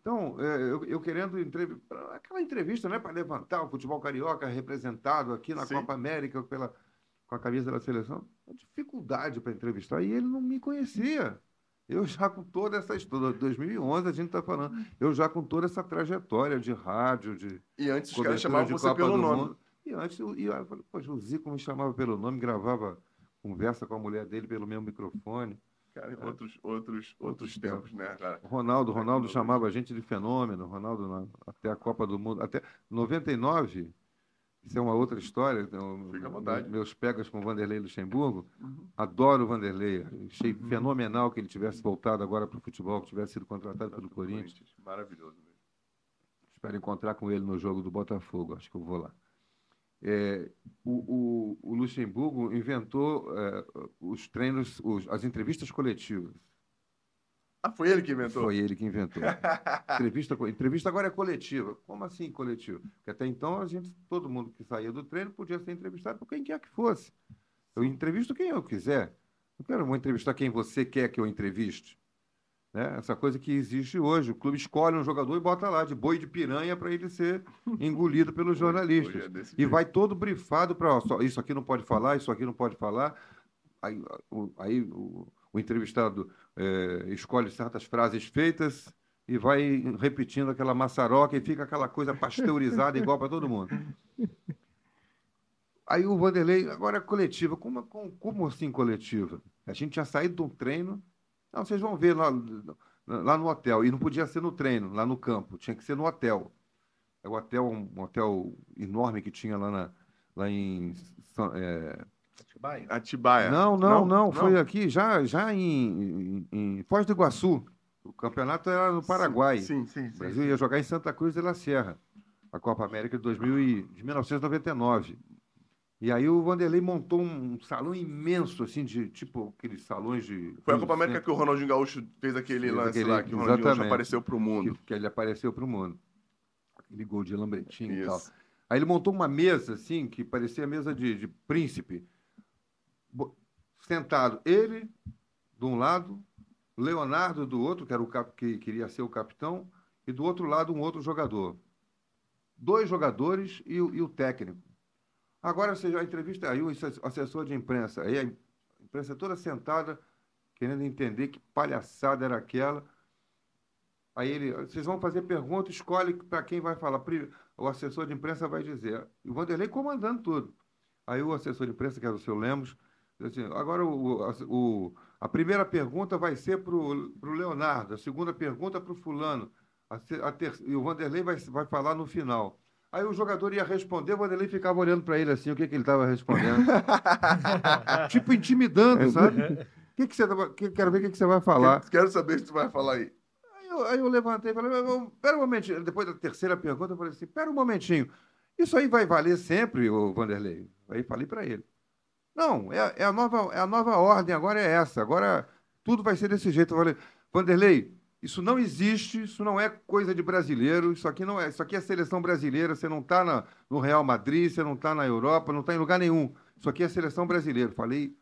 Então, é, eu, eu querendo entrev- aquela entrevista, né, para levantar o futebol carioca representado aqui na Sim. Copa América pela, com a camisa da seleção, uma dificuldade para entrevistar. E ele não me conhecia. Eu já com toda essa história, 2011 a gente está falando, eu já com toda essa trajetória de rádio, de E antes os caras chamavam você Copa pelo nome. Mundo. E antes, eu, e eu falei, poxa, o Zico me chamava pelo nome, gravava conversa com a mulher dele pelo mesmo microfone. Cara, outros, outros, outros tempos, né, cara? Ronaldo, Ronaldo Tecnologia. chamava a gente de fenômeno, Ronaldo na- até a Copa do Mundo, até 99, isso é uma outra história. então, Fica à vontade. Meus pegas com o Vanderlei Luxemburgo, Uhum. adoro o Vanderlei, achei fenomenal que ele tivesse voltado agora para o futebol, que tivesse sido contratado pelo Corinthians. Maravilhoso mesmo. Espero encontrar com ele no jogo do Botafogo, acho que eu vou lá. É, o, o- o Luxemburgo inventou é, os treinos, os- as entrevistas coletivas. Ah, foi ele que inventou? Foi ele que inventou. entrevista, entrevista agora é coletiva. Como assim coletiva? Porque até então a gente, todo mundo que saía do treino podia ser entrevistado por quem quer que fosse. Eu entrevisto quem eu quiser. Não quero entrevistar quem você quer que eu entreviste. Né? Essa coisa que existe hoje. O clube escolhe um jogador e bota lá de boi de piranha para ele ser engolido pelos jornalistas. É E vai todo brifado para isso aqui não pode falar, isso aqui não pode falar. Aí, o, aí o, o entrevistado eh, escolhe certas frases feitas e vai repetindo aquela maçaroca e fica aquela coisa pasteurizada igual para todo mundo. Aí o Vanderlei, agora é coletiva. Como, como, como assim coletiva? A gente tinha saído de um treino. Não, vocês vão ver lá, lá no hotel. E não podia ser no treino, lá no campo. Tinha que ser no hotel. É o hotel, um hotel enorme que tinha lá, na, lá em. É, Atibaia? Atibaia. não, não, não, Foi aqui, já, já em, em, em Foz do Iguaçu. O campeonato era no Paraguai. Sim, sim, O sim. Brasil ia jogar em Santa Cruz de la Sierra. A Copa América de, 2000 e, de 1999. E aí o Vanderlei montou um salão imenso, assim, de tipo aqueles salões de. Foi a Copa América que o Ronaldinho Gaúcho fez aquele Fez lance aquele- lá, que o Ronaldinho Gaúcho apareceu pro mundo. que, que ele apareceu para o mundo. Aquele gol de lambretinho e tal. Isso. Aí ele montou uma mesa, assim, que parecia mesa de, de príncipe. Bo- Sentado ele, de um lado, Leonardo do outro, que era o cap, que queria ser o capitão, e do outro lado um outro jogador. Dois jogadores e, o- e o técnico. Agora você já entrevista aí o assessor de imprensa, aí a imprensa toda sentada, querendo entender que palhaçada era aquela. Aí ele, vocês vão fazer pergunta, escolhe para quem vai falar. O assessor de imprensa vai dizer. E o Vanderlei comandando tudo. Aí o assessor de imprensa, que era o seu Lemos, disse assim, agora o, a- o- a primeira pergunta vai ser para o Leonardo, a segunda pergunta para o fulano, a, a ter- e o Vanderlei vai, vai falar no final. Aí o jogador ia responder, o Vanderlei ficava olhando para ele assim, o que, que ele estava respondendo. tipo intimidando, sabe? O que, que você tava- que- quero ver o que, que você vai falar. Quero saber se tu vai falar aí. Aí eu, aí eu levantei e falei, "Mas, mas, pera um momentinho. Depois da terceira pergunta, eu falei assim, pera um momentinho. Isso aí vai valer sempre, o Vanderlei? Aí falei para ele. Não, é, é a nova, é a nova ordem, agora é essa. Agora tudo vai ser desse jeito. Eu falei, Vanderlei, isso não existe, isso não é coisa de brasileiro, isso aqui não é, isso aqui é seleção brasileira, você não está no Real Madrid, você não está na Europa, não está em lugar nenhum. Isso aqui é seleção brasileira. Falei,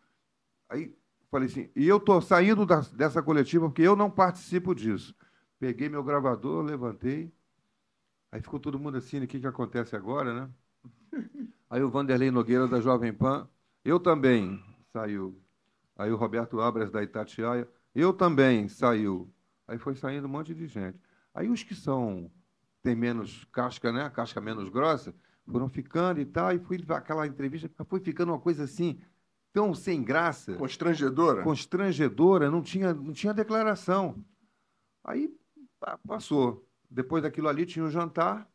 aí falei assim, e eu estou saindo da- dessa coletiva porque eu não participo disso. Peguei meu gravador, levantei. Aí ficou todo mundo assim, o que, que acontece agora, né? Aí o Vanderlei Nogueira, da Jovem Pan, eu também, saiu. Aí o Roberto Abras, da Itatiaia, eu também, saiu. Aí foi saindo um monte de gente. Aí os que são, tem menos casca, né? Casca menos grossa, foram ficando e tal, e foi aquela entrevista, foi ficando uma coisa assim, tão sem graça Constrangedora? constrangedora, não tinha, não tinha declaração. Aí pa- passou. Depois daquilo ali tinha um jantar,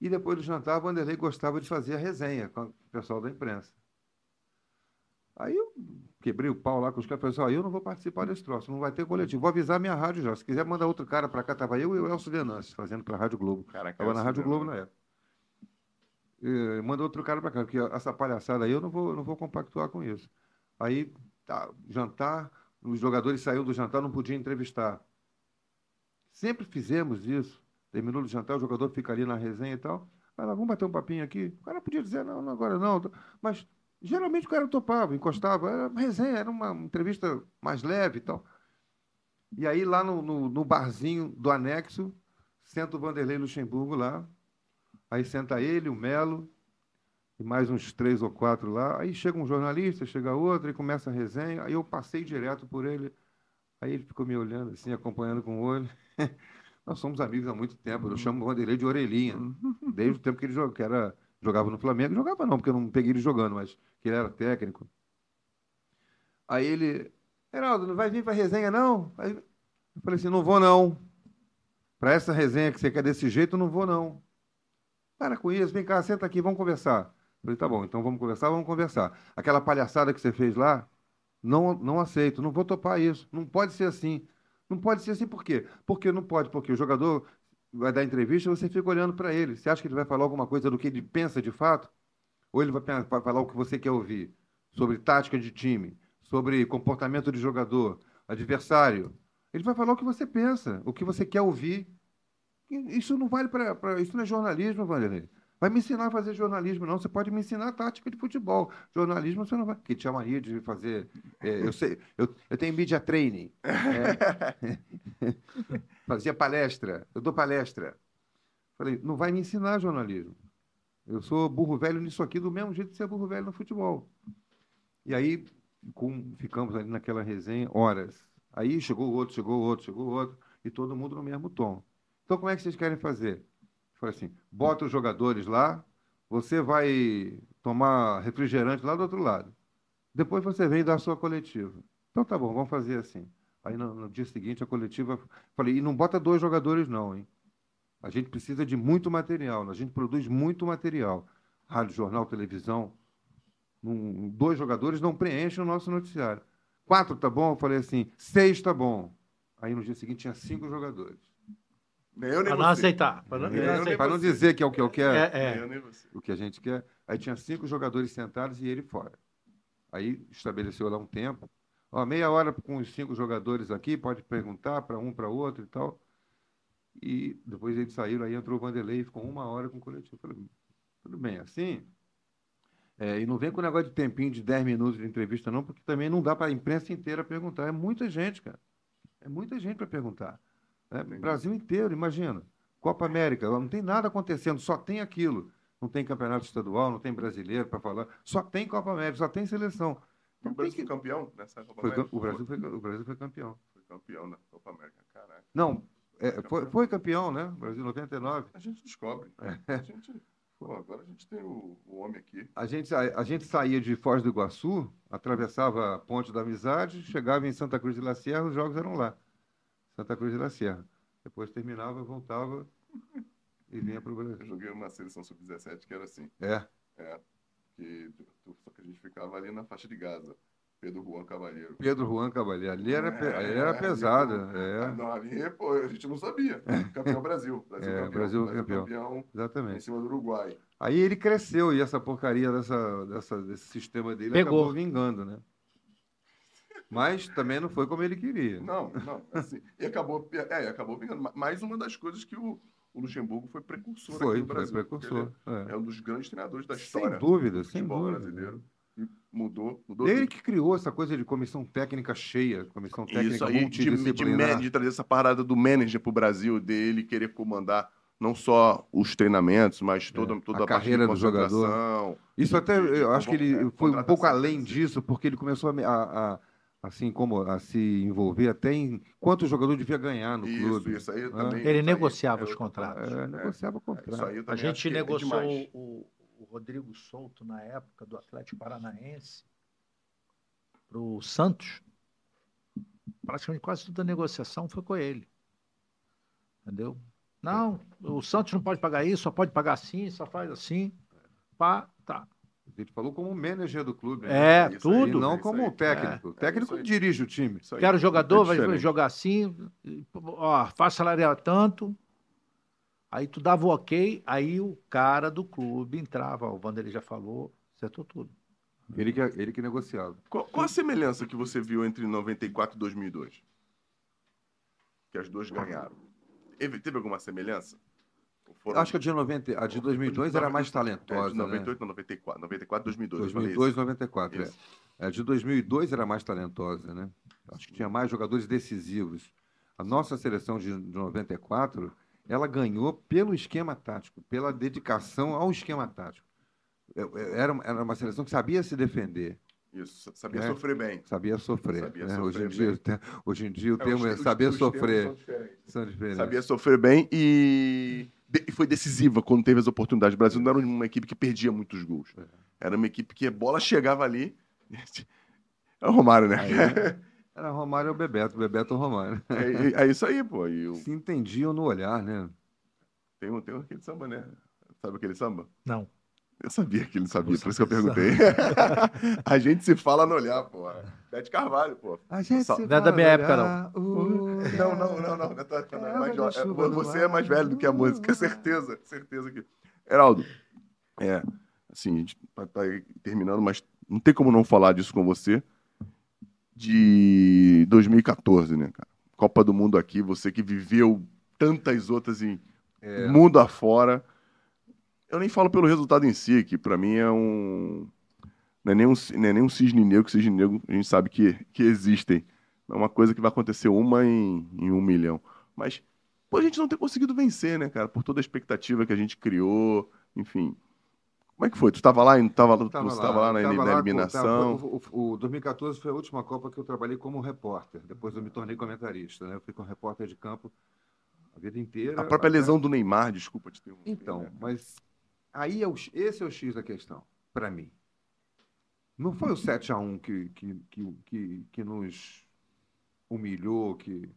e depois do jantar, Vanderlei gostava de fazer a resenha com o pessoal da imprensa. Aí eu quebrei o pau lá com os caras, falei assim, ó, eu não vou participar desse troço, não vai ter coletivo. Vou avisar minha rádio já. Se quiser mandar outro cara para cá, estava eu e o Elcio Venâncio, fazendo para a Rádio Globo. Caraca, Estava na Rádio. Globo na época. E, manda outro cara para cá, porque essa palhaçada aí eu não vou, não vou compactuar com isso. Aí, tá, jantar, os jogadores saíram do jantar, não podiam entrevistar. Sempre fizemos isso. Terminou o jantar, o jogador fica ali na resenha e tal. Vai lá, vamos bater um papinho aqui. O cara podia dizer, não, não, agora não. Mas geralmente o cara topava, encostava. Era uma resenha, era uma entrevista mais leve e tal. E aí, lá no, no, no barzinho do anexo, senta o Vanderlei Luxemburgo lá. Aí senta ele, o Melo, e mais uns três ou quatro lá. Aí chega um jornalista, chega outro, e começa a resenha. Aí eu passei direto por ele. Aí ele ficou me olhando assim, acompanhando com o olho. Nós somos amigos há muito tempo. Eu chamo o Vanderlei de orelhinha. Desde o tempo que ele jogava, que era, jogava no Flamengo. Jogava não, porque eu não peguei ele jogando, mas que ele era técnico. Aí ele, Heraldo, não vai vir para resenha, não? Eu falei assim, não vou não. Para essa resenha que você quer desse jeito, não vou não. Para com isso, vem cá, senta aqui, vamos conversar. Eu falei, tá bom, então vamos conversar, vamos conversar. Aquela palhaçada que você fez lá, não, não aceito, não vou topar isso. Não pode ser assim. Não pode ser assim por quê? Porque não pode, porque o jogador vai dar entrevista e você fica olhando para ele. Você acha que ele vai falar alguma coisa do que ele pensa de fato? Ou ele vai falar o que você quer ouvir? Sobre tática de time, sobre comportamento de jogador, adversário. Ele vai falar o que você pensa, o que você quer ouvir. Isso não vale para. Isso não é jornalismo, Vanderlei. Vai me ensinar a fazer jornalismo, não. Você pode me ensinar tática de futebol. Jornalismo você não vai. Que te chamaria de fazer. é, eu sei, eu, eu tenho media training. é. Fazia palestra. Eu dou palestra. Falei, não vai me ensinar jornalismo. Eu sou burro velho nisso aqui, do mesmo jeito que você é burro velho no futebol. E aí com- ficamos ali naquela resenha horas. Aí chegou outro, chegou outro, chegou outro, e todo mundo no mesmo tom. Então, como é que vocês querem fazer? Eu Falei assim: bota os jogadores lá, você vai tomar refrigerante lá do outro lado. Depois você vem dar a sua coletiva. Então tá bom, vamos fazer assim. Aí no, no dia seguinte a coletiva. Falei, e não bota dois jogadores, não, hein? A gente precisa de muito material, a gente produz muito material. Rádio, jornal, televisão. Num- dois jogadores não preenchem o nosso noticiário. Quatro tá bom? Eu falei assim, seis tá bom. Aí no dia seguinte tinha cinco jogadores. Nem eu nem Pra não você. aceitar. Pra não, não. Para dizer que é o que eu quero, É, Nem é. o que a gente quer. Aí tinha cinco jogadores sentados e ele fora. Aí estabeleceu lá um tempo. Ó, meia hora com os cinco jogadores aqui, pode perguntar para um, para outro e tal. E depois eles saíram, aí entrou o Vanderlei e ficou uma hora com o coletivo. Falei, tudo bem, assim. É, e não vem com o negócio de tempinho de 10 minutos de entrevista, não, porque também não dá para a imprensa inteira perguntar. É muita gente, cara. É muita gente para perguntar. né? Brasil inteiro, imagina. Copa América, não tem nada acontecendo, só tem aquilo. Não tem campeonato estadual, não tem brasileiro para falar, só tem Copa América, só tem seleção. O Não tem Brasil que- foi campeão nessa Copa Foi América? o, Brasil foi, o Brasil foi campeão. Foi campeão da Copa América, caraca. Não, é, foi, foi campeão, né? Brasil 99. A gente descobre. É. A gente, pô, agora a gente tem o, o homem aqui. A gente, a, a gente saía de Foz do Iguaçu, atravessava a Ponte da Amizade, chegava em Santa Cruz de la Sierra, os jogos eram lá. Santa Cruz de la Sierra. Depois terminava, voltava e vinha para o Eu Brasil. joguei uma seleção sub-17 que era assim. É, Que, só que a gente ficava ali na faixa de Gaza. Pedro Juan Cavalheiro. Pedro Juan Cavalheiro. Ali era, É, ali era ali, pesado. É, Não, ali, pô, a gente não sabia. Campeão Brasil. Brasil É, campeão. Brasil campeão. campeão em exatamente. cima do Uruguai. Aí ele cresceu e essa porcaria dessa, dessa, desse sistema dele Pegou. acabou vingando, né? Mas também não foi como ele queria. Não, não. Assim, e acabou, é, acabou vingando. Ma- Mais uma das coisas que o, o Luxemburgo foi precursor Foi, aqui no foi Brasil. precursor. Ele É. É um dos grandes treinadores da história Sem dúvida, do sem dúvida. brasileiro. Mudou, mudou Ele tudo. que criou essa coisa de comissão técnica cheia, comissão técnica Isso aí, de, de, multidisciplinar. man- de trazer essa parada do manager pro Brasil, dele querer comandar não só os treinamentos, mas toda, toda É, a a, parte de carreira do jogador. Isso até, de- de eu acho que ele é, foi um pouco além disso, porque ele começou a, me- a- a- assim como a se envolver até em quanto o jogador devia ganhar no Isso, clube. isso aí Ah. também. Ele isso aí negociava é os contratos. parte. É, negociava Isso contrato. aí eu A gente é negociou demais. o, o Rodrigo Souto na época do Atlético Paranaense para o Santos. Praticamente quase toda a negociação foi com ele. Entendeu? Não, o Santos não pode pagar isso, só pode pagar assim, só faz assim. Pá, tá. A gente falou como manager do clube. né? É, isso aí, tudo. não isso como aí. técnico. O É, técnico isso aí. dirige o time. Aí. Quero jogador, É vai jogar assim, ó, faz salarial tanto. Aí tu dava o ok, aí o cara do clube entrava, o Vanderlei já falou, acertou tudo. Ele que, ele que negociava. Qual, qual a semelhança que você viu entre 94 e 2002? Que as duas ganharam. Teve, teve alguma semelhança? Foram- acho que a de, 90, a de 2002 era mais É, talentosa. de né? 98 não, 94. 94, 2002. eu falei 2002, isso. 94. Isso. É. A de 2002 era mais talentosa, né? Acho que tinha mais jogadores decisivos. A nossa seleção de, de 94, ela ganhou pelo esquema tático, pela dedicação ao esquema tático. É, é, Era, era uma seleção que sabia se defender, Isso, sabia É. sofrer bem. sabia sofrer. Sabia né? sofrer hoje, em bem. dia, o te- hoje em dia o É, termo os- é os- saber sofrer. são diferentes. São diferentes. Sabia sofrer bem e de- e foi decisiva quando teve as oportunidades. O Brasil não era uma equipe que perdia muitos gols. É. Era uma equipe que a bola chegava ali. É o Romário, né? Aí, era Romário ou Bebeto, Bebeto ou Romário. É, é isso aí, pô. E o- Se entendiam no olhar, né? tem, um- tem um aquele samba, né? Sabe aquele samba? Não. Eu sabia que ele sabia, por isso que eu perguntei. a gente se fala no olhar, pô. Bete Carvalho, pô. A gente Só- se Não é da minha época, Não, não, não, não. não, tá- não, é É, é, você é mais velho do que a música, certeza, certeza que. Heraldo, é, assim, a gente tá, tá terminando, mas não tem como não falar disso com você. De 2014, né, cara? Copa do Mundo aqui, você que viveu tantas outras em É. mundo afora. Eu nem falo pelo resultado em si, que pra mim é um. Não é nem um, não é nem um cisne negro, cisne negro a gente sabe que, que existem. É uma coisa que vai acontecer uma em, em um milhão. Mas, por a gente não ter conseguido vencer, né, cara? Por toda a expectativa que a gente criou, enfim. Como é que foi? Tu estava lá, tava, Tava estava lá, na, na eliminação? tava- o, o- o 2014 foi a última Copa que eu trabalhei como repórter. Depois eu me tornei comentarista, né? Eu fui com repórter de campo a vida inteira. a própria até- lesão do Neymar, desculpa te interromper. Então, né? mas aí é o, esse é o X da questão, para mim. Não foi o 7 a 1 que, que, que, que, que nos humilhou, que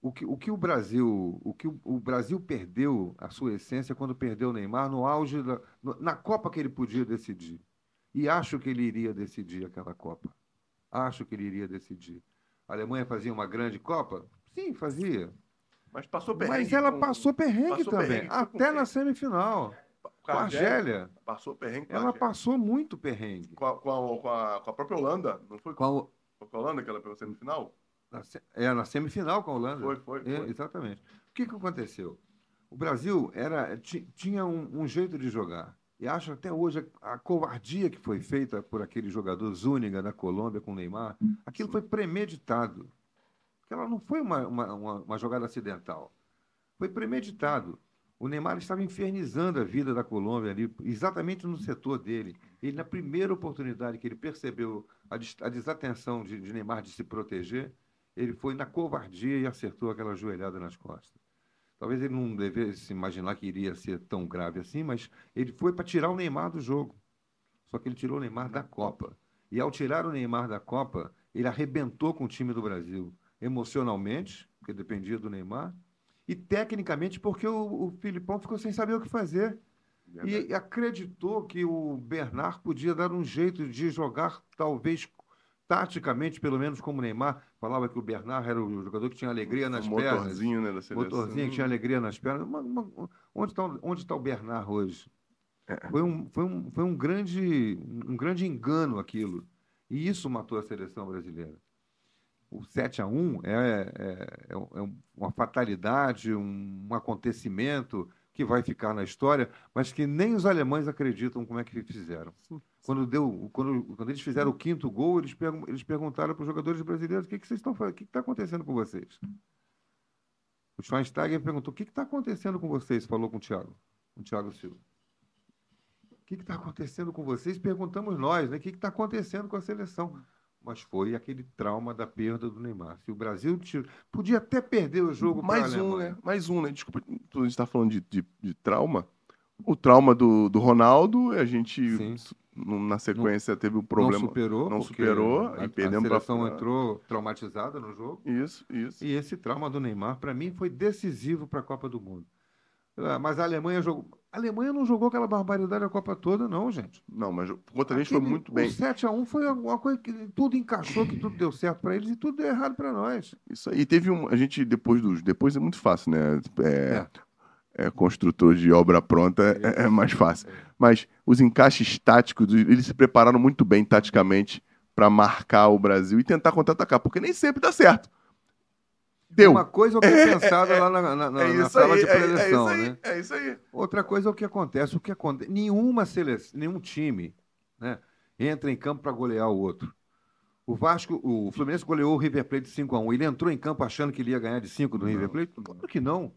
o que o, que o Brasil, o que o, o Brasil perdeu a sua essência quando perdeu o Neymar no auge da, no- na Copa que ele podia decidir. E acho que ele iria decidir aquela Copa. Acho que ele iria decidir. A Alemanha fazia uma grande Copa? Sim, fazia. Mas passou perrengue. Mas ela com- passou perrengue passou também, perrengue, com até na semifinal. Com a Argélia, Passou perrengue com ela passou muito perrengue. Com a, com, a, com, a, com própria Holanda. Não foi com Com a- a Holanda que ela pegou semifinal? Na, é, na semifinal com a Holanda. Foi, foi, É, foi. exatamente. O que, que aconteceu? O Brasil era, ti- tinha um, um jeito de jogar. E acho até hoje a, a covardia que foi feita por aquele jogador Zúñiga da Colômbia com o Neymar, aquilo foi premeditado. Aquela não foi uma, uma, uma, uma jogada acidental. Foi premeditado. O Neymar estava infernizando a vida da Colômbia ali, exatamente no setor dele. Ele, na primeira oportunidade que ele percebeu a, des- a desatenção de, de Neymar de se proteger, ele foi na covardia e acertou aquela joelhada nas costas. Talvez ele não devesse imaginar que iria ser tão grave assim, mas ele foi para tirar o Neymar do jogo. Só que ele tirou o Neymar da Copa. E ao tirar o Neymar da Copa, ele arrebentou com o time do Brasil. Emocionalmente, porque dependia do Neymar, e tecnicamente, porque o, o Filipão ficou sem saber o que fazer. E acreditou que o Bernard podia dar um jeito de jogar, talvez taticamente, pelo menos como o Neymar. Falava que o Bernard era o jogador que tinha alegria nas o pernas. motorzinho, né, da seleção. Motorzinho que tinha alegria nas pernas. Uma- uma- onde está onde tá o Bernard hoje? Foi um, foi um, foi um, grande, um grande engano aquilo. E isso matou a seleção brasileira. O 7 a 1 é, é, é um- é uma fatalidade, um acontecimento que vai ficar na história, mas que nem os alemães acreditam como é que fizeram. Quando, deu, quando, quando eles fizeram o quinto gol, eles, pergun- eles perguntaram para os jogadores brasileiros o que, que vocês estão fazendo, o que está acontecendo com vocês. O Schweinsteiger perguntou: o que está acontecendo com vocês? Falou com o Thiago, com o Thiago Silva. O que está acontecendo com vocês? Perguntamos nós, né? O que está acontecendo com a seleção? Mas foi aquele trauma da perda do Neymar. Se o Brasil podia até perder o jogo pra Mais um, né? Mais um, né? Desculpa, a gente está falando de, de, de trauma. O trauma do, do Ronaldo, a gente, Sim. na sequência, teve um problema. Não superou. não superou a, e perdemos a pra- seleção entrou traumatizada no jogo. Isso, isso. E esse trauma do Neymar, para mim, foi decisivo para a Copa do Mundo. Ah, Mas a Alemanha jogou. A Alemanha não jogou aquela barbaridade a Copa toda, não, gente. Não, mas contra a gente foi muito bem. O 7x1 foi alguma coisa que tudo encaixou, que tudo deu certo para eles e tudo deu errado para nós. Isso aí. Teve um. A gente, depois dos. Depois é muito fácil, né? É, é, construtor de obra pronta é, é mais fácil. Mas os encaixes táticos, eles se prepararam muito bem taticamente para marcar o Brasil e tentar contra-atacar, porque nem sempre dá certo. Deu. Uma coisa é o que é pensado lá na, na- na- é na sala aí, de é, é preleção, isso aí, né? é isso aí. Outra coisa é o que acontece. O que acontece? Nenhuma seleção, nenhum time né, entra em campo para golear o outro. O Vasco, o Fluminense goleou o River Plate de 5 a 1 Ele entrou em campo achando que ele ia ganhar de 5 do River Plate? Claro que não.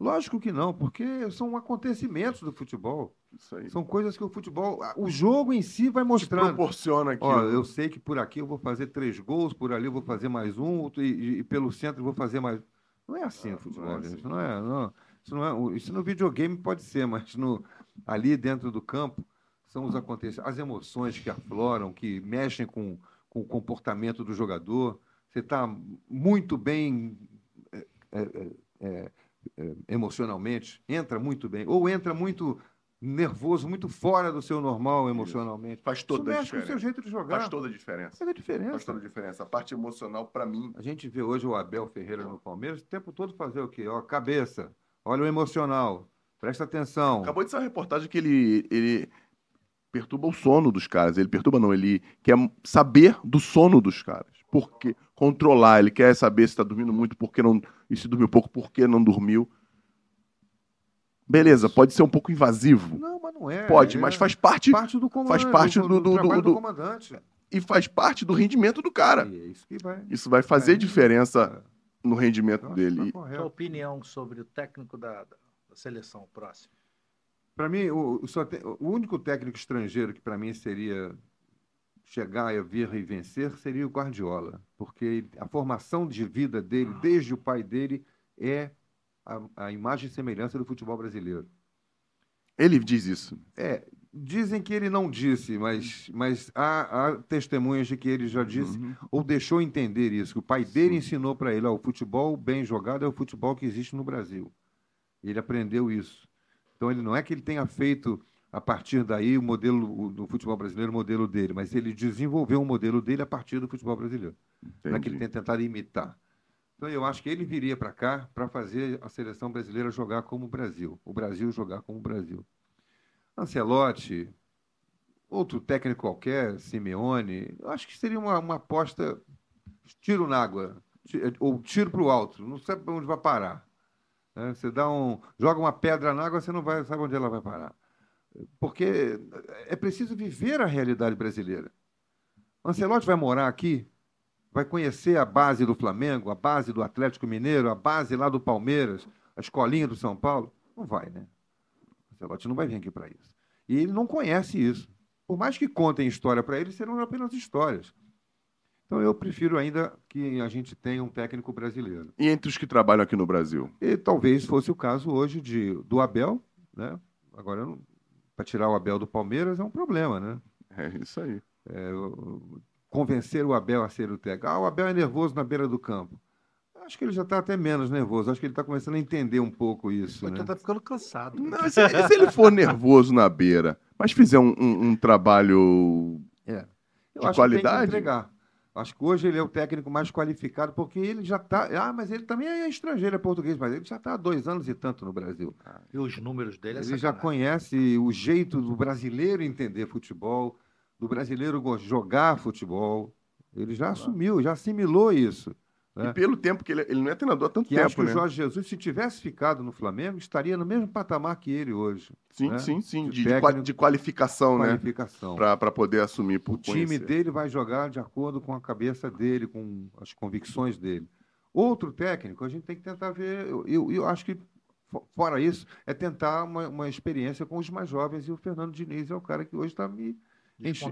Lógico que não, porque são acontecimentos do futebol. Isso aí. São coisas que o futebol. O jogo em si vai Te mostrando. proporciona aqui. Ó, eu sei que por aqui eu vou fazer três gols, por ali eu vou fazer mais um, e, e- pelo centro eu vou fazer mais. Não é assim Ah, o futebol, não é assim. Não é, não. Isso, não é, isso no videogame pode ser, mas no, ali dentro do campo são os acontecimentos, as emoções que afloram, que mexem com, com o comportamento do jogador. Você está muito bem é, é, é, emocionalmente, entra muito bem, ou entra muito nervoso, muito fora do seu normal emocionalmente. Faz Isso toda a mexe com o seu diferença. jeito de jogar. Faz toda a diferença. Faz a diferença. Faz toda a diferença. A parte emocional, para mim, A gente vê hoje o Abel Ferreira no Palmeiras o tempo todo fazer o quê? Ó, cabeça, olha o emocional, presta atenção. Acabou de ser uma reportagem que ele, ele perturba o sono dos caras. Ele perturba, não, ele quer saber do sono dos caras. Por quê? Controlar, ele quer saber se está dormindo muito, por que não. E se dormiu pouco, por que não dormiu. Beleza, pode ser um pouco invasivo. Não, mas não é. Pode, é mas faz parte parte do comandante. faz parte do- do- trabalho do- do comandante. e faz parte do rendimento do cara. E é isso que vai. Isso vai fazer É. diferença no rendimento Nossa, dele. tá E- Sua opinião sobre o técnico da, da- seleção próxima. Para mim, o, o te- o único técnico estrangeiro que para mim seria chegar a vir e vencer seria o Guardiola, porque a formação de vida dele, desde o pai dele, é a, a imagem e semelhança do futebol brasileiro. Ele diz isso. É, dizem que ele não disse, mas, mas há, há testemunhas de que ele já disse Uhum. ou deixou entender isso, que o pai dele ensinou para ele, ó, o futebol bem jogado é o futebol que existe no Brasil. Ele aprendeu isso. Então ele não é que ele tenha feito a partir daí o modelo do futebol brasileiro, o modelo dele, mas ele desenvolveu um modelo dele a partir do futebol brasileiro. É que ele tenha tentado imitar. Então eu acho que ele viria para cá para fazer a seleção brasileira jogar como o Brasil, o Brasil jogar como o Brasil. Ancelotti, outro técnico qualquer, Simeone, eu acho que seria uma, uma aposta tiro na água, ti- ou tiro para o alto, não sabe onde vai parar. né? Você dá um, joga uma pedra na água, você não vai, sabe onde ela vai parar. Porque é preciso viver a realidade brasileira. Ancelotti vai morar aqui, vai conhecer a base do Flamengo, a base do Atlético Mineiro, a base lá do Palmeiras, a escolinha do São Paulo? Não vai, né? Ancelotti não vai vir aqui para isso. E ele não conhece isso. Por mais que contem história para ele, serão apenas histórias. Então eu prefiro ainda que a gente tenha um técnico brasileiro. E entre os que trabalham aqui no Brasil? E talvez fosse o caso hoje de, do Abel, né? Agora, para tirar o Abel do Palmeiras é um problema, né? É isso aí. É, convencer o Abel a ser o técnico. Ah, o Abel é nervoso na beira do campo. Acho que ele já está até menos nervoso. Acho que ele está começando a entender um pouco isso. Porque Né? tá ficando cansado. Não, se, se ele for nervoso na beira, mas fizer um, um- um trabalho. É. Eu De acho que qualidade? tem que entregar. Acho que hoje ele é o técnico mais qualificado, porque ele já está. Ah, mas ele também é estrangeiro, é português, mas ele já está há dois anos e tanto no Brasil. E os números dele é Ele já sacanagem. conhece o jeito do brasileiro entender futebol, do brasileiro jogar futebol. Ele já assumiu, já assimilou isso. E né? pelo tempo que ele, ele não é treinador há tanto Que acho tempo, que o né? Jorge Jesus, se tivesse ficado no Flamengo, estaria no mesmo patamar que ele hoje. Sim, né? sim, sim. De De, técnico, de qualificação, né? Qualificação. Para poder assumir por O time conhecer. dele vai jogar de acordo com a cabeça dele, com as convicções dele. Outro técnico, a gente tem que tentar ver. Eu, eu, eu acho que, fo- fora isso, é tentar uma, uma experiência com os mais jovens. E o Fernando Diniz é o cara que hoje está me.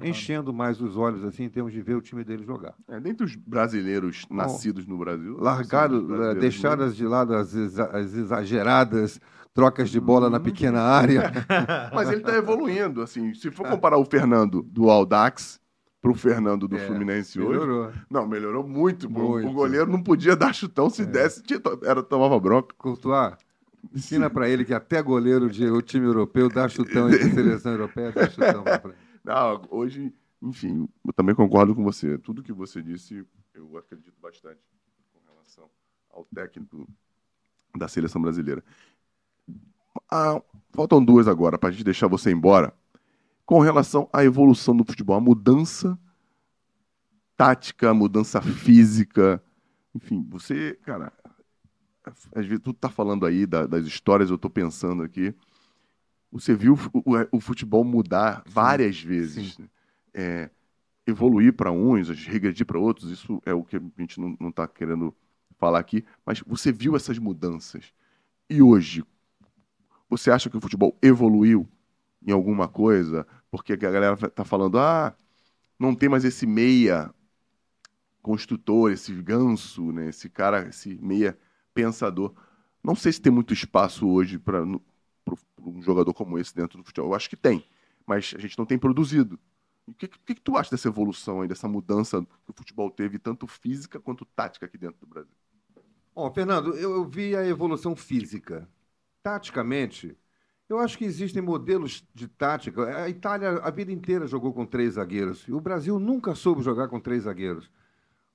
Enchendo mais os olhos, assim, em termos de ver o time dele jogar. É, dentre os brasileiros nascidos no Brasil. Brasileiros eh, deixadas de lado as, exa- as exageradas trocas de bola na pequena área. Mas ele está evoluindo, assim. Se for comparar o Fernando do Aldax pro Fernando do É, Fluminense hoje, Melhorou. não, melhorou muito. Muito. O goleiro não podia dar chutão, se desse, tinha, era, tomava bronca. Courtois, ensina para ele que até goleiro de o time europeu dá chutão e de seleção europeia dá chutão frente. Não, hoje, enfim, eu também concordo com você. Tudo que você disse, eu acredito bastante com relação ao técnico da seleção brasileira. Ah, faltam duas agora para a gente deixar você embora. Com relação à evolução do futebol, a mudança tática, a mudança física, enfim, você, cara, às vezes tu tá falando aí da- das histórias, eu tô pensando aqui. Você viu o, o- o futebol mudar várias vezes, né? É, evoluir para uns, regredir para outros, isso é o que a gente não está querendo falar aqui, mas você viu essas mudanças. E hoje, você acha que o futebol evoluiu em alguma coisa? Porque a galera está falando, ah, não tem mais esse meia construtor, esse ganso, né? esse cara, esse meia pensador. Não sei se tem muito espaço hoje para um jogador como esse dentro do futebol. Eu acho que tem, mas a gente não tem produzido. O que, que, que tu acha dessa evolução aí, dessa mudança que o futebol teve, tanto física quanto tática aqui dentro do Brasil? Bom, Fernando, eu, eu vi a evolução física. Taticamente, eu acho que existem modelos de tática. A Itália a vida inteira jogou com três zagueiros e o Brasil nunca soube jogar com três zagueiros.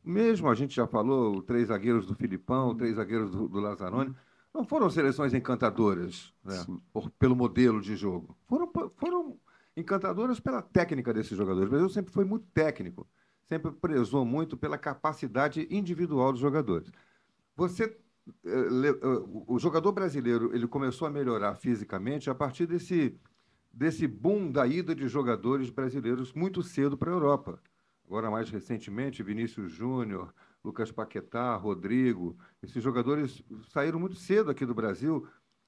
Mesmo a gente já falou, três zagueiros do Filipão, três zagueiros do, do Lazzaroni, não foram seleções encantadoras né, por- pelo modelo de jogo. Foram, foram encantadoras pela técnica desses jogadores. O Brasil sempre foi muito técnico, sempre prezou muito pela capacidade individual dos jogadores. Você eh, eh, o- o jogador brasileiro ele começou a melhorar fisicamente a partir desse desse boom da ida de jogadores brasileiros muito cedo para a Europa. Agora mais recentemente Vinícius Júnior, Lucas Paquetá, Rodrigo, esses jogadores saíram muito cedo aqui do Brasil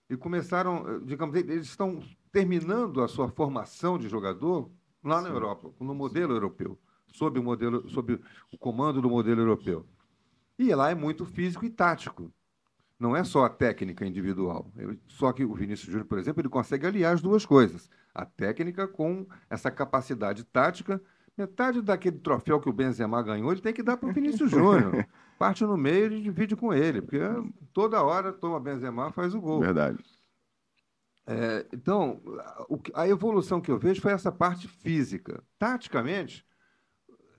e começaram, eh, digamos, eles estão terminando a sua formação de jogador lá na Europa, no modelo europeu, sob o modelo, sob o comando do modelo europeu. E lá é muito físico e tático. Não é só a técnica individual. Só que o Vinícius Júnior, por exemplo, ele consegue aliar as duas coisas. A técnica com essa capacidade tática. Metade daquele troféu que o Benzema ganhou, ele tem que dar para o Vinícius Júnior. Parte no meio e divide com ele, porque toda hora toma Benzema faz o gol. Verdade. É, então, a- evolução que eu vejo foi essa parte física. Taticamente,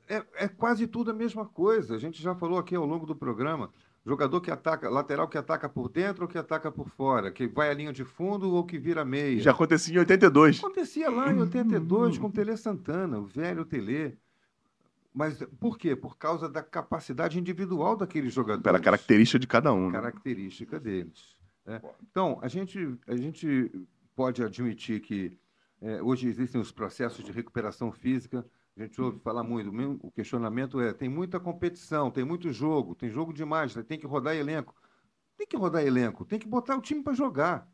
é, é quase tudo a mesma coisa. A gente já falou aqui ao longo do programa. Jogador que ataca, lateral que ataca por dentro ou que ataca por fora, que vai à linha de fundo ou que vira meia. Já acontecia em 82. Acontecia lá em 82 com o Tele Santana, o velho Tele. Mas por quê? Por causa da capacidade individual daqueles jogadores. Pela característica de cada um. Né? Característica deles. né? Então, a gente, a gente pode admitir que é, hoje existem os processos de recuperação física. A gente ouve falar muito. O questionamento é: tem muita competição, tem muito jogo, tem jogo demais, né? tem que rodar elenco. Tem que rodar elenco, tem que botar o time para jogar.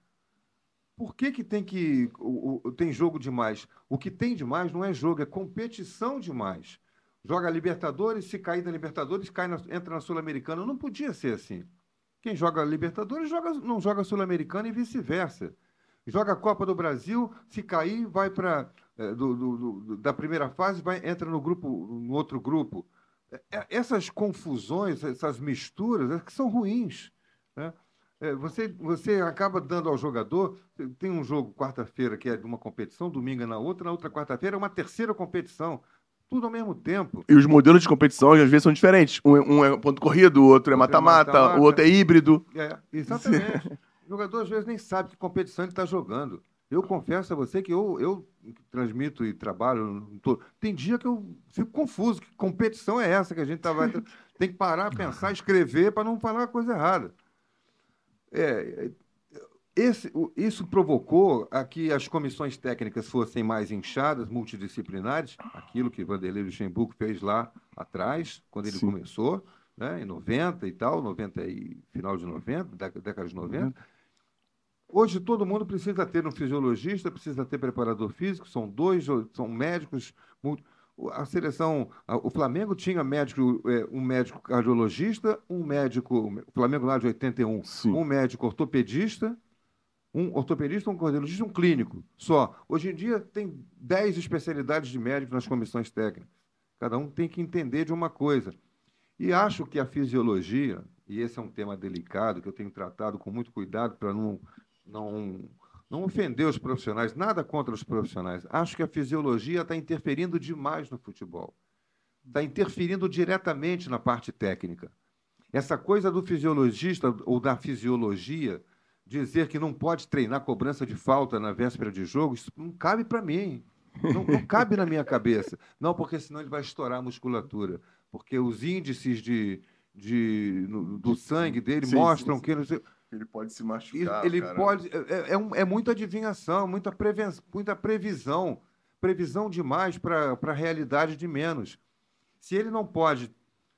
Por que, que tem que o- o- tem jogo demais? O que tem demais não é jogo, é competição demais. Joga Libertadores, se cair da Libertadores, cai na- entra na Sul-Americana. Não podia ser assim. Quem joga Libertadores joga, não joga Sul-Americana e vice-versa. Joga a Copa do Brasil, se cair, vai para da primeira fase, vai entra no grupo, no outro grupo. É, é, Essas confusões, essas misturas, é que são ruins. né? É, Você, você acaba dando ao jogador. Tem um jogo quarta-feira que é de uma competição, domingo é na outra, na outra quarta-feira é uma terceira competição. Tudo ao mesmo tempo. E os modelos de competição às vezes são diferentes. Um, é- um é ponto corrido, o outro é mata-mata. o outro é híbrido. É, exatamente. o jogador às vezes nem sabe que competição ele está jogando. Eu confesso a você que eu, eu transmito e trabalho. to- Tem dia que eu fico confuso. Que competição é essa que a gente tá, vai, tem que parar, pensar, escrever para não falar coisa errada. É, esse, isso provocou a que as comissões técnicas fossem mais inchadas, multidisciplinares, aquilo que Vanderlei Luxemburgo fez lá atrás, quando ele Sim. começou, né, em 90 e tal, 90 e final de 90, década, década de 90. Hoje todo mundo precisa ter um fisiologista, precisa ter preparador físico, são dois, são médicos. A seleção, o Flamengo tinha médico, é, um médico cardiologista, um médico, o Flamengo lá de 81, Sim. um médico ortopedista, um ortopedista, um cardiologista, um clínico. Só. Hoje em dia tem 10 especialidades de médico nas comissões técnicas. Cada um tem que entender de uma coisa. E acho que a fisiologia, e esse é um tema delicado que eu tenho tratado com muito cuidado para não, não, não ofender os profissionais, nada contra os profissionais. Acho que a fisiologia está interferindo demais no futebol. Está interferindo diretamente na parte técnica. Essa coisa do fisiologista ou da fisiologia dizer que não pode treinar cobrança de falta na véspera de jogo, isso não cabe para mim. Não, não cabe na minha cabeça. Não, porque senão ele vai estourar a musculatura. Porque os índices de, de, no- do sangue dele Sim, mostram sim, sim. que Ele pode se machucar. ele pode. É, é, um- é muita adivinhação, muita, preven, muita previsão. Previsão demais para a realidade de menos. Se ele não pode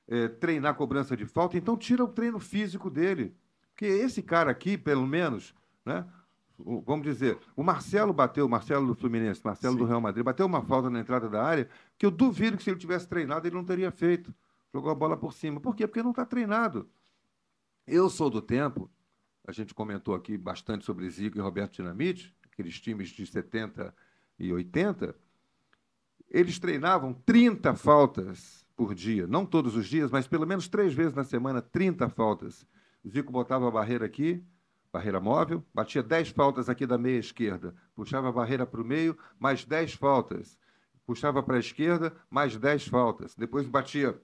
é, treinar cobrança de falta, então tira o treino físico dele. Porque esse cara aqui, pelo menos, né? o- Vamos dizer, o Marcelo bateu, o Marcelo do Fluminense, Marcelo Sim. do Real Madrid, bateu uma falta na entrada da área, que eu duvido que se ele tivesse treinado, ele não teria feito. Jogou a bola por cima. Por quê? Porque não está treinado. Eu sou do tempo, a gente comentou aqui bastante sobre Zico e Roberto Dinamite, aqueles times de 70 e 80, eles treinavam 30 faltas por dia, não todos os dias, mas pelo menos três vezes na semana, 30 faltas. O Zico botava a barreira aqui, barreira móvel, batia 10 faltas aqui da meia esquerda, puxava a barreira para o meio, mais 10 faltas, puxava para a esquerda, mais 10 faltas, depois batia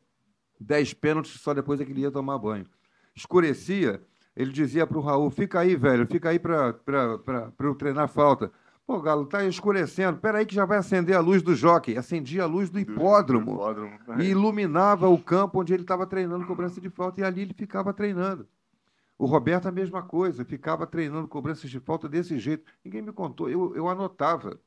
10 pênaltis, só depois é que ele ia tomar banho. Escurecia, ele dizia para o Raul: fica aí, velho, fica aí para eu treinar falta. Pô, Galo, tá escurecendo, peraí que já vai acender a luz do jockey. Acendia a luz do hipódromo do hipódromo. e iluminava o campo onde ele estava treinando cobrança de falta e ali ele ficava treinando. O Roberto a mesma coisa, ficava treinando cobranças de falta desse jeito. Ninguém me contou, eu, eu anotava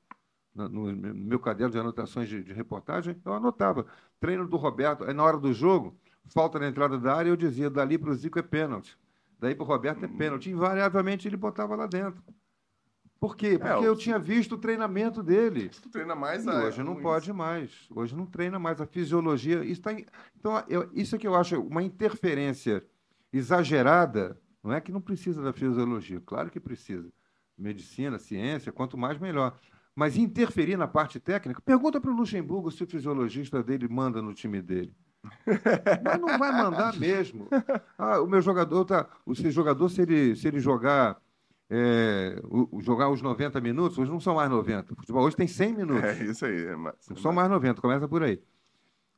no, no meu caderno de anotações de, de reportagem, eu anotava. Treino do Roberto, aí na hora do jogo, falta na entrada da área, eu dizia, dali para o Zico é pênalti. Daí para o Roberto é pênalti. Invariavelmente ele botava lá dentro. Por quê? Porque o- eu tinha visto o treinamento dele. Tu treina mais E ah, hoje não pode mais. Hoje não treina mais. A fisiologia. Isso tá em- Então, eu- isso é que eu acho uma interferência exagerada. Não é que não precisa da fisiologia. Claro que precisa. Medicina, ciência, quanto mais, melhor. Mas interferir na parte técnica. Pergunta para o Luxemburgo se o fisiologista dele manda no time dele. Mas não vai mandar mesmo. Ah, o meu jogador tá. O seu jogador, se ele, se ele jogar. é, o- jogar os 90 minutos, hoje não são mais 90. O futebol hoje tem 100 minutos. É isso aí. É, mas, Não são mais 90, começa por aí.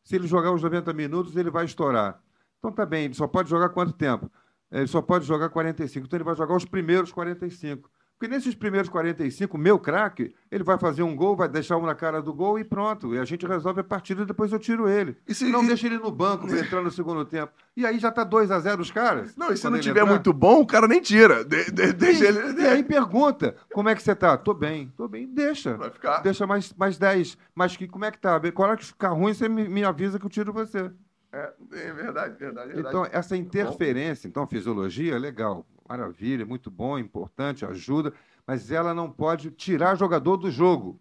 Se ele jogar os 90 minutos, ele vai estourar. Então tá bem, ele só pode jogar quanto tempo? Ele só pode jogar 45. Então ele vai jogar os primeiros 45. Porque nesses primeiros 45, meu craque, ele vai fazer um gol, vai deixar um na cara do gol e pronto. E a gente resolve a partida e depois eu tiro ele. E se- não e- deixa ele no banco pra entrar no segundo tempo. E aí já tá 2 a 0 os caras. Não, e se não tiver entrar. muito bom, o cara nem tira. De- de- deixa E, ele. e aí pergunta, como é que você tá? Tô bem, tô bem. Deixa. Vai ficar. Deixa mais, mais 10. Mas que, como é que tá? Qual hora que ficar ruim, você me, me avisa que eu tiro você. É, é verdade, verdade, verdade. Então, essa interferência, então, a fisiologia é legal, maravilha, muito bom, importante, ajuda, mas ela não pode tirar jogador do jogo.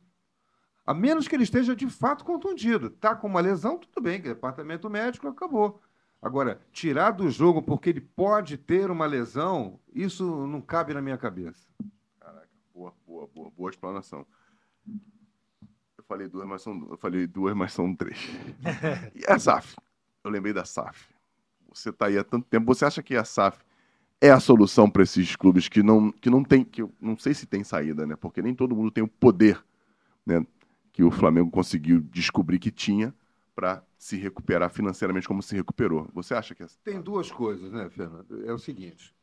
A menos que ele esteja de fato contundido. Tá com uma lesão, tudo bem, que é departamento médico, acabou. Agora, tirar do jogo porque ele pode ter uma lesão, isso não cabe na minha cabeça. Boa, boa, boa, boa explanação. Eu falei duas, mas são, eu falei duas, mas são três. e a SAF? Eu lembrei da SAF. Você está aí há tanto tempo. Você acha que a SAF é a solução para esses clubes que não, que não tem, que eu não sei se tem saída, né? Porque nem todo mundo tem o poder, né? Que o Flamengo conseguiu descobrir que tinha para se recuperar financeiramente como se recuperou. Você acha que é Tem duas coisas, né, Fernando? É o seguinte: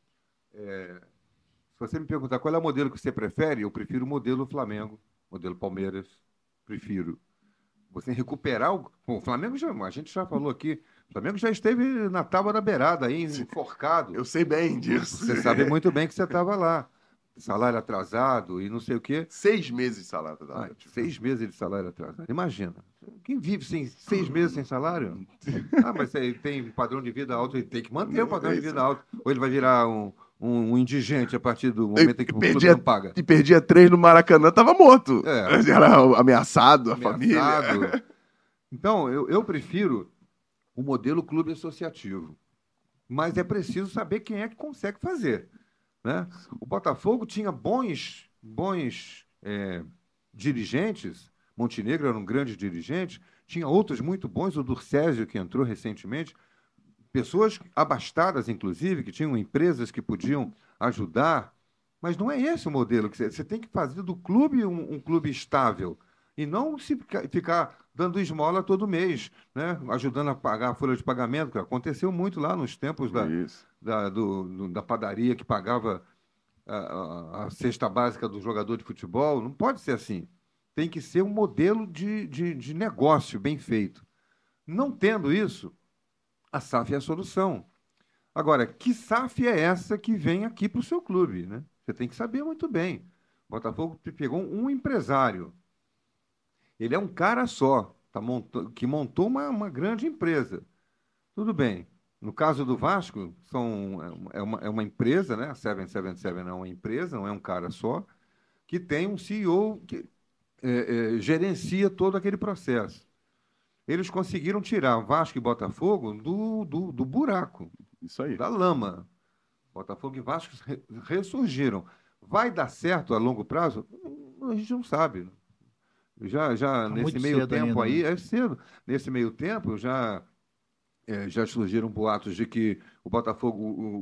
é, se você me perguntar qual é o modelo que você prefere, eu prefiro o modelo Flamengo, modelo Palmeiras. Prefiro. Você recuperar o. Bom, o Flamengo já. A gente já falou aqui. O Flamengo já esteve na tábua da beirada aí, enforcado. Eu sei bem disso. Você sabe muito bem que você estava lá. Salário atrasado e não sei o quê. Seis meses de salário. Ah, Tá? seis meses de salário atrasado. Imagina. Quem vive sem seis meses sem salário? Ah, mas ele tem padrão de vida alto, ele tem que manter o padrão de vida alto. Ou ele vai virar um, um, um indigente a partir do momento em que o clube perdia- não paga. E perdia três no Maracanã, tava morto. É. Era ameaçado, a família. Ameaçado. Então, eu, eu prefiro o modelo clube associativo. Mas é preciso saber quem é que consegue fazer. Né? O Botafogo tinha bons, bons é, dirigentes. Montenegro era um grande dirigente. Tinha outros muito bons, o Durcésio, que entrou recentemente. Pessoas abastadas, inclusive, que tinham empresas que podiam ajudar. Mas não é esse o modelo. que Você você tem que fazer do clube um, um clube estável. E não se fica- ficar dando esmola todo mês, né? ajudando a pagar a folha de pagamento, que aconteceu muito lá nos tempos da, da, do- da padaria que pagava a, a- a cesta básica do jogador de futebol. Não pode ser assim. Tem que ser um modelo de, de, de negócio bem feito. Não tendo isso, a SAF é a solução. Agora, que SAF é essa que vem aqui para o seu clube? Né? Você tem que saber muito bem. O Botafogo pegou um empresário. Ele é um cara só, tá monta- que montou uma, uma grande empresa. Tudo bem. No caso do Vasco, são, é, uma, é uma empresa, né? A 777 é uma empresa, não é um cara só, que tem um CEO que é, é, gerencia todo aquele processo. Eles conseguiram tirar Vasco e Botafogo do, do, do buraco, Isso aí. da lama. Botafogo e Vasco re- ressurgiram. Vai dar certo a longo prazo? Hum, A gente não sabe. Já, já Tá nesse meio tempo ainda, aí, né? é cedo. Nesse meio tempo, já, eh, já surgiram boatos de que o Botafogo,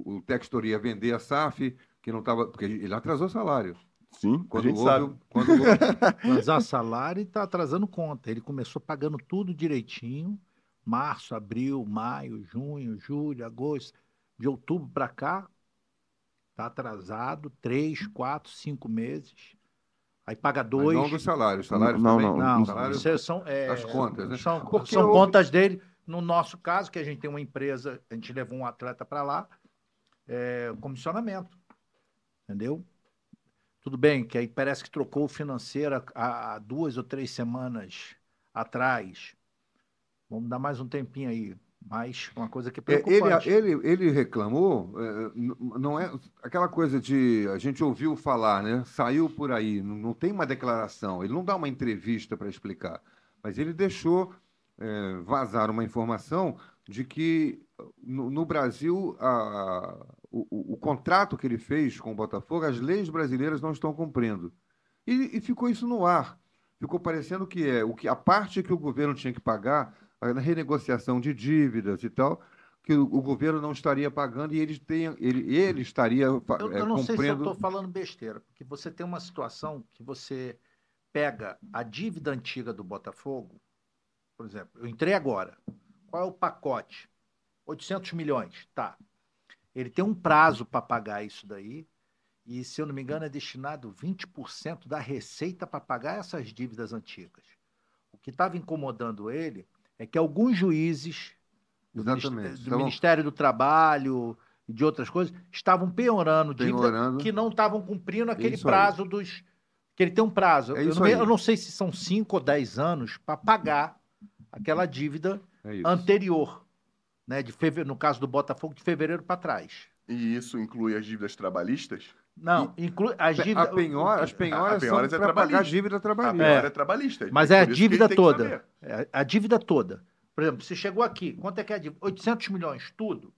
o, o Textor ia vender a SAF, que não estava. Porque ele atrasou salário. Sim, Quando a gente houve, sabe. quando houve- Mas a salário está atrasando conta. Ele começou pagando tudo direitinho. Março, abril, maio, junho, julho, agosto. De outubro para cá, está atrasado. Três, quatro, cinco meses. Aí paga mas dois. não dos salários. Salários Não, também. não, Não, salários, isso é- são, é, as contas, né? são, Porque são houve- contas dele. No nosso caso, que a gente tem uma empresa, a gente levou um atleta para lá, é, comissionamento. Entendeu? Tudo bem, que aí parece que trocou o financeiro há, há duas ou três semanas atrás. Vamos dar mais um tempinho aí. Mas uma coisa que é É, ele, preocupante. ele, ele reclamou, é, não é aquela coisa de a gente ouviu falar, né? Saiu por aí, não, não tem uma declaração, ele não dá uma entrevista para explicar, mas ele deixou é, vazar uma informação de que no, no Brasil a- o, o- o contrato que ele fez com o Botafogo, as leis brasileiras não estão cumprindo. E, e ficou isso no ar. Ficou parecendo que é o que a parte que o governo tinha que pagar a renegociação de dívidas e tal, que o, o governo não estaria pagando e ele, tem, ele, ele estaria fa- Eu, é, eu não sei se eu cumprindo. estou falando besteira, porque você tem uma situação que você pega a dívida antiga do Botafogo, por exemplo, eu entrei agora. Qual é o pacote? 800 milhões, tá. Ele tem um prazo para pagar isso daí, e se eu não me engano é destinado 20% da receita para pagar essas dívidas antigas. O que estava incomodando ele é que alguns juízes do. Ministério, do Então, Ministério do Trabalho e de outras coisas estavam penhorando dívida que não estavam cumprindo aquele isso aí. prazo dos. que ele tem um prazo. É eu, não, eu não sei se são 5 ou 10 anos para pagar aquela dívida é anterior. Né, de feve... No caso do Botafogo, de fevereiro para trás. E isso inclui as dívidas trabalhistas? Não, inclui as A dívidas. penhora, as penhoras A penhora é são para pagar trabalhista. dívida A trabalhista. pior é, trabalhista. Mas Por é a dívida toda. É, a dívida toda. Por exemplo, você chegou aqui, quanto é que é a dívida? 800 milhões, tudo.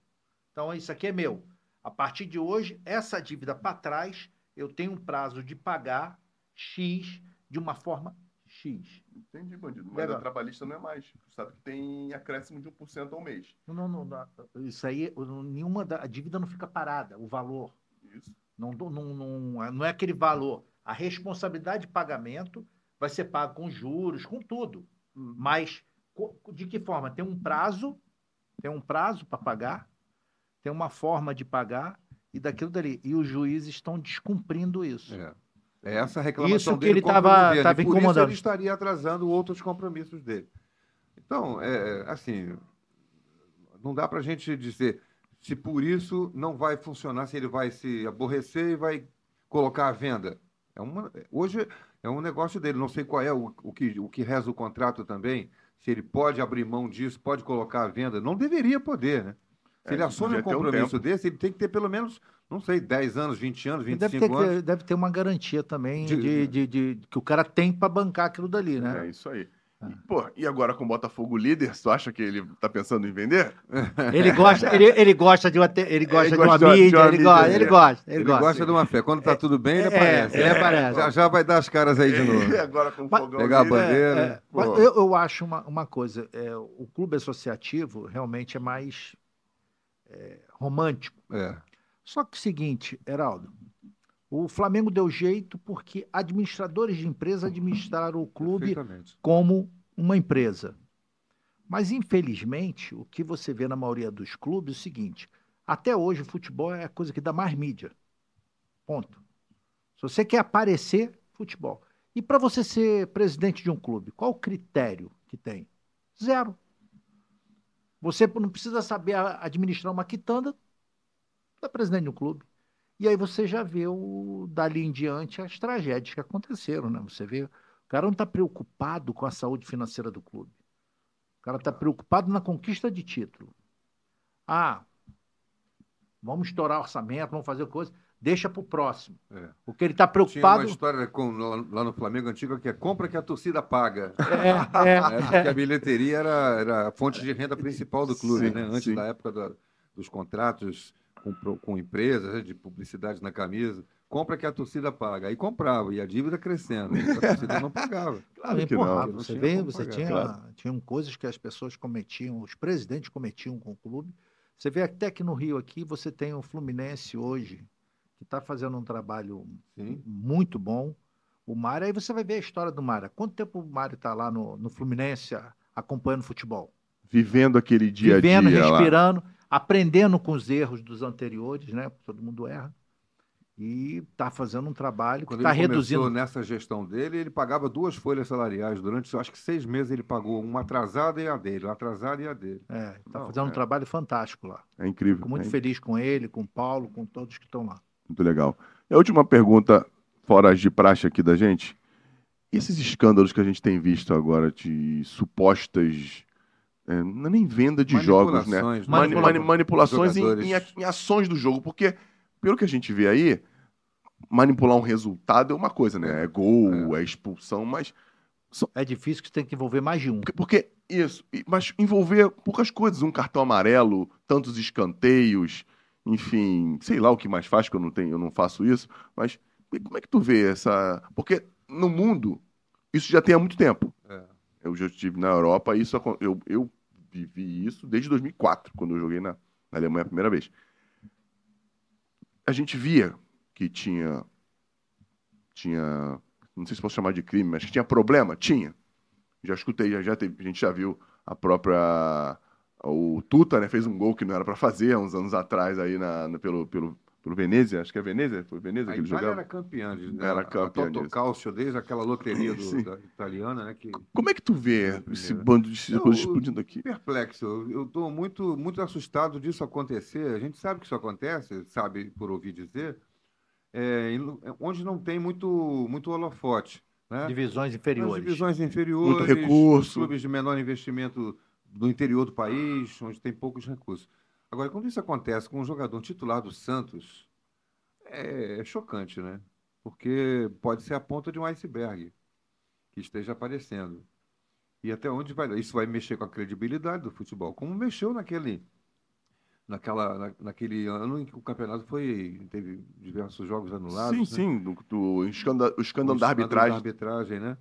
Então, isso aqui é meu. A partir de hoje, essa dívida para trás, eu tenho um prazo de pagar X de uma forma X. Entendi, bandido. Mas Legal. a trabalhista não é mais. Sabe que tem acréscimo de 1% ao mês. Não, não, não, isso aí, nenhuma da, a dívida não fica parada, o valor. Isso. Não, não, não, não é aquele valor. A responsabilidade de pagamento vai ser pago com juros, com tudo. Mas co- de que forma? Tem um prazo, tem um prazo para pagar, tem uma forma de pagar e daquilo dali. E os juízes estão descumprindo isso. É. É essa reclamação Isso que dele ele contra o tava- governo, tava e por incomodando. Isso ele estaria atrasando outros compromissos dele. Então, é, assim, não dá para a gente dizer se por isso não vai funcionar, se ele vai se aborrecer e vai colocar à venda. É uma, hoje é um negócio dele, não sei qual é o, o, que, o que reza o contrato também, se ele pode abrir mão disso, pode colocar à venda. Não deveria poder, né? Se É, ele assume um um compromisso tempo. desse, ele tem que ter pelo menos, não sei, 10 anos, 20 anos, E 25 Deve ter, anos. que- deve ter uma garantia também De- de, de- de- que o cara tem para bancar aquilo dali, né? É isso aí. E, pô, e agora com o Botafogo líder, tu acha que ele tá pensando em vender? Ele gosta, ele, ele gosta de uma, ele gosta de gosta uma de uma- de mídia, uma ele mídia, gosta, ele gosta, ele Ele gosta. gosta de uma fé. Quando tá tudo bem, ele É, aparece. ele aparece. Já, já vai dar as caras aí de novo. E agora com o fogão Pegar a líder, bandeira. É, é. Eu, eu acho uma, uma coisa, é, o clube associativo realmente é mais é, romântico. É. Só que o seguinte, Heraldo, o Flamengo deu jeito porque administradores de empresa administraram o clube como uma empresa. Mas, infelizmente, o que você vê na maioria dos clubes é o seguinte: até hoje o futebol é a coisa que dá mais mídia. Ponto. Se você quer aparecer, futebol. E para você ser presidente de um clube, qual o critério que tem? Zero. Você não precisa saber administrar uma quitanda, é presidente de um clube. E aí você já vê o, dali em diante as tragédias que aconteceram, né? Você vê, o cara não está preocupado com a saúde financeira do clube. O cara está preocupado na conquista de título. Ah, vamos estourar orçamento, vamos fazer coisa. Deixa para o próximo. É. Porque ele está Tinha uma preocupado. história com, lá, no Flamengo antigo que é compra que a torcida paga. É, É, é, porque a bilheteria era, era a fonte de renda principal do clube, Sim, né? Antes sim. da época da- dos contratos com, com empresas, né? de publicidade na camisa. Compra que a torcida paga. Aí comprava, e a dívida crescendo. A torcida não pagava. Claro que empurrava. não. Você tinha vê, você pagar, tinha, claro. tinham coisas que as pessoas cometiam, os presidentes cometiam com o clube. Você vê até que no Rio aqui você tem o Fluminense hoje, que está fazendo um trabalho Sim. muito bom. O Mário, aí você vai ver a história do Mário. Quanto tempo o Mário está lá no, no Fluminense acompanhando futebol? Vivendo aquele dia a Vivendo, dia lá. respirando, aprendendo com os erros dos anteriores, né? Todo mundo erra. E está fazendo um trabalho que Quando está ele começou reduzindo. nessa gestão dele, ele pagava duas folhas salariais. Durante, acho que seis meses, ele pagou uma atrasada e a dele, uma atrasada e a dele. É, está fazendo um é. trabalho fantástico lá. É incrível. Fico muito é feliz com ele, com o Paulo, com todos que estão lá. Muito legal. E a última pergunta, fora as de praxe aqui da gente. E esses escândalos que a gente tem visto agora de supostas. é, não é nem venda de jogos, né? Manipulações, Mani- Manipula- mani- manipulações em, em em ações do jogo. Porque, pelo que a gente vê aí, manipular um resultado é uma coisa, né? É gol, é, expulsão, mas. É difícil que você tem que envolver mais de um. Porque, porque isso, mas envolver poucas coisas, um cartão amarelo, tantos escanteios, enfim, sei lá o que mais faz, que eu não tenho, eu não faço isso, mas como é que tu vê essa. Porque no mundo, isso já tem há muito tempo. É. Eu já estive na Europa, isso eu, eu vivi isso desde 2004, quando eu joguei na, na Alemanha a primeira vez. A gente via que tinha. Tinha. Não sei se posso chamar de crime, mas que tinha problema? Tinha. Já escutei, já, já teve, a gente já viu a própria. O Tuta, né, fez um gol que não era pra fazer há uns anos atrás aí na, na- pelo, pelo, pelo Venezia, acho que é Venezia, foi Venezia A que ele Itália jogava. era campeã, de, Era a- campeã A. Calcio, desde aquela loteria do- da italiana, né? Que Como é que tu vê É, esse primeiro. bando de coisas explodindo aqui? perplexo. Eu estou muito, muito assustado disso acontecer. A gente sabe que isso acontece, sabe por ouvir dizer, é, é, onde não tem muito, muito holofote. Né? Divisões Nas inferiores. divisões inferiores, Muito recurso. clubes de menor investimento do interior do país, onde tem poucos recursos. Agora, quando isso acontece com um jogador titular do Santos, é, é chocante, né? Porque pode ser a ponta de um iceberg que esteja aparecendo. E até onde vai? Isso vai mexer com a credibilidade do futebol, como mexeu naquele, naquela, na- naquele ano em que o campeonato foi teve diversos jogos anulados. Sim, né? sim, do, do escândalo, o O escândalo da arbitragem. arbitragem, né?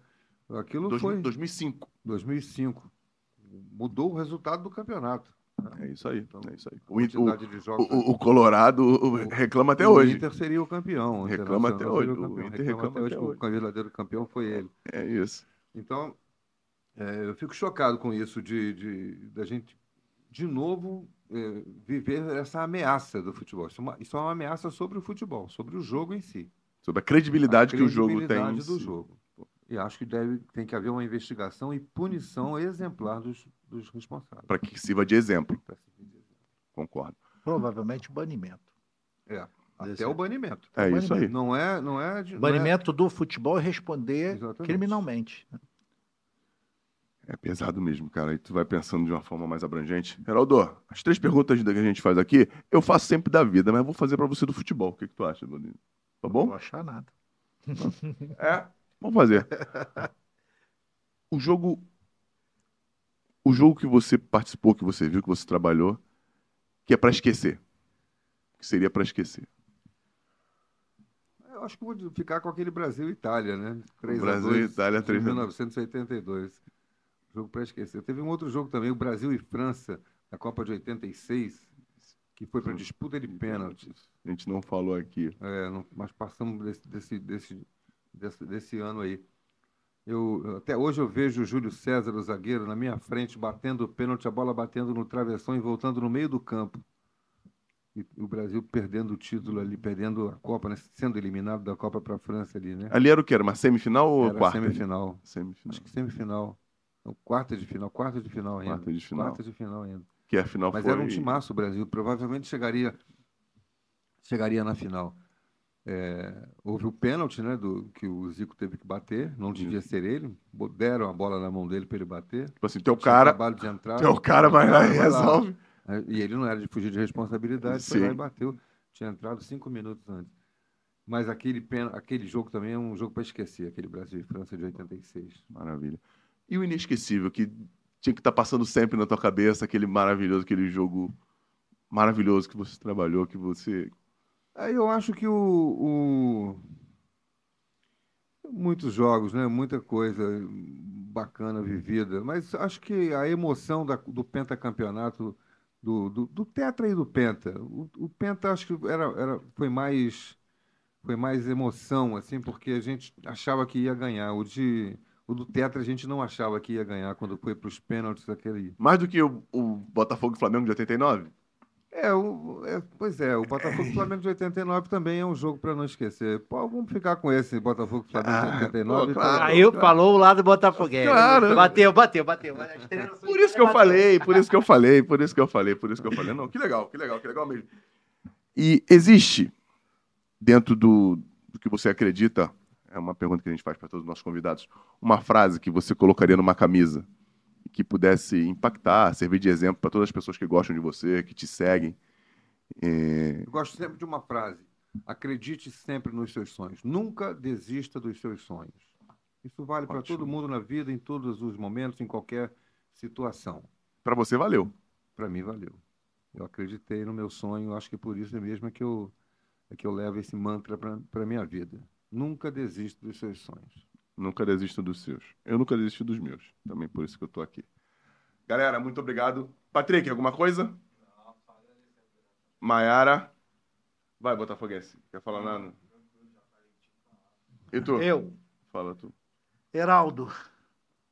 Aquilo Dois- foi 2005. 2005. Mudou o resultado do campeonato. É isso aí, Então, é isso aí. A O, o, o- o Colorado o- reclama até o hoje. Inter seria o campeão. o Reclama até hoje, o o. Inter Reclama até hoje o verdadeiro campeão foi ele. É isso. Então, é, eu fico chocado com isso, de, de, da gente, de novo, é, viver essa ameaça do futebol. Isso é, uma, isso é uma ameaça sobre o futebol, sobre o jogo em si. Sobre a credibilidade A que o jogo tem. credibilidade em do jogo. E acho que deve, tem que haver uma investigação e punição exemplar dos, dos responsáveis. Para que sirva de exemplo. Concordo. Provavelmente banimento. É, até o banimento. É isso aí. Não é, não é, de- não é- Banimento do futebol é responder Exatamente. criminalmente. É pesado mesmo, cara. E tu vai pensando de uma forma mais abrangente. Heraldo, as três perguntas que a gente faz aqui, eu faço sempre da vida, mas vou fazer para você do futebol. O que, que tu acha, Bonino? Tá Não bom? vou achar nada. É. Vamos fazer. O jogo. O jogo que você participou, que você viu, que você trabalhou, que é para esquecer. Que seria para esquecer. Eu acho que vou ficar com aquele Brasil e Itália, né? 3 a Brasil e 2, Itália, de 3 a 2. 1982. Jogo para esquecer. Teve um outro jogo também, o Brasil e França, da Copa de 86, que foi para disputa de pênaltis. A gente não falou aqui. É, não- mas passamos desse, desse, desse, desse, desse ano aí. Eu, até hoje eu vejo o Júlio César, o zagueiro, na minha frente, batendo o pênalti, a bola batendo no travessão e voltando no meio do campo. E o Brasil perdendo o título ali, perdendo a Copa, né? sendo eliminado da Copa para a França ali, né? Ali era o que? Era uma semifinal ou Era quarta? semifinal. Semifinal. Acho que semifinal. Não, quarta de final, quarta de final ainda. Quarta de final. Quarta de final ainda. Que a final Mas foi. era um timaço o Brasil, provavelmente chegaria, chegaria na final. É, houve o pênalti, né, do, que o Zico teve que bater, não devia ser ele, deram a bola na mão dele para ele bater. Tipo assim, teu cara. de entrar, Teu cara vai lá e resolve. É, E ele não era de fugir de responsabilidade, foi lá Sim. e bateu. Tinha entrado cinco minutos antes. Mas aquele, aquele jogo também é um jogo para esquecer, aquele Brasil e França de 86. Maravilha. E o inesquecível, que tinha que estar passando sempre na tua cabeça, aquele maravilhoso, aquele jogo maravilhoso que você trabalhou, que você. Aí eu acho que o, o- muitos jogos, né? Muita coisa bacana vivida, mas acho que a emoção da- do pentacampeonato, do, do, do tetra e do penta, o, o penta acho que era, era, foi mais foi mais emoção, assim, porque a gente achava que ia ganhar. O de o do tetra a gente não achava que ia ganhar quando foi para os pênaltis aquele Mais do que o, o Botafogo e Flamengo de 89? É, o, é, pois é, o Botafogo e Flamengo de 89 também é um jogo para não esquecer. Pô, vamos ficar com esse Botafogo e Flamengo de Ah, 89. pô, então- claro. Aí eu falou o lado botafoguense. Claro. Bateu, bateu, bateu. Por isso que eu falei, por isso que eu falei, por isso que eu falei, por isso que eu falei. Não, que legal, que legal, que legal mesmo. E existe, dentro do, do que você acredita, é uma pergunta que a gente faz para todos os nossos convidados, uma frase que você colocaria numa camisa que pudesse impactar, servir de exemplo para todas as pessoas que gostam de você, que te seguem. É, Eu gosto sempre de uma frase. Acredite sempre nos seus sonhos. Nunca desista dos seus sonhos. Isso vale para todo mundo na vida, em todos os momentos, em qualquer situação. para você valeu. Para mim, valeu. Eu acreditei no meu sonho, acho que por isso mesmo é que eu, é que eu levo esse mantra para a minha vida. Nunca desista dos seus sonhos. Nunca desisto dos seus. Eu nunca desisti dos meus. Também por isso que eu tô aqui. Galera, muito obrigado. Patrick, alguma coisa? Maiara. Vai, Botafoguense. Quer falar nada? E tu? Eu, Fala tu. Heraldo.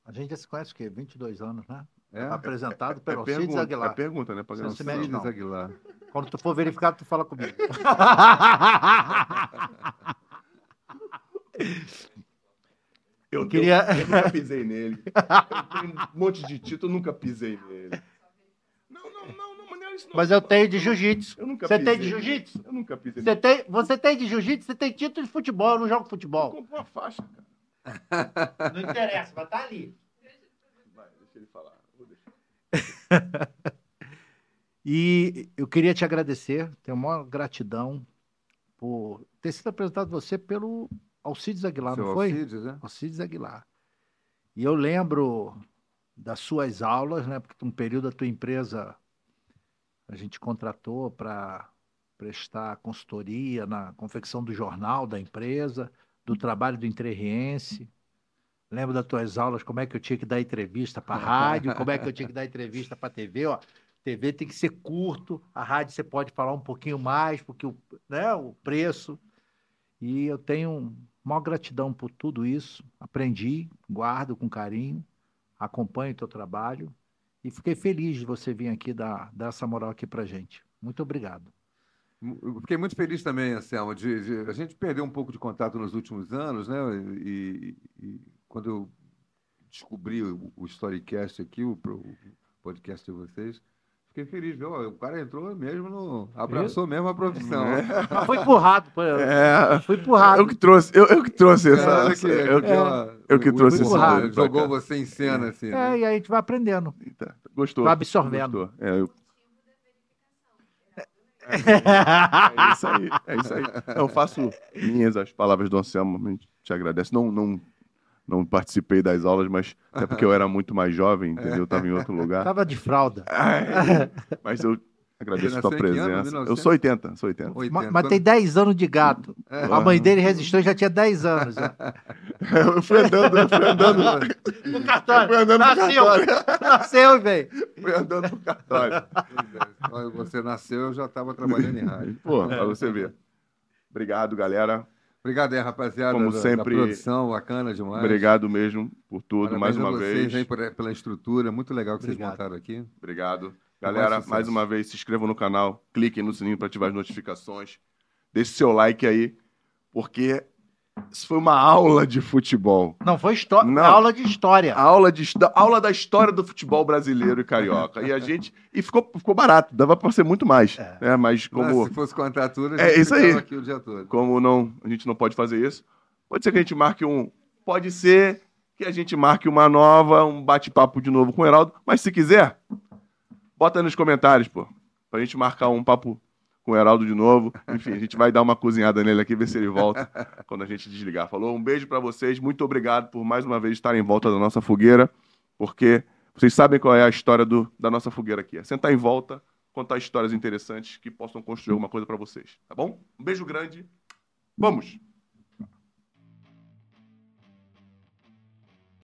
A gente já se conhece o quê? 22 anos, né? É? Apresentado É pelo Alcides pergunta, é Aguilar. pergunta, né? Pra Não se sinal. não. Aguilar. Quando tu for verificado, tu fala comigo. Eu, queria- eu, eu nunca pisei nele. Eu tenho um monte de título, eu nunca pisei nele. Não, não, não, não, mas não é isso não. Mas eu tenho de jiu-jitsu. Eu nunca Você tem de jiu-jitsu? Eu nunca pisei Você nele. tem, você tem de jiu-jitsu, você tem título de futebol, eu não jogo Eu futebol. compro uma faixa, cara. Não interessa, mas tá ali. Vai, deixa ele falar. Vou deixar. E eu queria te agradecer, tenho uma gratidão por ter sido apresentado você pelo Alcides Aguilar, Seu não foi? Alcides, né? Alcides Aguilar. E eu lembro das suas aulas, né? Porque um período a tua empresa a gente contratou para prestar consultoria na confecção do jornal da empresa, do trabalho do Entrerriense. Lembro das tuas aulas, como é que eu tinha que dar entrevista para rádio, como é que eu tinha que dar entrevista para TV, ó. TV tem que ser curto, a rádio você pode falar um pouquinho mais, porque o, né, o preço. E eu tenho maior gratidão por tudo isso. Aprendi, guardo com carinho, acompanho o teu trabalho e fiquei feliz de você vir aqui dar, dar essa moral aqui pra gente. Muito obrigado. Eu fiquei muito feliz também, Anselmo, de, de- a gente perdeu um pouco de contato nos últimos anos, né? E, e quando eu descobri o, o Storycast aqui, o, o podcast de vocês, fiquei feliz. Viu? O cara entrou mesmo, no, abraçou mesmo a profissão. Mas foi empurrado, foi, É, foi empurrado. eu que trouxe, eu, eu que trouxe essa. Cara, essa- que- eu, que- eu que trouxe pra Jogou você em cena, assim. É, né? e aí a gente vai aprendendo. Eita, Gostou. Vai absorvendo. Gostou. É, eu- é isso aí, é isso aí. Eu faço minhas as palavras do Anselmo, a gente te agradece. Não, não, não participei das aulas, mas até porque eu era muito mais jovem, entendeu? Eu estava em outro lugar. Tava de fralda. Ai, mas eu agradeço a tua presença. Eu 1900? sou 80, sou 80. 80. Ma- Mas tem 10 anos de gato. A mãe dele resistiu já tinha 10 anos. né? Eu fui andando, eu fui andando, No cartório. fui andando Nasceu. cartório. Nasceu, velho. Fui andando pro cartório. É. Quando você nasceu, eu já estava trabalhando em rádio. Pô, pra você ver. Obrigado, galera. Obrigado aí, rapaziada. Como da, da sempre, produção, bacana demais. Obrigado mesmo por tudo, Parabéns mais a uma vocês vez. aí por- pela estrutura, muito legal que Obrigado. vocês montaram aqui. Obrigado. Galera, mais uma vez, se inscrevam no canal, cliquem no sininho para ativar as notificações. Deixe seu like aí, porque isso foi uma aula de futebol. Não, foi Não. aula de história. Aula, de, da- aula da história do futebol brasileiro e carioca. E a gente. E ficou, ficou barato, dava para ser muito mais. É. Né? Mas Mas como, se fosse contar tudo, a É, gente isso aí. aqui o dia todo. como não, a gente não pode fazer isso, pode ser que a gente marque um. Pode ser que a gente marque uma nova, um bate-papo de novo com o Heraldo. Mas se quiser, bota aí nos comentários, pô. Pra gente marcar um papo com o Heraldo de novo. Enfim, a gente vai dar uma cozinhada nele aqui, ver se ele volta quando a gente desligar. Falou? Um beijo pra vocês. Muito obrigado por mais uma vez estarem em volta da nossa fogueira, porque vocês sabem qual é a história do, da nossa fogueira aqui. É sentar em volta, contar histórias interessantes que possam construir alguma coisa pra vocês. Tá bom? Um beijo grande. Vamos!